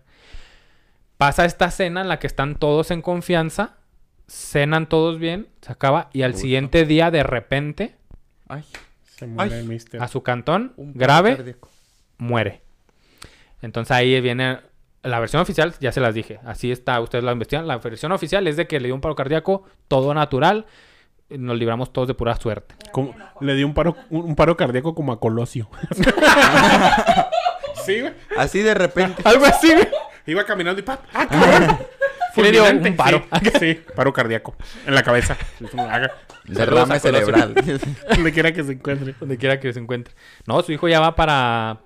[SPEAKER 3] Pasa esta cena en la que están todos en confianza. Cenan todos bien. Se acaba. Y al siguiente día, de repente,
[SPEAKER 2] Ay.
[SPEAKER 1] Se muere
[SPEAKER 2] Ay.
[SPEAKER 1] el mister.
[SPEAKER 3] a su cantón,
[SPEAKER 2] un
[SPEAKER 3] grave,
[SPEAKER 2] cardíaco.
[SPEAKER 3] muere. Entonces ahí viene la versión oficial, ya se las dije. Así está, ustedes la investigan. La versión oficial es de que le dio un paro cardíaco, todo natural. Nos libramos todos de pura suerte.
[SPEAKER 1] Como- le dio un paro, un, un paro cardíaco como a Colosio. [LAUGHS] sí, güey.
[SPEAKER 2] Así de repente.
[SPEAKER 3] Algo así, güey.
[SPEAKER 1] Iba caminando y ¡pap! ¡Ah, [LAUGHS] cabrón!
[SPEAKER 3] Le dio un paro.
[SPEAKER 1] Sí, sí, paro cardíaco. En la cabeza.
[SPEAKER 2] Derrame cerebral. [LAUGHS]
[SPEAKER 1] Donde quiera que se encuentre.
[SPEAKER 3] Donde quiera que se encuentre. No, su hijo ya va para...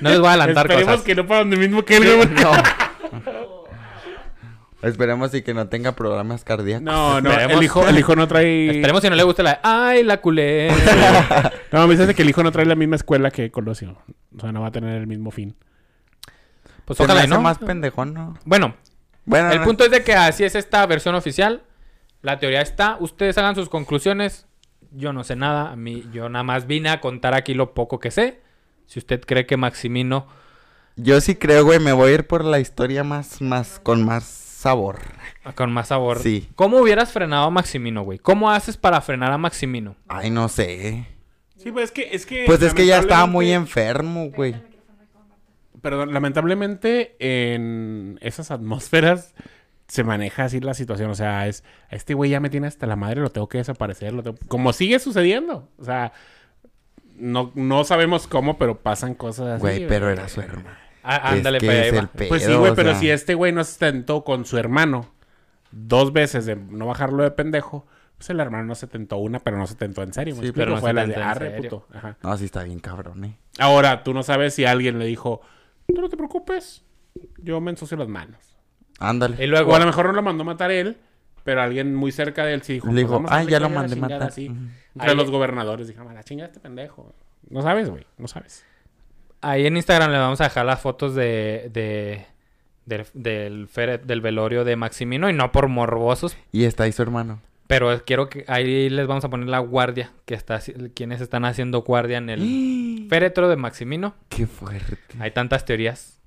[SPEAKER 3] No les voy a adelantar
[SPEAKER 1] Esperemos
[SPEAKER 3] cosas.
[SPEAKER 1] que no para donde mismo que él, güey.
[SPEAKER 2] no. Esperemos y que no tenga problemas cardíacos.
[SPEAKER 1] No, no,
[SPEAKER 3] Esperemos.
[SPEAKER 1] el hijo, el hijo no trae.
[SPEAKER 3] Esperemos si no le gusta la... ¡Ay, la culé! [LAUGHS]
[SPEAKER 1] No, me dice que el hijo no trae la misma escuela que Colosio. O sea, no va a tener el mismo fin.
[SPEAKER 3] Pues
[SPEAKER 2] Se
[SPEAKER 3] ojalá
[SPEAKER 2] hace
[SPEAKER 3] no.
[SPEAKER 2] más pendejón, ¿no?
[SPEAKER 3] Bueno,
[SPEAKER 2] Bueno,
[SPEAKER 3] El
[SPEAKER 2] no.
[SPEAKER 3] punto es de que así es esta versión oficial. La teoría está. Ustedes hagan sus conclusiones. Yo no sé nada. A mí, yo nada más vine a contar aquí lo poco que sé. Si usted cree que Maximino.
[SPEAKER 2] Yo sí creo, güey, me voy a ir por la historia más, más, con más sabor.
[SPEAKER 3] Con más sabor.
[SPEAKER 2] Sí.
[SPEAKER 3] ¿Cómo hubieras frenado a Maximino, güey? ¿Cómo haces para frenar a Maximino?
[SPEAKER 2] Ay, no sé.
[SPEAKER 1] Sí, pues es que. Es que
[SPEAKER 2] Pues es que ya estaba muy enfermo, güey.
[SPEAKER 1] Perdón, lamentablemente en esas atmósferas se maneja así la situación. O sea, es. Este güey ya me tiene hasta la madre, lo tengo que desaparecer. Lo tengo- Como sigue sucediendo. O sea. No, no sabemos cómo, pero pasan cosas así.
[SPEAKER 2] Güey, pero era su hermano.
[SPEAKER 3] Ah, ándale,
[SPEAKER 2] es que pedo,
[SPEAKER 1] Pues sí, güey, pero
[SPEAKER 2] sea.
[SPEAKER 1] si este güey no se tentó con su hermano dos veces de no bajarlo de pendejo, pues el hermano no se tentó una, pero no se tentó en serio. ¿me
[SPEAKER 2] Sí,
[SPEAKER 1] explico?
[SPEAKER 3] pero no
[SPEAKER 1] Fue
[SPEAKER 3] se
[SPEAKER 1] la de arre, puto. Ajá.
[SPEAKER 2] No, sí está bien cabrón, eh.
[SPEAKER 1] Ahora, tú no sabes si alguien le dijo, tú no te preocupes, yo me ensucio las manos.
[SPEAKER 2] Ándale.
[SPEAKER 3] Y luego.
[SPEAKER 1] O a lo mejor no lo mandó matar él, pero alguien muy cerca de él sí dijo,
[SPEAKER 2] Le dijo,
[SPEAKER 1] vamos a
[SPEAKER 2] "Ay, ya lo mandé matar".
[SPEAKER 1] así.
[SPEAKER 2] Ujú.
[SPEAKER 1] Entre
[SPEAKER 3] Ahí-
[SPEAKER 1] los gobernadores dijeron, "A la chingada este pendejo. No sabes, güey, no sabes.
[SPEAKER 3] Ahí en Instagram le vamos a dejar las fotos de. de del, del, velorio de Maximino y no por morbosos,
[SPEAKER 2] Y está ahí su hermano.
[SPEAKER 3] pero quiero que ahí les vamos a poner la guardia que está quienes están haciendo guardia en el [GASPS] féretro de Maximino.
[SPEAKER 2] Qué fuerte.
[SPEAKER 3] Hay tantas teorías.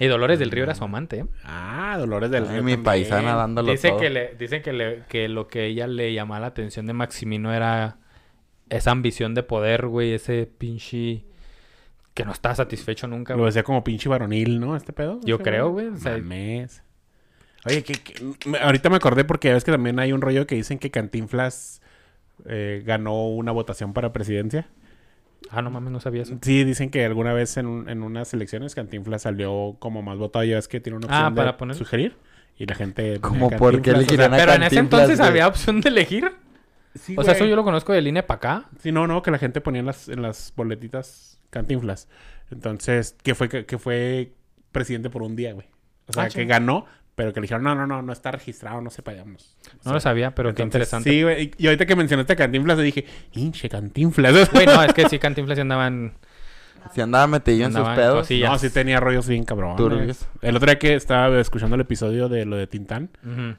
[SPEAKER 3] Y Dolores del Río era su amante, ¿eh?
[SPEAKER 1] Ah, Dolores del
[SPEAKER 2] Ay,
[SPEAKER 1] Río
[SPEAKER 2] mi
[SPEAKER 1] también.
[SPEAKER 2] paisana dándolo
[SPEAKER 3] Dice
[SPEAKER 2] todo.
[SPEAKER 3] que, le, dice que, le, que lo que ella le llamaba la atención de Maximino era esa ambición de poder, güey, ese pinche... Que no estaba satisfecho nunca,
[SPEAKER 1] Lo decía como pinche varonil, ¿no? Este pedo.
[SPEAKER 3] Yo
[SPEAKER 1] Ese
[SPEAKER 3] creo, güey, o sea-
[SPEAKER 1] Mames. Oye, que, ahorita me acordé porque ya ves que también hay un rollo que dicen que Cantinflas eh, ganó una votación para presidencia.
[SPEAKER 3] Ah, no mames, no sabía eso.
[SPEAKER 1] Sí, dicen que alguna vez en, un- en unas elecciones Cantinflas salió como más votado. Ya ves que tiene una
[SPEAKER 3] Ah,
[SPEAKER 1] opción
[SPEAKER 3] para
[SPEAKER 1] de
[SPEAKER 3] poner-
[SPEAKER 1] sugerir. Y la gente...
[SPEAKER 2] Como
[SPEAKER 1] ponía
[SPEAKER 2] por qué
[SPEAKER 1] Cantinflas, o sea,
[SPEAKER 2] a
[SPEAKER 3] Pero en ese
[SPEAKER 2] Cantinflas,
[SPEAKER 3] entonces
[SPEAKER 2] güey.
[SPEAKER 3] había opción de elegir.
[SPEAKER 1] sí,
[SPEAKER 3] O sea, eso yo lo conozco de línea para acá.
[SPEAKER 1] Sí, no, no, que la gente ponía en las, en las boletitas Cantinflas. Entonces, que fue, que, que fue presidente por un día, güey. O sea,
[SPEAKER 3] Ah,
[SPEAKER 1] que ganó, pero que le dijeron, no, no, no, no está registrado, no sepa, digamos.
[SPEAKER 3] No lo sabía, pero qué interesante.
[SPEAKER 1] Sí, güey. Y ahorita que mencionaste a Cantinflas, le dije, hinche Cantinflas. [LAUGHS]
[SPEAKER 3] Güey, no, es que sí, Cantinflas sí andaban...
[SPEAKER 2] Si andaba metido en sus pedos.
[SPEAKER 3] cosillas.
[SPEAKER 1] No, sí tenía rollos bien cabrón. El otro día que estaba escuchando el episodio de lo de Tintán,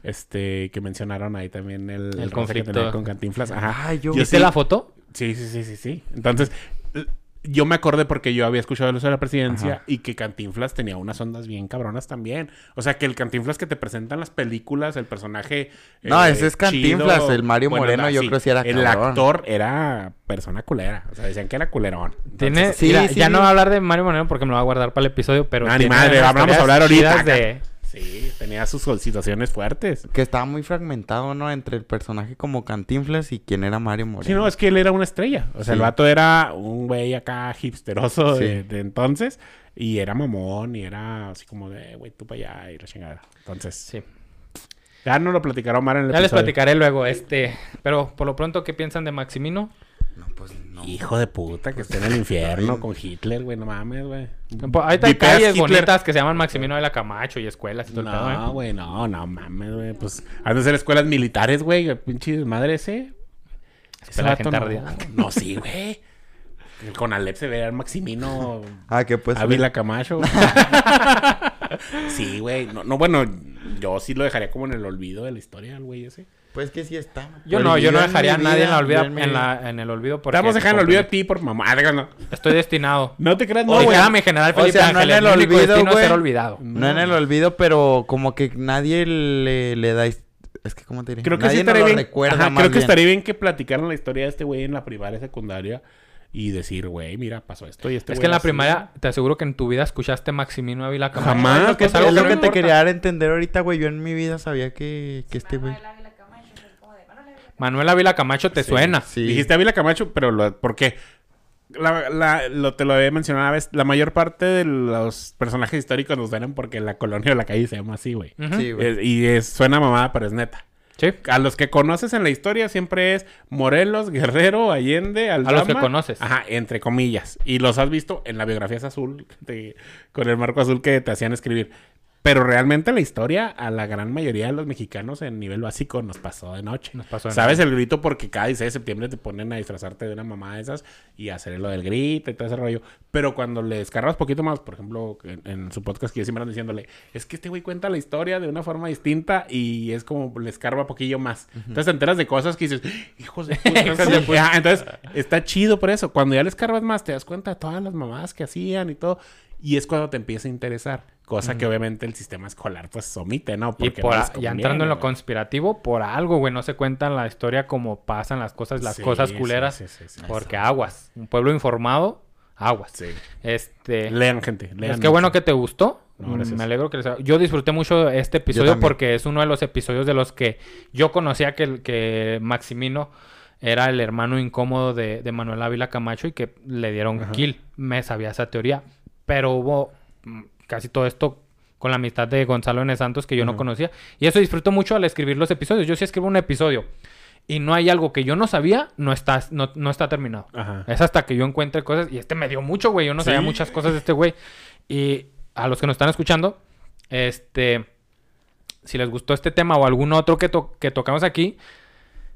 [SPEAKER 1] este, que mencionaron ahí también el, roce que
[SPEAKER 3] conflicto.
[SPEAKER 1] tenía con Cantinflas. Ajá.
[SPEAKER 2] Yo...
[SPEAKER 3] ¿Viste
[SPEAKER 1] sí.
[SPEAKER 3] la foto?
[SPEAKER 1] Sí, sí, sí, sí, sí. Entonces, yo me acordé porque yo había escuchado eso de la presidencia
[SPEAKER 2] Ajá.
[SPEAKER 1] y que Cantinflas tenía unas ondas bien cabronas también. O sea, que el Cantinflas que te presentan las películas, el personaje.
[SPEAKER 2] No, ese es Cantinflas, el Mario Moreno, yo creo que sí era
[SPEAKER 1] El
[SPEAKER 2] cabrón.
[SPEAKER 1] actor era persona culera. O sea, decían que era culerón.
[SPEAKER 3] Tiene,
[SPEAKER 2] sí,
[SPEAKER 3] mira,
[SPEAKER 2] sí,
[SPEAKER 3] ya no voy a hablar de Mario Moreno porque me lo voy a guardar para el episodio, pero
[SPEAKER 1] ni madre, vamos a hablar ahorita.
[SPEAKER 3] de
[SPEAKER 1] Sí, tenía sus situaciones fuertes.
[SPEAKER 2] Que estaba muy fragmentado, ¿no? Entre el personaje como Cantinflas y quien era Mario Moreno.
[SPEAKER 1] Sí, no, es que él era una estrella. O sea, el vato era un güey acá hipsteroso de,
[SPEAKER 2] Sí.
[SPEAKER 1] de entonces. Y era mamón y era así como de, güey, tú para allá y la chingada. Entonces,
[SPEAKER 3] Sí.
[SPEAKER 1] ya no lo platicaron mal en el
[SPEAKER 3] Ya les platicaré luego, este, pero por lo pronto, ¿qué piensan de Maximino?
[SPEAKER 2] No, pues no.
[SPEAKER 1] Hijo de puta, que esté en el infierno con Hitler, güey, no mames, güey.
[SPEAKER 3] Pues, Ahorita hay calles
[SPEAKER 1] Hitler.
[SPEAKER 3] bonitas que se llaman Maximino de la Camacho y escuelas y todo el pedo,
[SPEAKER 1] No,
[SPEAKER 3] ¿eh?
[SPEAKER 1] güey, no, no mames, güey. Pues han de ser escuelas militares, güey. Pinche madre ese.
[SPEAKER 3] Escuela de
[SPEAKER 1] no, no, sí, güey. Con Alep se ve al Maximino
[SPEAKER 2] Ah, que pues...
[SPEAKER 1] Ávila Camacho. [LAUGHS] sí, güey. No, no, bueno, yo sí lo dejaría como en el olvido de la historia, el güey ese.
[SPEAKER 2] Pues que sí está.
[SPEAKER 3] Yo no, yo no dejaría a nadie en, la
[SPEAKER 2] vida,
[SPEAKER 3] olvida-
[SPEAKER 2] en
[SPEAKER 3] la- en el olvido porque...
[SPEAKER 1] Te vamos a dejar en el olvido a ti por mamá. No,
[SPEAKER 3] Estoy destinado. [LAUGHS]
[SPEAKER 1] no te creas, no,
[SPEAKER 3] No,
[SPEAKER 1] güey.
[SPEAKER 3] mi general
[SPEAKER 2] O
[SPEAKER 3] Felipe
[SPEAKER 2] sea, no en el olvido, güey.
[SPEAKER 3] ser olvidado.
[SPEAKER 2] No en el olvido, pero como que nadie le, le da... Es que, ¿cómo te diré?
[SPEAKER 1] Creo que
[SPEAKER 2] nadie
[SPEAKER 1] sí estaría bien.
[SPEAKER 2] recuerda
[SPEAKER 1] Ajá,
[SPEAKER 2] más
[SPEAKER 1] creo que
[SPEAKER 2] bien.
[SPEAKER 1] estaría bien que platicaran la historia de este güey en la primaria, secundaria y decir, güey, mira, pasó esto y este
[SPEAKER 3] es que en la
[SPEAKER 1] así.
[SPEAKER 3] primaria, te aseguro que en tu vida escuchaste Maximino Ávila Camacho.
[SPEAKER 1] Jamás,
[SPEAKER 3] Es lo que, es algo
[SPEAKER 2] es lo
[SPEAKER 3] no
[SPEAKER 2] que te
[SPEAKER 3] importa.
[SPEAKER 2] quería dar a entender ahorita, güey. Yo en mi vida sabía que, que este güey...
[SPEAKER 4] Manuel Ávila Camacho, es como de Manuel Ávila Camacho.
[SPEAKER 3] Te
[SPEAKER 1] Sí.
[SPEAKER 3] suena.
[SPEAKER 2] Sí.
[SPEAKER 1] Dijiste Ávila Camacho, pero lo, ¿por qué? La, la- lo, te lo había mencionado una vez. La mayor parte de los personajes históricos nos suenan porque la colonia o la calle se llama así, güey.
[SPEAKER 2] Sí, güey.
[SPEAKER 1] Eh, y es- suena mamada, pero es neta.
[SPEAKER 3] Sí.
[SPEAKER 1] A los que conoces en la historia siempre es Morelos, Guerrero, Allende, Aldama.
[SPEAKER 3] los que conoces.
[SPEAKER 1] Ajá, entre comillas. Y los has visto en la biografía azul, de- con el marco azul que te hacían escribir. Pero realmente la historia a la gran mayoría de los mexicanos en nivel básico nos pasó de noche.
[SPEAKER 3] Nos pasó de
[SPEAKER 1] ¿Sabes el grito? Porque cada 16 de septiembre te ponen a disfrazarte de una mamá de esas y hacer lo del grito y todo ese rollo. Pero cuando le descargas poquito más, por ejemplo, en, en su podcast que yo siempre ando diciéndole, es que este güey cuenta la historia de una forma distinta y es como le escarba poquillo más. Entonces te enteras de cosas que dices, hijos de puta. [LAUGHS]
[SPEAKER 3] Hijos de.
[SPEAKER 1] Ajá, Entonces está chido por eso. Cuando ya le escarbas más, te das cuenta de todas las mamadas que hacían y todo. Y es cuando te empieza a interesar. Cosa que obviamente el sistema escolar pues omite, ¿no?
[SPEAKER 3] Y
[SPEAKER 1] Porque
[SPEAKER 3] por
[SPEAKER 1] no
[SPEAKER 3] a-
[SPEAKER 1] les
[SPEAKER 3] ya entrando en lo conspirativo, por algo, güey, no se cuentan la historia como pasan las cosas, las
[SPEAKER 1] Sí,
[SPEAKER 3] cosas culeras.
[SPEAKER 1] sí, sí, sí.
[SPEAKER 3] porque aguas. Un pueblo informado, aguas.
[SPEAKER 1] Sí.
[SPEAKER 3] Este.
[SPEAKER 1] Lean, gente. Lean
[SPEAKER 3] es que bueno que te gustó.
[SPEAKER 1] No, gracias.
[SPEAKER 3] Me alegro que les... Yo disfruté mucho este episodio porque es uno de los episodios de los que yo conocía que, que Maximino era el hermano incómodo de, de Manuel Ávila Camacho y que le dieron
[SPEAKER 1] Ajá.
[SPEAKER 3] kill. Me sabía esa teoría. Pero hubo mm, casi todo esto con la amistad de Gonzalo N. Santos que yo no conocía. Y eso disfruto mucho al escribir los episodios. Yo sí escribo un episodio y no hay algo que yo no sabía, no está, no, no está terminado.
[SPEAKER 1] Ajá.
[SPEAKER 3] Es hasta que yo encuentre cosas. Y este me dio mucho, güey. Yo no sabía muchas cosas de este güey. Y a los que nos están escuchando, este. Si les gustó este tema o algún otro que, to- que tocamos aquí,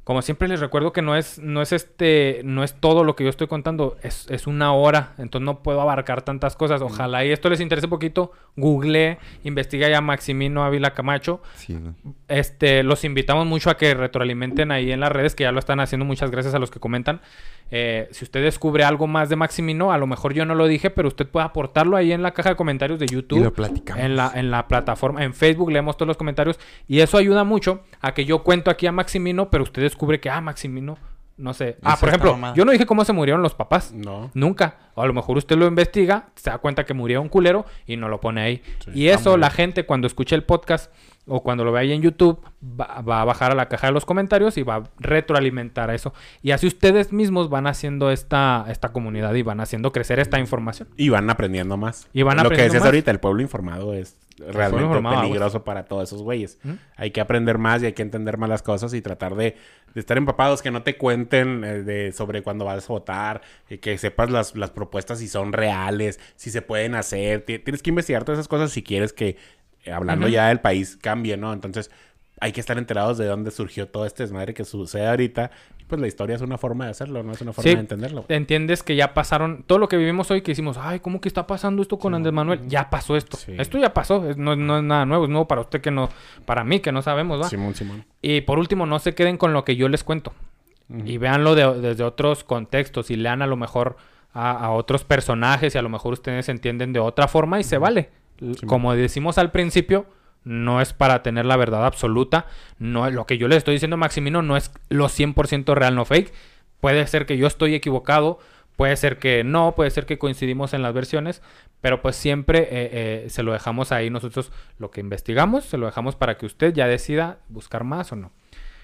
[SPEAKER 3] Como siempre les recuerdo que no es, no es este, no es todo lo que yo estoy contando, es, es una hora, entonces no puedo abarcar tantas cosas. Ojalá y esto les interese un poquito, google, investiga ya Maximino Ávila Camacho.
[SPEAKER 2] Sí.
[SPEAKER 3] Este, los invitamos mucho a que retroalimenten ahí en las redes, que ya lo están haciendo. Muchas gracias a los que comentan. Eh, si usted descubre algo más de Maximino, a lo mejor yo no lo dije, pero usted puede aportarlo ahí en la caja de comentarios de YouTube.
[SPEAKER 2] Y lo platicamos.
[SPEAKER 3] En la, en la plataforma, en Facebook leemos todos los comentarios. Y eso ayuda mucho a que yo cuento aquí a Maximino, pero usted descubre que, ah, Maximino, no sé. Ah, por ejemplo, yo no dije cómo se murieron los papás.
[SPEAKER 1] No.
[SPEAKER 3] Nunca. O a lo mejor usted lo investiga, se da cuenta que murió un culero y no lo pone ahí.
[SPEAKER 1] Sí,
[SPEAKER 3] y eso la gente cuando escuche el podcast o cuando lo vea ahí en YouTube va, va a bajar a la caja de los comentarios y va a retroalimentar a eso. Y así ustedes mismos van haciendo esta, esta comunidad y van haciendo crecer esta información.
[SPEAKER 1] Y van aprendiendo más.
[SPEAKER 3] Y van
[SPEAKER 1] Lo que decías
[SPEAKER 3] más.
[SPEAKER 1] ahorita, el pueblo informado es realmente
[SPEAKER 3] informado,
[SPEAKER 1] peligroso para todos esos güeyes.
[SPEAKER 3] ¿Mm?
[SPEAKER 1] Hay que aprender más y hay que entender más las cosas y tratar de, de estar empapados, que no te cuenten eh, de, sobre cuándo vas a votar, y que sepas las, las propuestas si son reales, si se pueden hacer. Ti- Tienes que investigar todas esas cosas si quieres que, eh, hablando ya del país, cambie, ¿no? Entonces, hay que estar enterados de dónde surgió todo este desmadre que sucede ahorita. Y pues la historia es una forma de hacerlo, no es una forma
[SPEAKER 3] Sí.
[SPEAKER 1] de entenderlo.
[SPEAKER 3] Entiendes que ya pasaron todo lo que vivimos hoy que hicimos, ay, ¿cómo que está pasando esto con Andrés Manuel? Ya pasó esto.
[SPEAKER 1] Sí.
[SPEAKER 3] Esto ya pasó, no, no es nada nuevo, es nuevo para usted que no, para mí que no sabemos, ¿va?
[SPEAKER 1] Simón, Simón.
[SPEAKER 3] Y por último, no se queden con lo que yo les cuento. Y véanlo de- desde otros contextos y lean a lo mejor a, a otros personajes y a lo mejor ustedes entienden de otra forma y se vale.
[SPEAKER 1] Sí.
[SPEAKER 3] Como decimos al principio, no es para tener la verdad absoluta. No, lo que yo les estoy diciendo, Maximino, no es lo 100% real, no fake. Puede ser que yo estoy equivocado, puede ser que no, puede ser que coincidimos en las versiones, pero pues siempre eh, eh, se lo dejamos ahí nosotros lo que investigamos, se lo dejamos para que usted ya decida buscar más o no.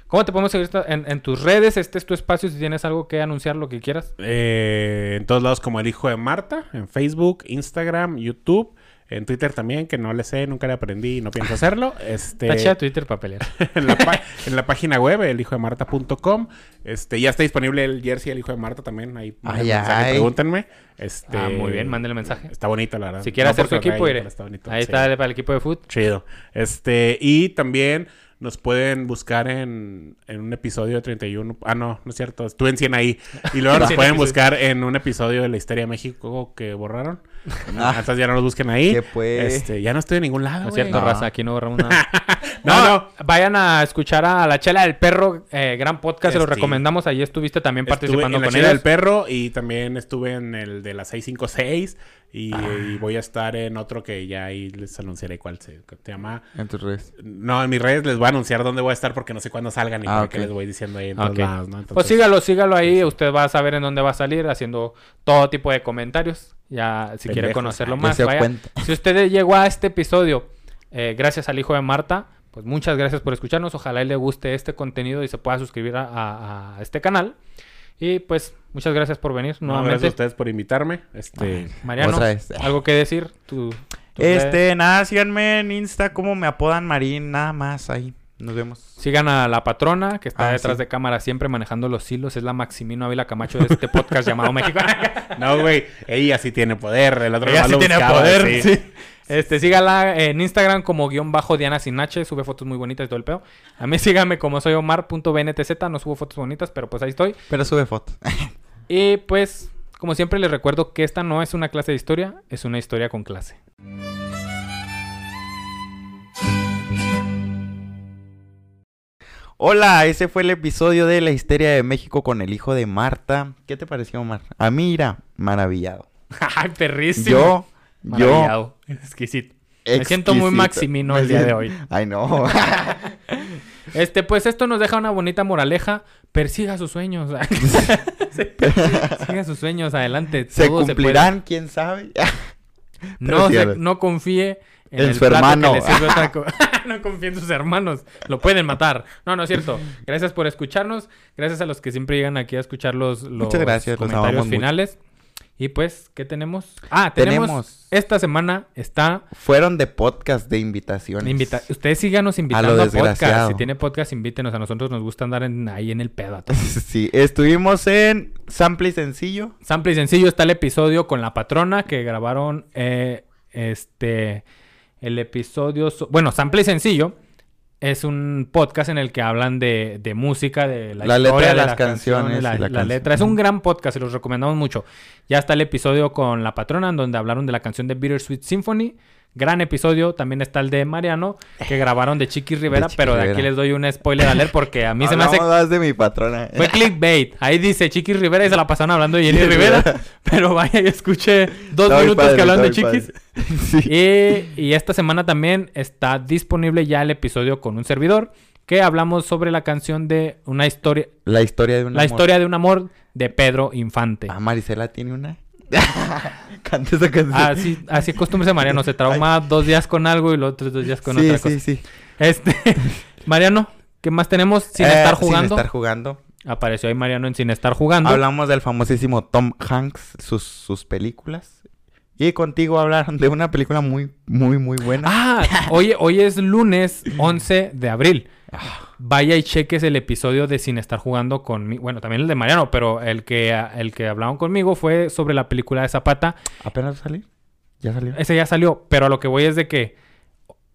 [SPEAKER 3] ¿Cómo te podemos seguir en tus redes? Este es tu espacio si tienes algo que anunciar, lo que quieras.
[SPEAKER 1] Eh, en todos lados como el hijo de Marta, en Facebook, Instagram, YouTube, en Twitter también, que no le sé, nunca le aprendí y no pienso hacerlo. [LAUGHS] Este,
[SPEAKER 3] chida Twitter para pelear. [LAUGHS]
[SPEAKER 1] en, la [LAUGHS] en la página web, elhijodemarta.com. Este, ya está disponible el jersey El Hijo de Marta también. Ahí
[SPEAKER 2] Ay,
[SPEAKER 1] mensaje,
[SPEAKER 2] ay.
[SPEAKER 1] pregúntenme. Este,
[SPEAKER 3] Ah, muy bien, mándele mensaje.
[SPEAKER 1] Está bonito, la verdad.
[SPEAKER 3] Si quiere
[SPEAKER 1] No
[SPEAKER 3] hacer
[SPEAKER 1] correo,
[SPEAKER 3] equipo, iré.
[SPEAKER 1] está bonito,
[SPEAKER 3] Ahí
[SPEAKER 1] sí.
[SPEAKER 3] está para el equipo de fútbol.
[SPEAKER 1] Chido. Este, y también nos pueden buscar en, en un episodio de 31. Ah, no, no es cierto. Estuve en 100 ahí. Y luego [LAUGHS] nos pueden
[SPEAKER 3] episodios.
[SPEAKER 1] buscar en un episodio de la historia de México que borraron. [LAUGHS]
[SPEAKER 2] Ah.
[SPEAKER 1] Entonces ya no los busquen ahí.
[SPEAKER 2] ¿Qué pues?
[SPEAKER 1] Este, ya no estoy en ningún lado.
[SPEAKER 3] No es cierto,
[SPEAKER 2] No.
[SPEAKER 3] raza, aquí no borramos nada. [LAUGHS]
[SPEAKER 1] No,
[SPEAKER 3] no,
[SPEAKER 1] no.
[SPEAKER 3] vayan a escuchar a La Chela del Perro, eh, gran podcast, se lo
[SPEAKER 1] Este,
[SPEAKER 3] recomendamos. Ahí estuviste también
[SPEAKER 1] Estuve
[SPEAKER 3] participando
[SPEAKER 1] en la
[SPEAKER 3] con
[SPEAKER 1] Chela
[SPEAKER 3] ellos.
[SPEAKER 1] del perro y también estuve en el de la 656 y,
[SPEAKER 3] Ah.
[SPEAKER 1] y voy a estar en otro que ya ahí les anunciaré cuál se que se llama.
[SPEAKER 2] En tus redes.
[SPEAKER 1] No, en mis redes les voy a anunciar dónde voy a estar porque no sé cuándo salgan y
[SPEAKER 2] Ah, ok.
[SPEAKER 1] les voy diciendo ahí en todos lados, ¿no?
[SPEAKER 3] Pues
[SPEAKER 1] Entonces,
[SPEAKER 3] sígalo, sígalo ahí. Usted va a saber en dónde va a salir haciendo todo tipo de comentarios. Ya, si quiere conocerlo
[SPEAKER 2] Ya
[SPEAKER 3] más, vaya.
[SPEAKER 2] cuenta.
[SPEAKER 3] Si usted llegó a este episodio eh, gracias al hijo de Marta, pues muchas gracias por escucharnos. Ojalá y le guste este contenido y se pueda suscribir a, a- a este canal. Y pues muchas gracias por venir
[SPEAKER 1] no, gracias a
[SPEAKER 3] nuevamente.
[SPEAKER 1] ustedes por invitarme. Este,
[SPEAKER 3] Mariano. ¿algo que decir? Redes.
[SPEAKER 2] Este, nada, síganme en Insta como me apodan Marín, nada más ahí. Nos vemos.
[SPEAKER 3] Sigan a la patrona que está
[SPEAKER 2] Ah,
[SPEAKER 3] detrás
[SPEAKER 2] sí.
[SPEAKER 3] de cámara siempre manejando los hilos. Es la Maximino Ávila Camacho de este podcast llamado México. [LAUGHS]
[SPEAKER 1] no, güey, ella sí tiene poder, el otro
[SPEAKER 3] Ella sí
[SPEAKER 1] lo
[SPEAKER 3] tiene
[SPEAKER 1] buscaba,
[SPEAKER 3] poder,
[SPEAKER 1] sí.
[SPEAKER 3] sí. Este, sígala en Instagram como guion bajo Diana sin H, sube fotos muy bonitas y todo el pedo. A mí [LAUGHS] sígame como soy Omar.bntz, no subo fotos bonitas, pero pues ahí estoy.
[SPEAKER 2] Pero sube fotos. [LAUGHS]
[SPEAKER 3] Y pues, como siempre les recuerdo que esta no es una clase de historia, es una historia con clase.
[SPEAKER 2] Hola, ese fue el episodio de la histeria de México con el hijo de Marta. ¿Qué te pareció, Omar? A mí, mira, maravillado. [LAUGHS]
[SPEAKER 3] ¡Ay, perrísimo!
[SPEAKER 2] Yo, yo.
[SPEAKER 3] Exquisito. Me siento muy. Maximino el día de hoy.
[SPEAKER 2] Ay, no. [LAUGHS]
[SPEAKER 3] Este, pues esto nos deja una bonita moraleja. Persiga sus sueños. [LAUGHS] Sí, Siga sus sueños, adelante.
[SPEAKER 2] ¿Se
[SPEAKER 3] todo
[SPEAKER 2] cumplirán? ¿Quién sabe? [LAUGHS]
[SPEAKER 3] No, se- no confíe en,
[SPEAKER 2] En
[SPEAKER 3] el
[SPEAKER 2] su
[SPEAKER 3] plato que
[SPEAKER 2] hermano.
[SPEAKER 3] le sirve otra co- no confíe en sus hermanos. Lo pueden matar. No, no es cierto. Gracias por escucharnos. Gracias a los que siempre llegan aquí a escuchar los, los
[SPEAKER 2] Muchas gracias, los
[SPEAKER 3] comentarios
[SPEAKER 2] mucho.
[SPEAKER 3] Y pues, ¿qué tenemos? Ah, tenemos,
[SPEAKER 2] Tenemos-
[SPEAKER 3] Esta semana está
[SPEAKER 2] Fueron de podcast de invitaciones.
[SPEAKER 3] Invita Ustedes síganos invitando
[SPEAKER 2] lo
[SPEAKER 3] a, podcast. Si tiene podcast, invítenos. A nosotros nos gusta andar en- ahí en el pedo. a [LAUGHS]
[SPEAKER 2] sí, estuvimos en Sample y Sencillo.
[SPEAKER 3] Sample y sencillo está el episodio con la patrona que grabaron eh, este el episodio. so- bueno, sample y sencillo es un podcast en el que hablan de, de música, de la,
[SPEAKER 2] La letra de las canciones
[SPEAKER 3] la, letra. Es un gran podcast y los recomendamos mucho. Ya está el episodio con la patrona en donde hablaron de la canción de Bittersweet Symphony. Gran episodio. También está el de Mariano, que grabaron de Chiqui Rivera,
[SPEAKER 2] Chiqui
[SPEAKER 3] pero de aquí les doy un spoiler alert porque a mí se me hace...
[SPEAKER 2] Más de mi patrona.
[SPEAKER 3] Fue clickbait. Ahí dice Chiquis Rivera y se la pasaron hablando de Jenny Rivera. [LAUGHS] Pero vaya y escuche dos
[SPEAKER 2] Está
[SPEAKER 3] minutos
[SPEAKER 2] padre,
[SPEAKER 3] que hablan de Chiquis. [LAUGHS]
[SPEAKER 2] Sí.
[SPEAKER 3] Y, y esta semana también está disponible ya el episodio con un servidor que hablamos sobre la canción de una historia,
[SPEAKER 2] La historia de una
[SPEAKER 3] la historia de un amor de Pedro Infante.
[SPEAKER 2] Ah, Marisela tiene una. Canta esa canción.
[SPEAKER 3] Así, así Mariano, se trauma dos días con algo y los otros dos días con
[SPEAKER 2] sí,
[SPEAKER 3] otra
[SPEAKER 2] sí,
[SPEAKER 3] cosa.
[SPEAKER 2] sí.
[SPEAKER 3] Este, [LAUGHS] Mariano, ¿qué más tenemos sin
[SPEAKER 2] Eh,
[SPEAKER 3] estar jugando?
[SPEAKER 2] Sin estar jugando.
[SPEAKER 3] Apareció ahí Mariano en Sin estar jugando.
[SPEAKER 2] Hablamos del famosísimo Tom Hanks, sus, sus películas. Y contigo hablaron de una película muy, muy, muy buena.
[SPEAKER 3] Ah, hoy, hoy es lunes 11 de abril. Vaya y cheques el episodio de Sin estar jugando conmigo. Bueno, también el de Mariano, pero el que, el que hablaron conmigo fue sobre la película de Zapata.
[SPEAKER 2] ¿Apenas salir? ¿Ya salió?
[SPEAKER 3] Ese ya salió, pero a lo que voy es de que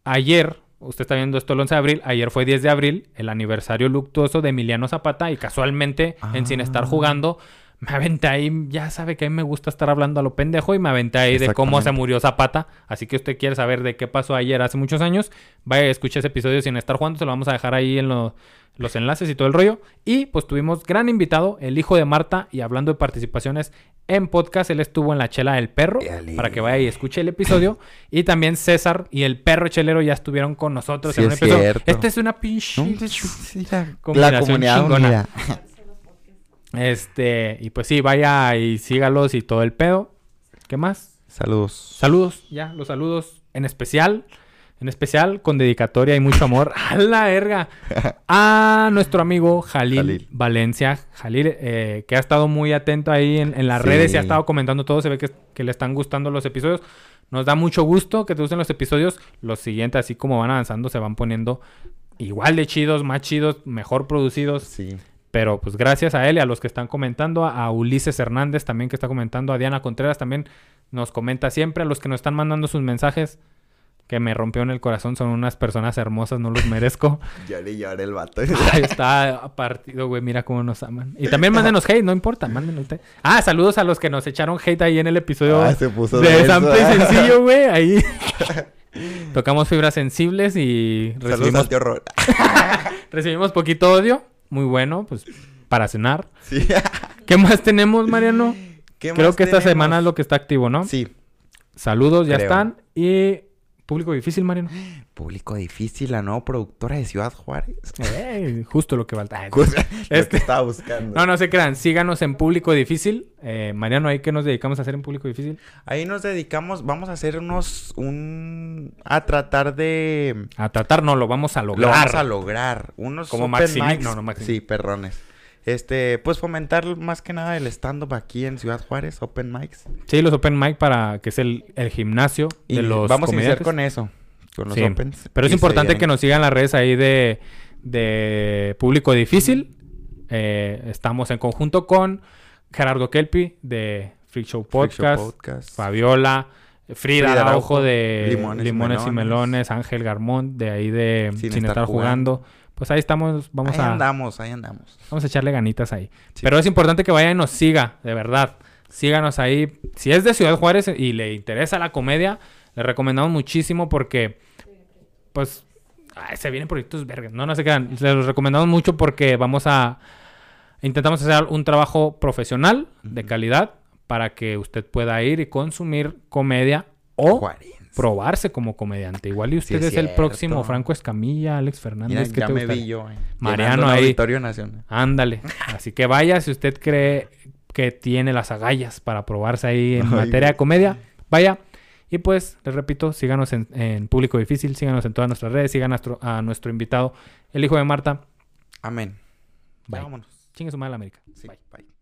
[SPEAKER 3] ayer, usted está viendo esto el 11 de abril, ayer fue 10 de abril, el aniversario luctuoso de Emiliano Zapata y casualmente en Sin estar
[SPEAKER 2] Ah.
[SPEAKER 3] jugando me aventé ahí, ya sabe que a mí me gusta estar hablando a lo pendejo y me aventé ahí de cómo se murió Zapata. Así que usted quiere saber de qué pasó ayer hace muchos años, vaya y escuche ese episodio sin estar jugando, se lo vamos a dejar ahí en lo- los enlaces y todo el rollo. Y pues tuvimos gran invitado, el hijo de Marta, y hablando de participaciones en podcast, él estuvo en la chela del perro,
[SPEAKER 2] Dale.
[SPEAKER 3] para que vaya y escuche el episodio. y también César y el perro chelero ya estuvieron con nosotros
[SPEAKER 2] Sí,
[SPEAKER 3] en un
[SPEAKER 2] es
[SPEAKER 3] episodio. Este es una pinche...
[SPEAKER 2] No, [LAUGHS] la, comunidad
[SPEAKER 3] chingona.
[SPEAKER 2] unida. [LAUGHS]
[SPEAKER 3] Este, y pues sí, vaya y sígalos y todo el pedo. ¿Qué más?
[SPEAKER 2] Saludos.
[SPEAKER 3] Saludos, ya, los saludos en especial. En especial con dedicatoria y mucho amor. [LAUGHS] ¡A la verga! [LAUGHS] A nuestro amigo Jalil,
[SPEAKER 2] Jalil.
[SPEAKER 3] Valencia. Jalil, eh, que ha estado muy atento ahí en, en las
[SPEAKER 2] Sí.
[SPEAKER 3] redes y ha estado comentando todo. Se ve que, que le están gustando los episodios. Nos da mucho gusto que te gusten los episodios. Los siguientes, así como van avanzando, se van poniendo igual de chidos, más chidos, mejor producidos.
[SPEAKER 2] Sí.
[SPEAKER 3] Pero pues gracias a él y a los que están comentando, a Ulises Hernández también que está comentando, a Diana Contreras también nos comenta siempre, a los que nos están mandando sus mensajes que me rompieron el corazón, son unas personas hermosas, no los merezco. [LAUGHS]
[SPEAKER 2] Lloré, lloré el vato. [LAUGHS]
[SPEAKER 3] Ay, está partido, güey, mira cómo nos aman. Y también mándenos hate, no importa, mándenos hate. Ah, saludos a los que nos echaron hate ahí en el episodio
[SPEAKER 2] Ah, se puso
[SPEAKER 3] de. Sample [LAUGHS] Sencillo, güey, ahí. Tocamos fibras sensibles y
[SPEAKER 2] Saludos al tío
[SPEAKER 3] recibimos poquito odio. Muy bueno, pues para cenar.
[SPEAKER 2] Sí.
[SPEAKER 3] ¿Qué más tenemos, Mariano?
[SPEAKER 2] ¿Qué
[SPEAKER 3] Creo
[SPEAKER 2] más
[SPEAKER 3] que esta semana es lo que está activo, ¿no?
[SPEAKER 2] Sí.
[SPEAKER 3] Saludos, ya
[SPEAKER 2] Creo.
[SPEAKER 3] están. Y público difícil, Mariano.
[SPEAKER 2] Público difícil, la nueva productora de Ciudad Juárez.
[SPEAKER 3] Ey, justo lo que falta.
[SPEAKER 2] Lo
[SPEAKER 3] Este-
[SPEAKER 2] que estaba buscando.
[SPEAKER 3] No, no se crean. Síganos en público difícil. Eh, Mariano, ¿ahí qué nos dedicamos a hacer en público difícil?
[SPEAKER 2] Ahí nos dedicamos, vamos a hacer unos, un, a tratar de,
[SPEAKER 3] A tratar, no, lo vamos a
[SPEAKER 2] lo
[SPEAKER 3] lograr.
[SPEAKER 2] vamos a lograr, unos
[SPEAKER 3] Como
[SPEAKER 2] open
[SPEAKER 3] Maximi-
[SPEAKER 2] mics.
[SPEAKER 3] no, no.
[SPEAKER 2] Sí, perrones. Este, pues fomentar más que nada el stand-up aquí en Ciudad Juárez, open mics.
[SPEAKER 3] Sí, los open mic para que es el, el gimnasio
[SPEAKER 2] Y
[SPEAKER 3] de los
[SPEAKER 2] vamos a iniciar con eso, con los
[SPEAKER 3] Sí.
[SPEAKER 2] opens.
[SPEAKER 3] Pero es importante que nos sigan las redes ahí de, de público difícil. Eh, estamos en conjunto con Gerardo Kelpi de Freak Show
[SPEAKER 2] Freak Show
[SPEAKER 3] Podcast. Fabiola, Frida,
[SPEAKER 2] Frida
[SPEAKER 3] Araujo de
[SPEAKER 2] Limones
[SPEAKER 3] Limones,
[SPEAKER 2] y Melones.
[SPEAKER 3] Ángel Garmón de ahí de Sin,
[SPEAKER 2] Sin
[SPEAKER 3] estar,
[SPEAKER 2] estar
[SPEAKER 3] jugando. Pues ahí estamos, vamos
[SPEAKER 2] ahí
[SPEAKER 3] a
[SPEAKER 2] andamos, ahí andamos.
[SPEAKER 3] vamos a echarle ganitas ahí.
[SPEAKER 2] Sí.
[SPEAKER 3] Pero es importante que vaya y nos siga, de verdad. Síganos ahí. Si es de Ciudad Juárez y le interesa la comedia, le recomendamos muchísimo porque, pues, ay, se vienen proyectos vergas. No, no se quedan. Los recomendamos mucho porque vamos a... Intentamos hacer un trabajo profesional, de calidad, para que usted pueda ir y consumir comedia o
[SPEAKER 2] Juárez.
[SPEAKER 3] Probarse como comediante. Igual y usted
[SPEAKER 2] Sí,
[SPEAKER 3] es,
[SPEAKER 2] es
[SPEAKER 3] el próximo. Franco Escamilla, Alex Fernández.
[SPEAKER 2] Mira,
[SPEAKER 3] ¿qué
[SPEAKER 2] ya
[SPEAKER 3] te
[SPEAKER 2] me vi yo. eh,
[SPEAKER 3] Mariano ahí.
[SPEAKER 2] Auditorio Nacional.
[SPEAKER 3] Ándale. Así que vaya, si usted cree que tiene las agallas para probarse ahí en [LAUGHS]
[SPEAKER 2] Ay,
[SPEAKER 3] materia de comedia, vaya. Y pues, les repito, síganos en, en Público Difícil, síganos en todas nuestras redes, sigan a nuestro, a nuestro invitado, el hijo de Marta.
[SPEAKER 2] Amén.
[SPEAKER 3] Bye.
[SPEAKER 2] Vámonos.
[SPEAKER 3] Chingue su madre la América.
[SPEAKER 2] Sí,
[SPEAKER 3] Bye.
[SPEAKER 2] bye.